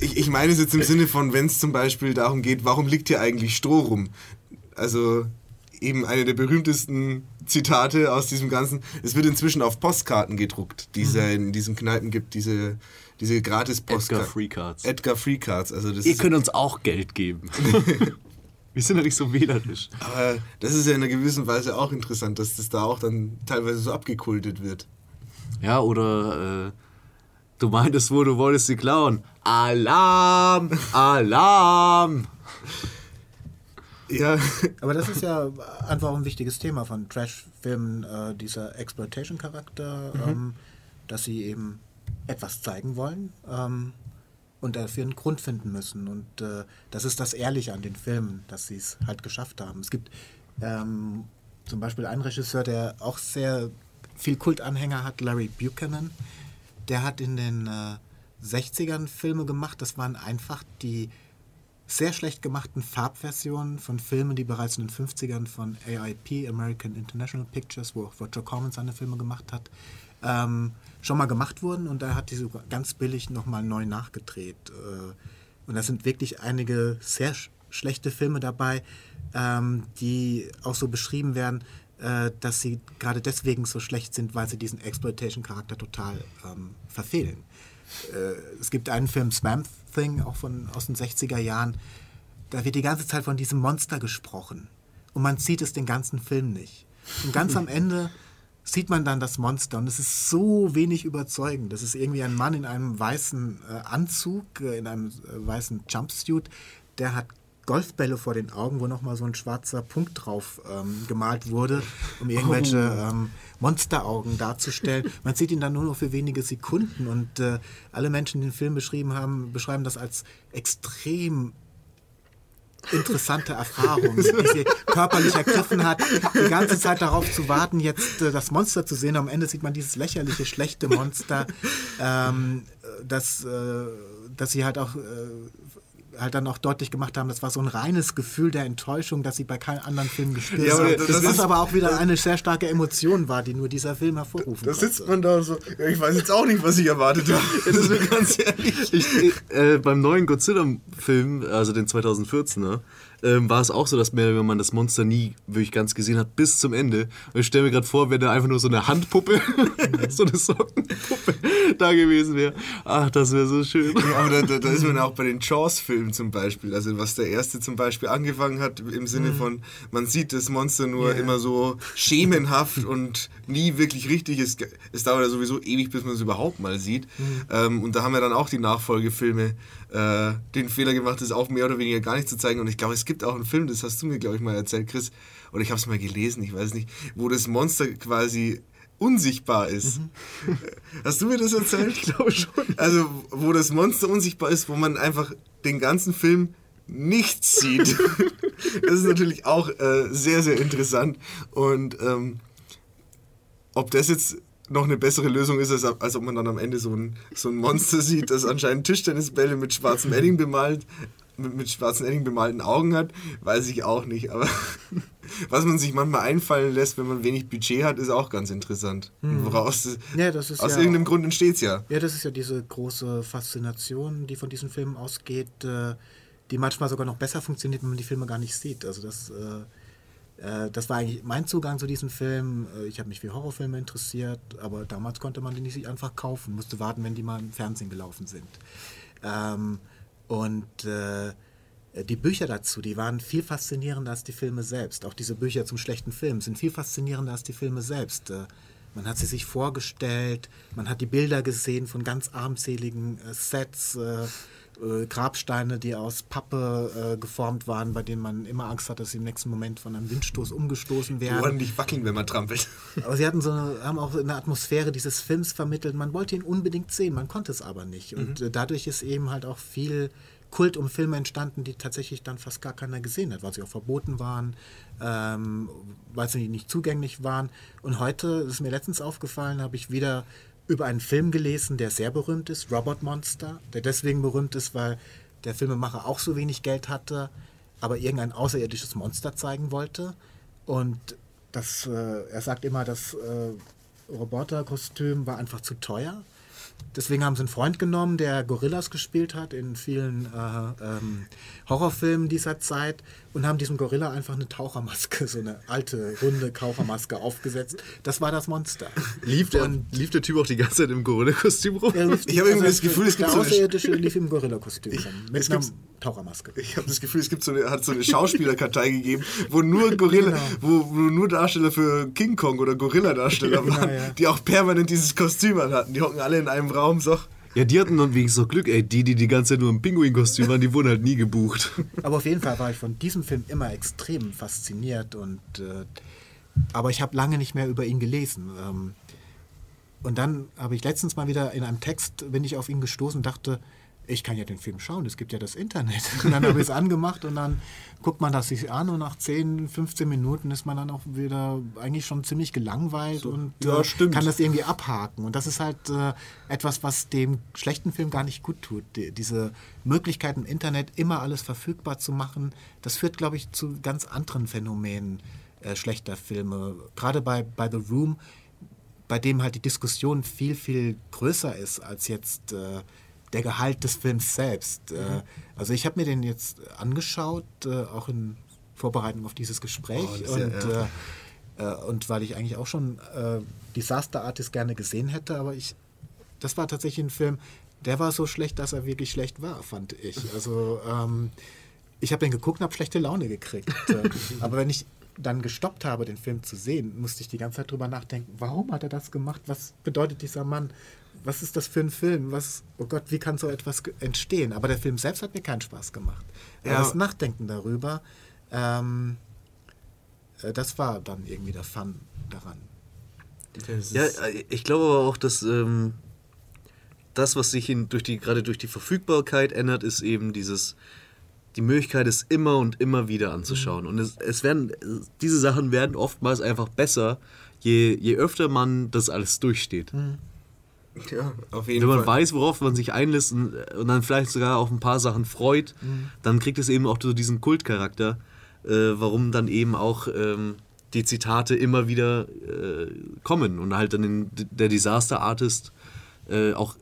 ich, ich meine es jetzt im Sinne von, wenn es zum Beispiel darum geht, warum liegt hier eigentlich Stroh rum? Also eben eine der berühmtesten Zitate aus diesem Ganzen. Es wird inzwischen auf Postkarten gedruckt, die es mhm. in diesen Kneipen gibt, diese diese gratis Edgar Free Cards. Edgar Free Cards. Also das Ihr könnt uns auch Geld geben. Wir sind ja nicht so wählerisch. Aber das ist ja in einer gewissen Weise auch interessant, dass das da auch dann teilweise so abgekultet wird. Ja, oder äh, du meintest wo du wolltest sie klauen. Alarm! Alarm! Ja. Aber das ist ja einfach ein wichtiges Thema von Trash-Filmen, äh, dieser Exploitation-Charakter, mhm. ähm, dass sie eben etwas zeigen wollen ähm, und dafür einen Grund finden müssen. Und äh, das ist das Ehrliche an den Filmen, dass sie es halt geschafft haben. Es gibt ähm, zum Beispiel einen Regisseur, der auch sehr viel Kultanhänger hat, Larry Buchanan. Der hat in den äh, 60ern Filme gemacht. Das waren einfach die sehr schlecht gemachten Farbversionen von Filmen, die bereits in den 50ern von AIP, American International Pictures, wo auch Roger Corman seine Filme gemacht hat, ähm, schon mal gemacht wurden und da hat die sogar ganz billig nochmal neu nachgedreht. Äh, und da sind wirklich einige sehr sch schlechte Filme dabei, ähm, die auch so beschrieben werden, äh, dass sie gerade deswegen so schlecht sind, weil sie diesen Exploitation-Charakter total ähm, verfehlen. Äh, es gibt einen Film Swamp Thing, auch von, aus den 60er Jahren, da wird die ganze Zeit von diesem Monster gesprochen. Und man sieht es den ganzen Film nicht. Und ganz am Ende sieht man dann das Monster und es ist so wenig überzeugend. Das ist irgendwie ein Mann in einem weißen äh, Anzug, äh, in einem äh, weißen Jumpsuit, der hat Golfbälle vor den Augen, wo nochmal so ein schwarzer Punkt drauf ähm, gemalt wurde, um irgendwelche oh. ähm, Monsteraugen darzustellen. Man sieht ihn dann nur noch für wenige Sekunden und äh, alle Menschen, die den Film beschrieben haben, beschreiben das als extrem interessante Erfahrung, die sie körperlich ergriffen hat, die ganze Zeit darauf zu warten, jetzt äh, das Monster zu sehen. Am Ende sieht man dieses lächerliche, schlechte Monster, ähm, das, äh, das sie halt auch äh, halt dann auch deutlich gemacht haben, das war so ein reines Gefühl der Enttäuschung, dass sie bei keinem anderen Film gespielt ja, haben. Das, das was aber auch wieder eine sehr starke Emotion war, die nur dieser Film hervorrufen Da sitzt man da so, ja, ich weiß jetzt auch nicht, was ich erwartet habe. Das ist mir ganz ehrlich. Ich, äh, beim neuen Godzilla-Film, also den 2014er, ähm, war es auch so, dass mehr, wenn man das Monster nie wirklich ganz gesehen hat, bis zum Ende. Und ich stelle mir gerade vor, wenn da einfach nur so eine Handpuppe, so eine Sockenpuppe da gewesen wäre. Ach, das wäre so schön. Ja, aber da, da, ist man auch bei den Jaws-Filmen zum Beispiel. Also was der erste zum Beispiel angefangen hat, im Sinne mhm. von, man sieht das Monster nur yeah. immer so schemenhaft und nie wirklich richtig. Es, es dauert ja sowieso ewig, bis man es überhaupt mal sieht. Mhm. Ähm, und da haben wir dann auch die Nachfolgefilme äh, den Fehler gemacht, das auch mehr oder weniger gar nicht zu zeigen. Und ich glaube, es gibt auch einen Film, das hast du mir, glaube ich, mal erzählt, Chris, oder ich habe es mal gelesen, ich weiß nicht, wo das Monster quasi unsichtbar ist. Mhm. Hast du mir das erzählt? Ich glaube schon. Also, wo das Monster unsichtbar ist, wo man einfach den ganzen Film nichts sieht. das ist natürlich auch äh, sehr, sehr interessant. Und ähm, ob das jetzt noch eine bessere Lösung ist, als, als ob man dann am Ende so ein, so ein Monster sieht, das anscheinend Tischtennisbälle mit schwarzem Edding bemalt, mit, mit schwarzen Edding bemalten Augen hat, weiß ich auch nicht. Aber was man sich manchmal einfallen lässt, wenn man wenig Budget hat, ist auch ganz interessant. Hm. Woraus ja, aus ja irgendeinem Grund entsteht es ja. Ja, das ist ja diese große Faszination, die von diesen Filmen ausgeht, äh, die manchmal sogar noch besser funktioniert, wenn man die Filme gar nicht sieht. Also das äh, das war eigentlich mein Zugang zu diesem Film. Äh, ich habe mich für Horrorfilme interessiert, aber damals konnte man die nicht einfach kaufen, musste warten, wenn die mal im Fernsehen gelaufen sind. Ähm, und äh, die Bücher dazu, die waren viel faszinierender als die Filme selbst. Auch diese Bücher zum schlechten Film sind viel faszinierender als die Filme selbst. Äh, man hat sie sich vorgestellt, man hat die Bilder gesehen von ganz armseligen Sets. Äh, Grabsteine, die aus Pappe äh, geformt waren, bei denen man immer Angst hat, dass sie im nächsten Moment von einem Windstoß umgestoßen werden. Die ordentlich wackeln, wenn man trampelt. Aber sie hatten so eine, haben auch eine Atmosphäre dieses Films vermittelt. Man wollte ihn unbedingt sehen, man konnte es aber nicht. Und mhm. äh, dadurch ist eben halt auch viel Kult um Filme entstanden, die tatsächlich dann fast gar keiner gesehen hat, weil sie auch verboten waren, ähm, weil sie nicht zugänglich waren. Und heute, das ist mir letztens aufgefallen, habe ich wieder über einen Film gelesen, der sehr berühmt ist, Robot Monster, der deswegen berühmt ist, weil der Filmemacher auch so wenig Geld hatte, aber irgendein außerirdisches Monster zeigen wollte. Und das, äh, er sagt immer, das äh, Roboterkostüm war einfach zu teuer. Deswegen haben sie einen Freund genommen, der Gorillas gespielt hat in vielen äh, ähm, Horrorfilmen dieser Zeit und haben diesem Gorilla einfach eine Tauchermaske, so eine alte, runde Tauchermaske aufgesetzt. Das war das Monster. Lief der, und lief der Typ auch die ganze Zeit im Gorilla-Kostüm rum? ich habe irgendwie das Gefühl, es gibt der Außerirdische lief im Gorilla-Kostüm rum. Mit Tauchermaske. Ich habe das Gefühl, es gibt so eine, hat so eine Schauspielerkartei gegeben, wo nur Gorilla, genau. wo, wo, nur Darsteller für King Kong oder Gorilla-Darsteller ja, waren, ja. die auch permanent dieses Kostüm hatten. Die hocken alle in einem Raum so. Ja, die hatten dann wenigstens so Glück, ey. Die, die die ganze Zeit nur im Pinguin-Kostüm waren, die wurden halt nie gebucht. Aber auf jeden Fall war ich von diesem Film immer extrem fasziniert und. Äh, aber ich habe lange nicht mehr über ihn gelesen. Ähm, und dann habe ich letztens mal wieder in einem Text, bin ich auf ihn gestoßen und dachte, ich kann ja den Film schauen, es gibt ja das Internet. Und dann habe ich es angemacht und dann guckt man das sich an und nach 10, 15 Minuten ist man dann auch wieder eigentlich schon ziemlich gelangweilt so, und ja, äh, kann das irgendwie abhaken. Und das ist halt äh, etwas, was dem schlechten Film gar nicht gut tut. Die, diese Möglichkeit im Internet immer alles verfügbar zu machen, das führt, glaube ich, zu ganz anderen Phänomenen äh, schlechter Filme. Gerade bei, bei The Room, bei dem halt die Diskussion viel, viel größer ist als jetzt äh, der Gehalt des Films selbst. Äh, mhm. also ich habe mir den jetzt angeschaut, äh, auch in Vorbereitung auf dieses Gespräch. Oh, und, ja, ja. Äh, und weil ich eigentlich auch schon Disaster Artist gerne gesehen hätte, aber ich, das war tatsächlich ein Film, der war so schlecht, dass er wirklich schlecht war, fand ich. Also ähm, ich habe den geguckt und habe schlechte Laune gekriegt. aber wenn ich dann gestoppt habe, den Film zu sehen, musste ich die ganze Zeit drüber nachdenken, warum hat er das gemacht? Was bedeutet dieser Mann? Was ist das für ein Film? Was, oh Gott, wie kann so etwas entstehen? Aber der Film selbst hat mir keinen Spaß gemacht. Ja. Das Nachdenken darüber, ähm, äh, das war dann irgendwie der Fun daran. Ja, äh, ich glaube aber auch, dass ähm, das, was sich in, durch die, gerade durch die Verfügbarkeit ändert, ist eben dieses, die Möglichkeit, es immer und immer wieder anzuschauen. Mhm. Und es, es werden, diese Sachen werden oftmals einfach besser, je, je öfter man das alles durchsteht. Mhm. Ja, auf jeden Wenn man Fall. weiß, worauf man sich einlässt und, und, dann vielleicht sogar auf ein paar Sachen freut, mhm. dann kriegt es eben auch so diesen Kultcharakter, äh, warum dann eben auch ähm, die Zitate immer wieder äh, kommen und halt dann in, der Disaster Artist äh, auch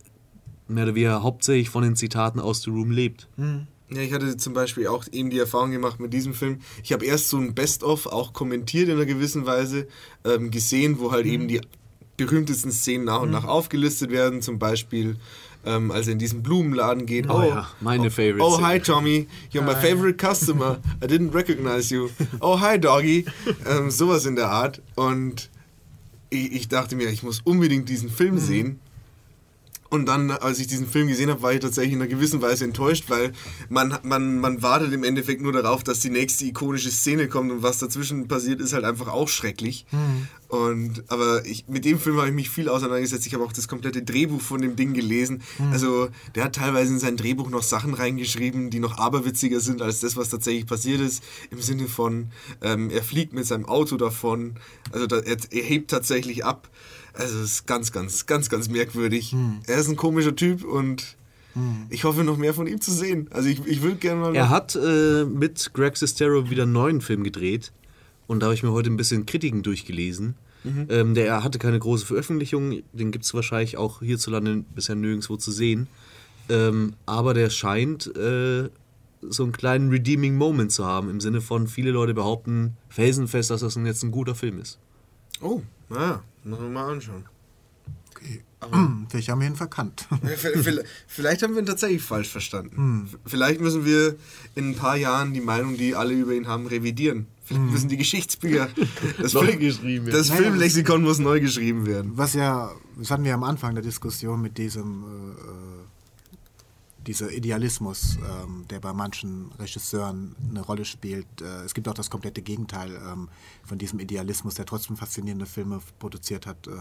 mehr oder weniger hauptsächlich von den Zitaten aus The Room lebt. Mhm. Ja, ich hatte zum Beispiel auch eben die Erfahrung gemacht mit diesem Film. Ich habe erst so ein Best-of auch kommentiert in einer gewissen Weise ähm, gesehen, wo halt mhm. eben die berühmtesten Szenen nach und mhm. nach aufgelistet werden. Zum Beispiel, ähm, als er in diesen Blumenladen geht. Oh, oh ja, meine oh, Favorite. Oh, hi Tommy, you're my favorite customer. I didn't recognize you. Oh, hi Doggy. Ähm, sowas in der Art. Und ich, ich, dachte mir, ich muss unbedingt diesen Film mhm. sehen. Und dann, als ich diesen Film gesehen habe, war ich tatsächlich in einer gewissen Weise enttäuscht, weil man, man, man wartet im Endeffekt nur darauf, dass die nächste ikonische Szene kommt und was dazwischen passiert, ist halt einfach auch schrecklich. Mhm. Und, aber ich, mit dem Film habe ich mich viel auseinandergesetzt. Ich habe auch das komplette Drehbuch von dem Ding gelesen. Mhm. Also der hat teilweise in sein Drehbuch noch Sachen reingeschrieben, die noch aberwitziger sind als das, was tatsächlich passiert ist. Im Sinne von, ähm, er fliegt mit seinem Auto davon. Also da, er, er hebt tatsächlich ab. Also es ist ganz, ganz, ganz, ganz merkwürdig. Hm. Er ist ein komischer Typ und hm. ich hoffe noch mehr von ihm zu sehen. Also ich, ich würde gerne mal... Er hat äh, mit Greg Sestero wieder einen neuen Film gedreht und da habe ich mir heute ein bisschen Kritiken durchgelesen. Mhm. Ähm, der hatte keine große Veröffentlichung, den gibt es wahrscheinlich auch hierzulande bisher nirgendwo zu sehen. Ähm, aber der scheint äh, so einen kleinen Redeeming Moment zu haben, im Sinne von, viele Leute behaupten felsenfest, dass das jetzt ein guter Film ist. Oh, naja, muss man mal anschauen. Okay. Aber vielleicht haben wir ihn verkannt. vielleicht haben wir ihn tatsächlich falsch verstanden. Hm. Vielleicht müssen wir in ein paar Jahren die Meinung, die alle über ihn haben, revidieren. Vielleicht hm. müssen die Geschichtsbücher, das, neu Film, geschrieben das naja, Filmlexikon muss neu geschrieben werden. Was ja, das hatten wir am Anfang der Diskussion mit diesem äh, dieser Idealismus, ähm, der bei manchen Regisseuren eine Rolle spielt. Äh, es gibt auch das komplette Gegenteil ähm, von diesem Idealismus, der trotzdem faszinierende Filme produziert hat. Äh,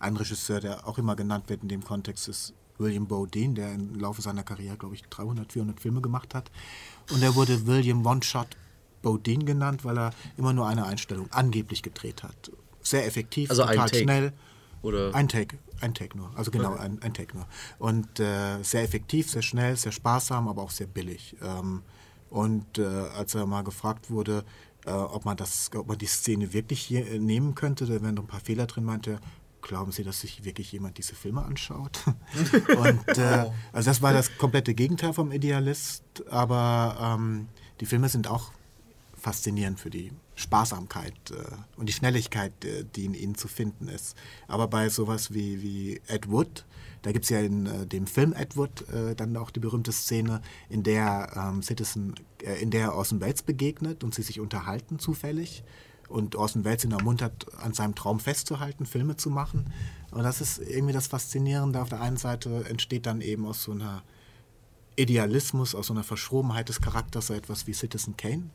ein Regisseur, der auch immer genannt wird in dem Kontext, ist William Bodine, der im Laufe seiner Karriere, glaube ich, 300, 400 Filme gemacht hat. Und er wurde William One-Shot Bodine genannt, weil er immer nur eine Einstellung angeblich gedreht hat. Sehr effektiv, also total schnell. Oder? Ein Take, ein Take nur. Also genau, okay. ein, ein Take nur. Und äh, sehr effektiv, sehr schnell, sehr sparsam, aber auch sehr billig. Ähm, und äh, als er mal gefragt wurde, äh, ob, man das, ob man die Szene wirklich hier äh, nehmen könnte, da wären noch ein paar Fehler drin, meinte er, glauben Sie, dass sich wirklich jemand diese Filme anschaut? und äh, oh. also das war das komplette Gegenteil vom Idealist, aber ähm, die Filme sind auch faszinierend für die Sparsamkeit äh, und die Schnelligkeit, äh, die in ihnen zu finden ist. Aber bei sowas wie, wie Ed Wood, da gibt es ja in äh, dem Film Ed Wood äh, dann auch die berühmte Szene, in der ähm, Citizen, äh, in der Orson Welles begegnet und sie sich unterhalten zufällig und Orson Welles ihn ermuntert, an seinem Traum festzuhalten, Filme zu machen. Und das ist irgendwie das Faszinierende. Auf der einen Seite entsteht dann eben aus so einer Idealismus, aus so einer Verschrobenheit des Charakters so etwas wie Citizen Kane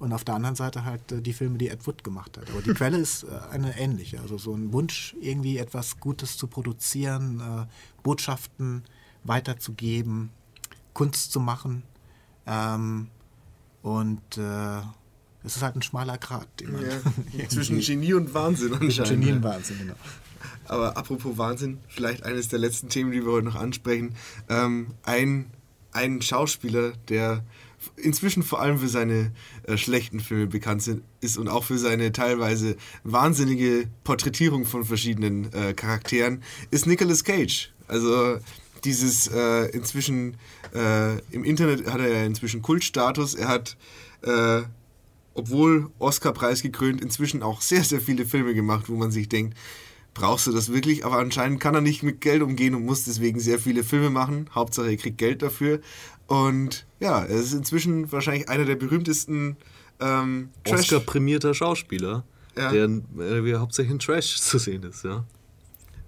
und auf der anderen Seite halt äh, die Filme, die Ed Wood gemacht hat. Aber die Quelle ist äh, eine ähnliche. Also so ein Wunsch, irgendwie etwas Gutes zu produzieren, äh, Botschaften weiterzugeben, Kunst zu machen. Ähm, und äh, es ist halt ein schmaler Grat. Ja, zwischen Genie und Wahnsinn anscheinend. Genie und Wahnsinn, genau. Aber apropos Wahnsinn, vielleicht eines der letzten Themen, die wir heute noch ansprechen. Ähm, ein, ein Schauspieler, der inzwischen vor allem für seine äh, schlechten Filme bekannt sind, ist und auch für seine teilweise wahnsinnige Porträtierung von verschiedenen äh, Charakteren, ist Nicolas Cage. Also dieses äh, inzwischen äh, im Internet hat er ja inzwischen Kultstatus. Er hat äh, obwohl Oscar-Preis gekrönt, inzwischen auch sehr, sehr viele Filme gemacht, wo man sich denkt, brauchst du das wirklich? Aber anscheinend kann er nicht mit Geld umgehen und muss deswegen sehr viele Filme machen. Hauptsache, er kriegt Geld dafür. Und ja, er ist inzwischen wahrscheinlich einer der berühmtesten ähm, Oscar-prämierter Schauspieler, ja. der äh, hauptsächlich in Trash zu sehen ist, ja.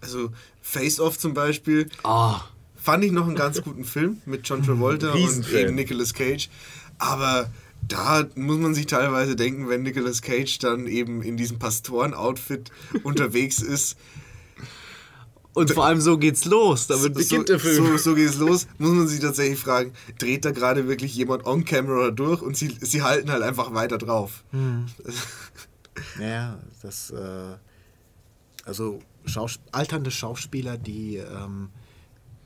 Also Face Off zum Beispiel. Oh. Fand ich noch einen ganz guten Film mit John Travolta und eben Nicolas Cage. Aber da muss man sich teilweise denken, wenn Nicolas Cage dann eben in diesem Pastoren-Outfit unterwegs ist, und vor allem so geht's los. Damit beginnt so, der Film. So, so geht's los. Muss man sich tatsächlich fragen, dreht da gerade wirklich jemand on camera durch und sie, sie halten halt einfach weiter drauf. Hm. naja, das. Äh, also Schaus alternde Schauspieler, die ähm,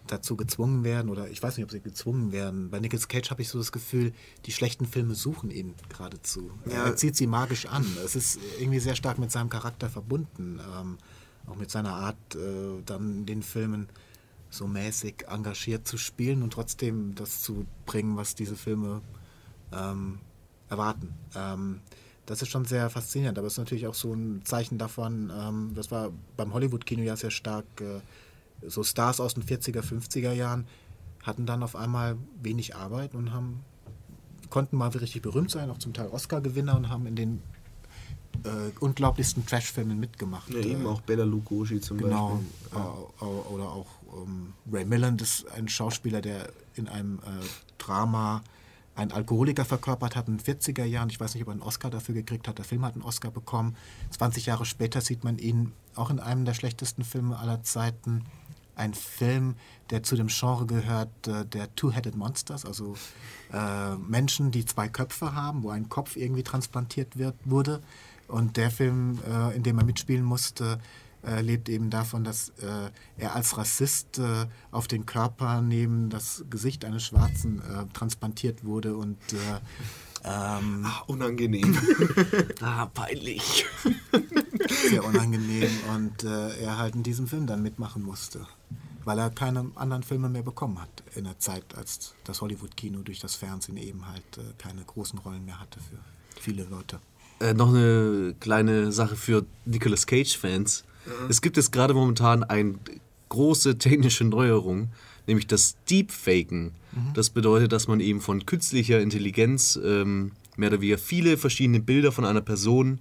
dazu gezwungen werden, oder ich weiß nicht, ob sie gezwungen werden. Bei Nicolas Cage habe ich so das Gefühl, die schlechten Filme suchen ihn geradezu. Ja. Er zieht sie magisch an. Es ist irgendwie sehr stark mit seinem Charakter verbunden. Ähm, auch mit seiner Art, äh, dann den Filmen so mäßig engagiert zu spielen und trotzdem das zu bringen, was diese Filme ähm, erwarten. Ähm, das ist schon sehr faszinierend, aber es ist natürlich auch so ein Zeichen davon, ähm, das war beim Hollywood-Kino ja sehr stark, äh, so Stars aus den 40er, 50er Jahren hatten dann auf einmal wenig Arbeit und haben, konnten mal richtig berühmt sein, auch zum Teil Oscar-Gewinner und haben in den äh, unglaublichsten Trashfilmen mitgemacht. Ja, eben auch Bella Lugosi zum genau, Beispiel. Genau. Ja. Oder auch ähm, Ray Milland ist ein Schauspieler, der in einem äh, Drama einen Alkoholiker verkörpert hat in den 40er Jahren. Ich weiß nicht, ob er einen Oscar dafür gekriegt hat. Der Film hat einen Oscar bekommen. 20 Jahre später sieht man ihn auch in einem der schlechtesten Filme aller Zeiten. Ein Film, der zu dem Genre gehört, äh, der Two-Headed Monsters, also äh, Menschen, die zwei Köpfe haben, wo ein Kopf irgendwie transplantiert wird, wurde. Und der Film, äh, in dem er mitspielen musste, äh, lebt eben davon, dass äh, er als Rassist äh, auf den Körper neben das Gesicht eines Schwarzen äh, transplantiert wurde und äh, ähm, Ach, unangenehm. ah, peinlich. Sehr unangenehm und äh, er halt in diesem Film dann mitmachen musste, weil er keine anderen Filme mehr bekommen hat in der Zeit, als das Hollywood-Kino durch das Fernsehen eben halt keine großen Rollen mehr hatte für viele Leute. Äh, noch eine kleine Sache für Nicolas Cage-Fans. Mhm. Es gibt jetzt gerade momentan eine große technische Neuerung, nämlich das Deepfaken. Mhm. Das bedeutet, dass man eben von künstlicher Intelligenz ähm, mehr oder weniger viele verschiedene Bilder von einer Person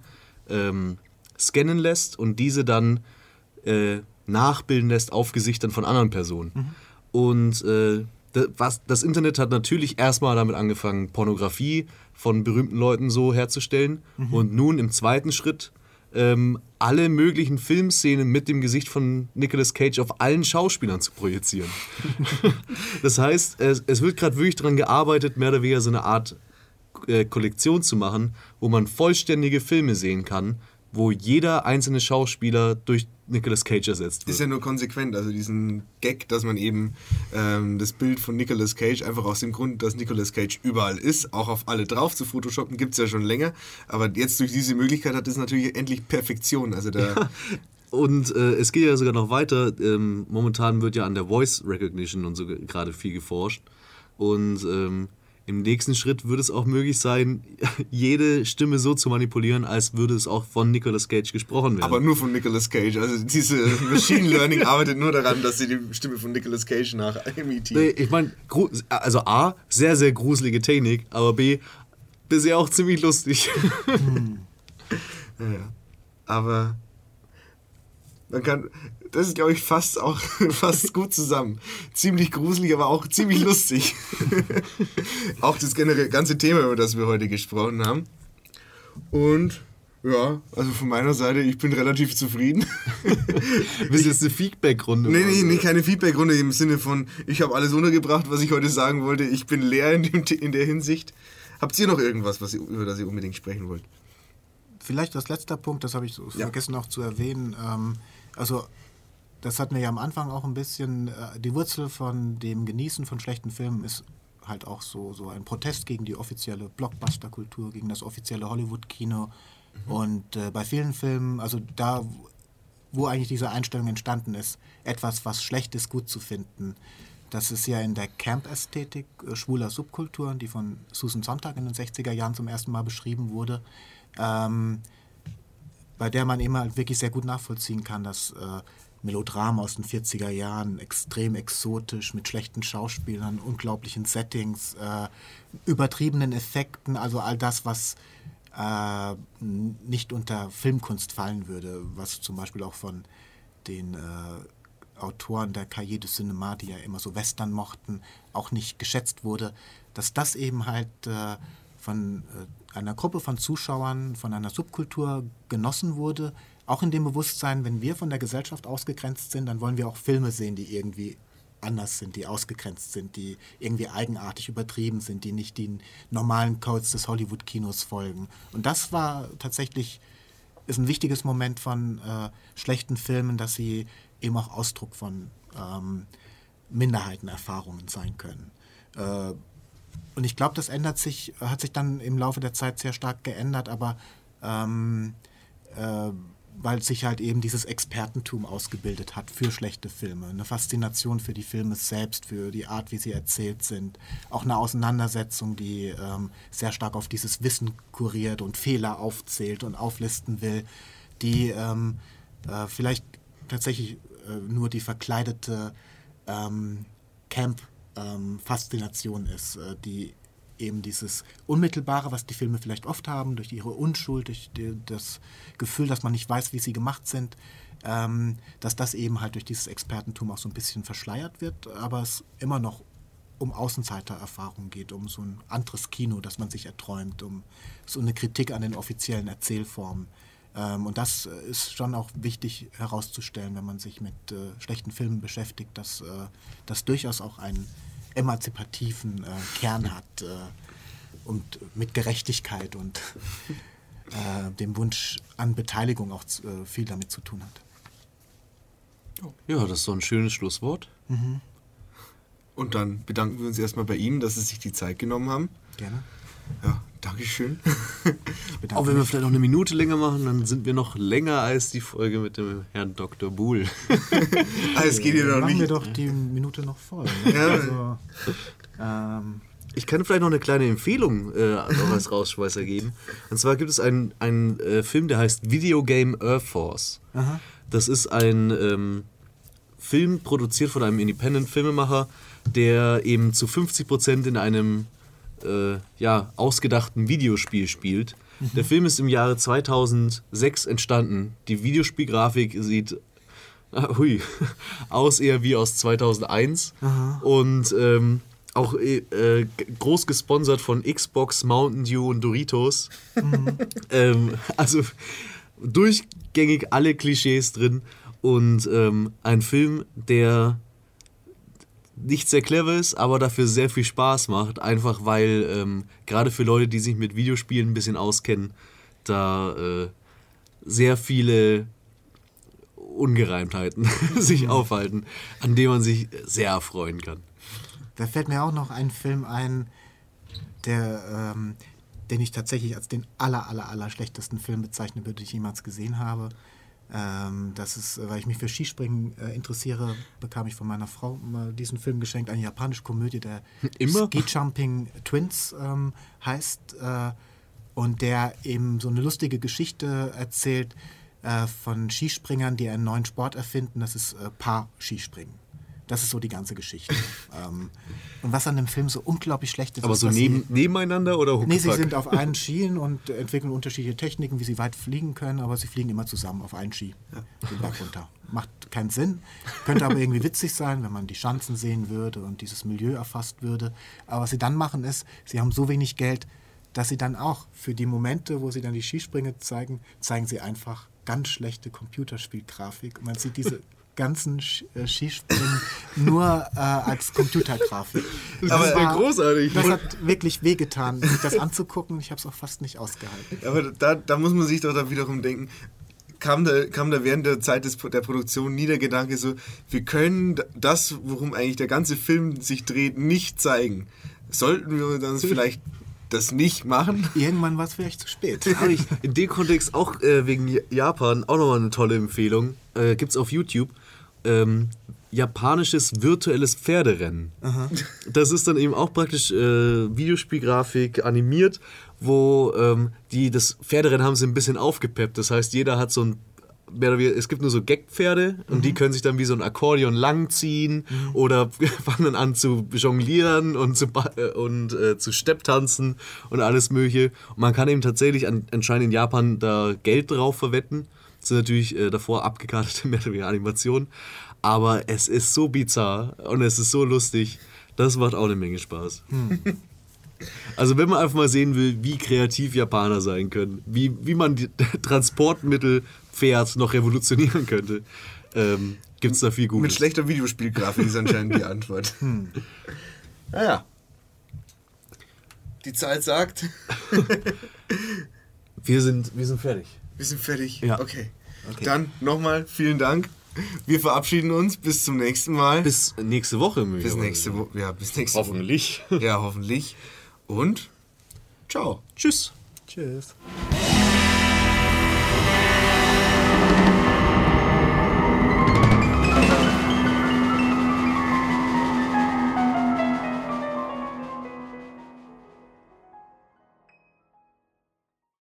ähm, scannen lässt und diese dann äh, nachbilden lässt auf Gesichtern von anderen Personen. Mhm. Und äh, was, das Internet hat natürlich erstmal damit angefangen, Pornografie von berühmten Leuten so herzustellen. Mhm. Und nun im zweiten Schritt ähm, alle möglichen Filmszenen mit dem Gesicht von Nicolas Cage auf allen Schauspielern zu projizieren. das heißt, es, es wird gerade wirklich daran gearbeitet, mehr oder weniger so eine Art äh, Kollektion zu machen, wo man vollständige Filme sehen kann, wo jeder einzelne Schauspieler durch Nicolas Cage ersetzt wird. Ist ja nur konsequent, also diesen Gag, dass man eben ähm, das Bild von Nicolas Cage einfach aus dem Grund, dass Nicolas Cage überall ist, auch auf alle drauf zu photoshoppen, gibt es ja schon länger. Aber jetzt durch diese Möglichkeit hat es natürlich endlich Perfektion. Also da ja. Und äh, es geht ja sogar noch weiter. Ähm, momentan wird ja an der Voice Recognition und so gerade viel geforscht. Und ähm, im nächsten Schritt würde es auch möglich sein, jede Stimme so zu manipulieren, als würde es auch von Nicolas Cage gesprochen werden. Aber nur von Nicolas Cage. Also diese Machine Learning arbeitet nur daran, dass sie die Stimme von Nicolas Cage nachimitiert. Nee, ich meine, also A, sehr, sehr gruselige Technik, aber B, bisher auch ziemlich lustig. Hm. Ja, aber man kann, das ist, glaube ich, fast auch fast gut zusammen. Ziemlich gruselig, aber auch ziemlich lustig. auch das generell, ganze Thema, über das wir heute gesprochen haben. Und ja, also von meiner Seite, ich bin relativ zufrieden. Bist jetzt eine Feedback-Runde? Nee, nee, nee, keine Feedback-Runde im Sinne von, ich habe alles untergebracht, was ich heute sagen wollte. Ich bin leer in, dem, in der Hinsicht. Habt ihr noch irgendwas, was ihr, über das ihr unbedingt sprechen wollt? Vielleicht das letzte Punkt, das habe ich so ja. vergessen auch zu erwähnen. Ähm, also das hatten wir ja am Anfang auch ein bisschen, äh, die Wurzel von dem Genießen von schlechten Filmen ist halt auch so, so ein Protest gegen die offizielle Blockbuster-Kultur, gegen das offizielle Hollywood-Kino. Mhm. Und äh, bei vielen Filmen, also da, wo eigentlich diese Einstellung entstanden ist, etwas, was schlecht ist, gut zu finden. Das ist ja in der Camp-Ästhetik äh, schwuler Subkulturen, die von Susan Sontag in den 60er Jahren zum ersten Mal beschrieben wurde. Ähm, bei der man immer wirklich sehr gut nachvollziehen kann, dass äh, Melodrama aus den 40er Jahren, extrem exotisch, mit schlechten Schauspielern, unglaublichen Settings, äh, übertriebenen Effekten, also all das, was äh, nicht unter Filmkunst fallen würde, was zum Beispiel auch von den äh, Autoren der Cahiers du Cinema, die ja immer so Western mochten, auch nicht geschätzt wurde, dass das eben halt äh, von äh, einer Gruppe von Zuschauern, von einer Subkultur genossen wurde, auch in dem Bewusstsein, wenn wir von der Gesellschaft ausgegrenzt sind, dann wollen wir auch Filme sehen, die irgendwie anders sind, die ausgegrenzt sind, die irgendwie eigenartig übertrieben sind, die nicht den normalen Codes des Hollywood-Kinos folgen. Und das war tatsächlich, ist ein wichtiges Moment von äh, schlechten Filmen, dass sie eben auch Ausdruck von ähm, Minderheitenerfahrungen sein können. Äh, und ich glaube, das ändert sich, hat sich dann im Laufe der Zeit sehr stark geändert, aber ähm, äh, weil sich halt eben dieses Expertentum ausgebildet hat für schlechte Filme. Eine Faszination für die Filme selbst, für die Art, wie sie erzählt sind. Auch eine Auseinandersetzung, die ähm, sehr stark auf dieses Wissen kuriert und Fehler aufzählt und auflisten will, die ähm, äh, vielleicht tatsächlich äh, nur die verkleidete ähm, Camp-Faszination ist, äh, die eben dieses Unmittelbare, was die Filme vielleicht oft haben, durch ihre Unschuld, durch die, das Gefühl, dass man nicht weiß, wie sie gemacht sind, ähm, dass das eben halt durch dieses Expertentum auch so ein bisschen verschleiert wird, aber es immer noch um Außenseitererfahrung geht, um so ein anderes Kino, das man sich erträumt, um so eine Kritik an den offiziellen Erzählformen. Ähm, und das ist schon auch wichtig herauszustellen, wenn man sich mit äh, schlechten Filmen beschäftigt, dass äh, das durchaus auch einen emanzipativen äh, Kern hat äh, und mit Gerechtigkeit und äh, dem Wunsch an Beteiligung auch äh, viel damit zu tun hat. Ja, das ist so ein schönes Schlusswort. Mhm. Und dann bedanken wir uns erstmal bei Ihnen, dass Sie sich die Zeit genommen haben. Gerne. Ja, Dankeschön. Auch wenn wir vielleicht noch eine Minute länger machen, dann sind wir noch länger als die Folge mit dem Herrn Dr. Buhl. ah, es geht ja noch machen nicht. wir doch die Minute noch voll. Ja. Also, ähm, ich kann vielleicht noch eine kleine Empfehlung äh, noch als Rausschmeißer geben. Und zwar gibt es einen, einen äh, Film, der heißt Video Game Earth Force. Aha. Das ist ein ähm, Film produziert von einem Independent-Filmemacher, der eben zu 50 Prozent in einem äh, ja, ausgedachten Videospiel spielt. Mhm. Der Film ist im Jahre 2006 entstanden. Die Videospielgrafik sieht ah, hui, aus eher wie aus 2001 Aha. und ähm, auch äh, äh, groß gesponsert von Xbox, Mountain Dew und Doritos. Mhm. ähm, also durchgängig alle Klischees drin und ähm, ein Film, der nicht sehr clever ist, aber dafür sehr viel Spaß macht. Einfach weil ähm, gerade für Leute, die sich mit Videospielen ein bisschen auskennen, da äh, sehr viele Ungereimtheiten sich mhm. aufhalten, an denen man sich sehr erfreuen kann. Da fällt mir auch noch ein Film ein, der, ähm, den ich tatsächlich als den aller, aller, aller schlechtesten Film bezeichnen würde, den ich jemals gesehen habe. Ähm, das ist, weil ich mich für Skispringen äh, interessiere, bekam ich von meiner Frau mal diesen Film geschenkt, eine japanische Komödie, der Immer? Ski Jumping Twins ähm, heißt äh, und der eben so eine lustige Geschichte erzählt äh, von Skispringern, die einen neuen Sport erfinden. Das ist äh, Paar-Skispringen. Das ist so die ganze Geschichte. ähm, und was an dem Film so unglaublich schlecht ist. Aber so neben, sie, nebeneinander oder Huckepack? Nee, sie sind auf einen Skien und entwickeln unterschiedliche Techniken, wie sie weit fliegen können, aber sie fliegen immer zusammen auf einen Ski, ja. den Berg runter. Macht keinen Sinn, könnte aber irgendwie witzig sein, wenn man die Schanzen sehen würde und dieses Milieu erfasst würde. Aber was sie dann machen ist, sie haben so wenig Geld, dass sie dann auch für die Momente, wo sie dann die Skisprünge zeigen, zeigen sie einfach ganz schlechte Computerspielgrafik. Man sieht diese ganzen äh, Skispringen nur äh, als Computergrafik. Das aber ist war, großartig. Das hat wirklich wehgetan, sich das anzugucken. Ich habe es auch fast nicht ausgehalten. Aber da, da muss man sich doch dann wiederum denken, kam da, kam da während der Zeit des, der Produktion nie der Gedanke so, wir können das, worum eigentlich der ganze Film sich dreht, nicht zeigen. Sollten wir dann vielleicht das nicht machen? Irgendwann war es vielleicht zu spät. Habe ich in dem Kontext auch äh, wegen Japan auch nochmal eine tolle Empfehlung. Äh, Gibt es auf YouTube ähm, japanisches virtuelles Pferderennen. Aha. Das ist dann eben auch praktisch äh, Videospielgrafik animiert, wo ähm, die das Pferderennen haben sie ein bisschen aufgepeppt. Das heißt, jeder hat so ein es gibt nur so Gagpferde und mhm. die können sich dann wie so ein Akkordeon langziehen mhm. oder fangen dann an zu jonglieren und zu, äh, und, äh, zu Stepptanzen und alles mögliche. Und man kann eben tatsächlich an, anscheinend in Japan da Geld drauf verwetten. Das sind natürlich äh, davor abgekartete mehr oder weniger Animationen. Aber es ist so bizarr und es ist so lustig. Das macht auch eine Menge Spaß. Hm. Also wenn man einfach mal sehen will, wie kreativ Japaner sein können, wie, wie man die Transportmittel Pferd noch revolutionieren könnte, ähm, gibt es da viel Gutes. Mit schlechter Videospielgrafik ist anscheinend die Antwort. Hm. Naja. Die Zeit sagt. wir, sind, wir sind fertig. Wir sind fertig? Ja. Okay. okay. Dann nochmal vielen Dank. Wir verabschieden uns. Bis zum nächsten Mal. Bis nächste Woche. Bis nächste Woche. Ja, bis nächste hoffentlich. Woche. Ja, hoffentlich. Und ciao. Tschüss. Tschüss.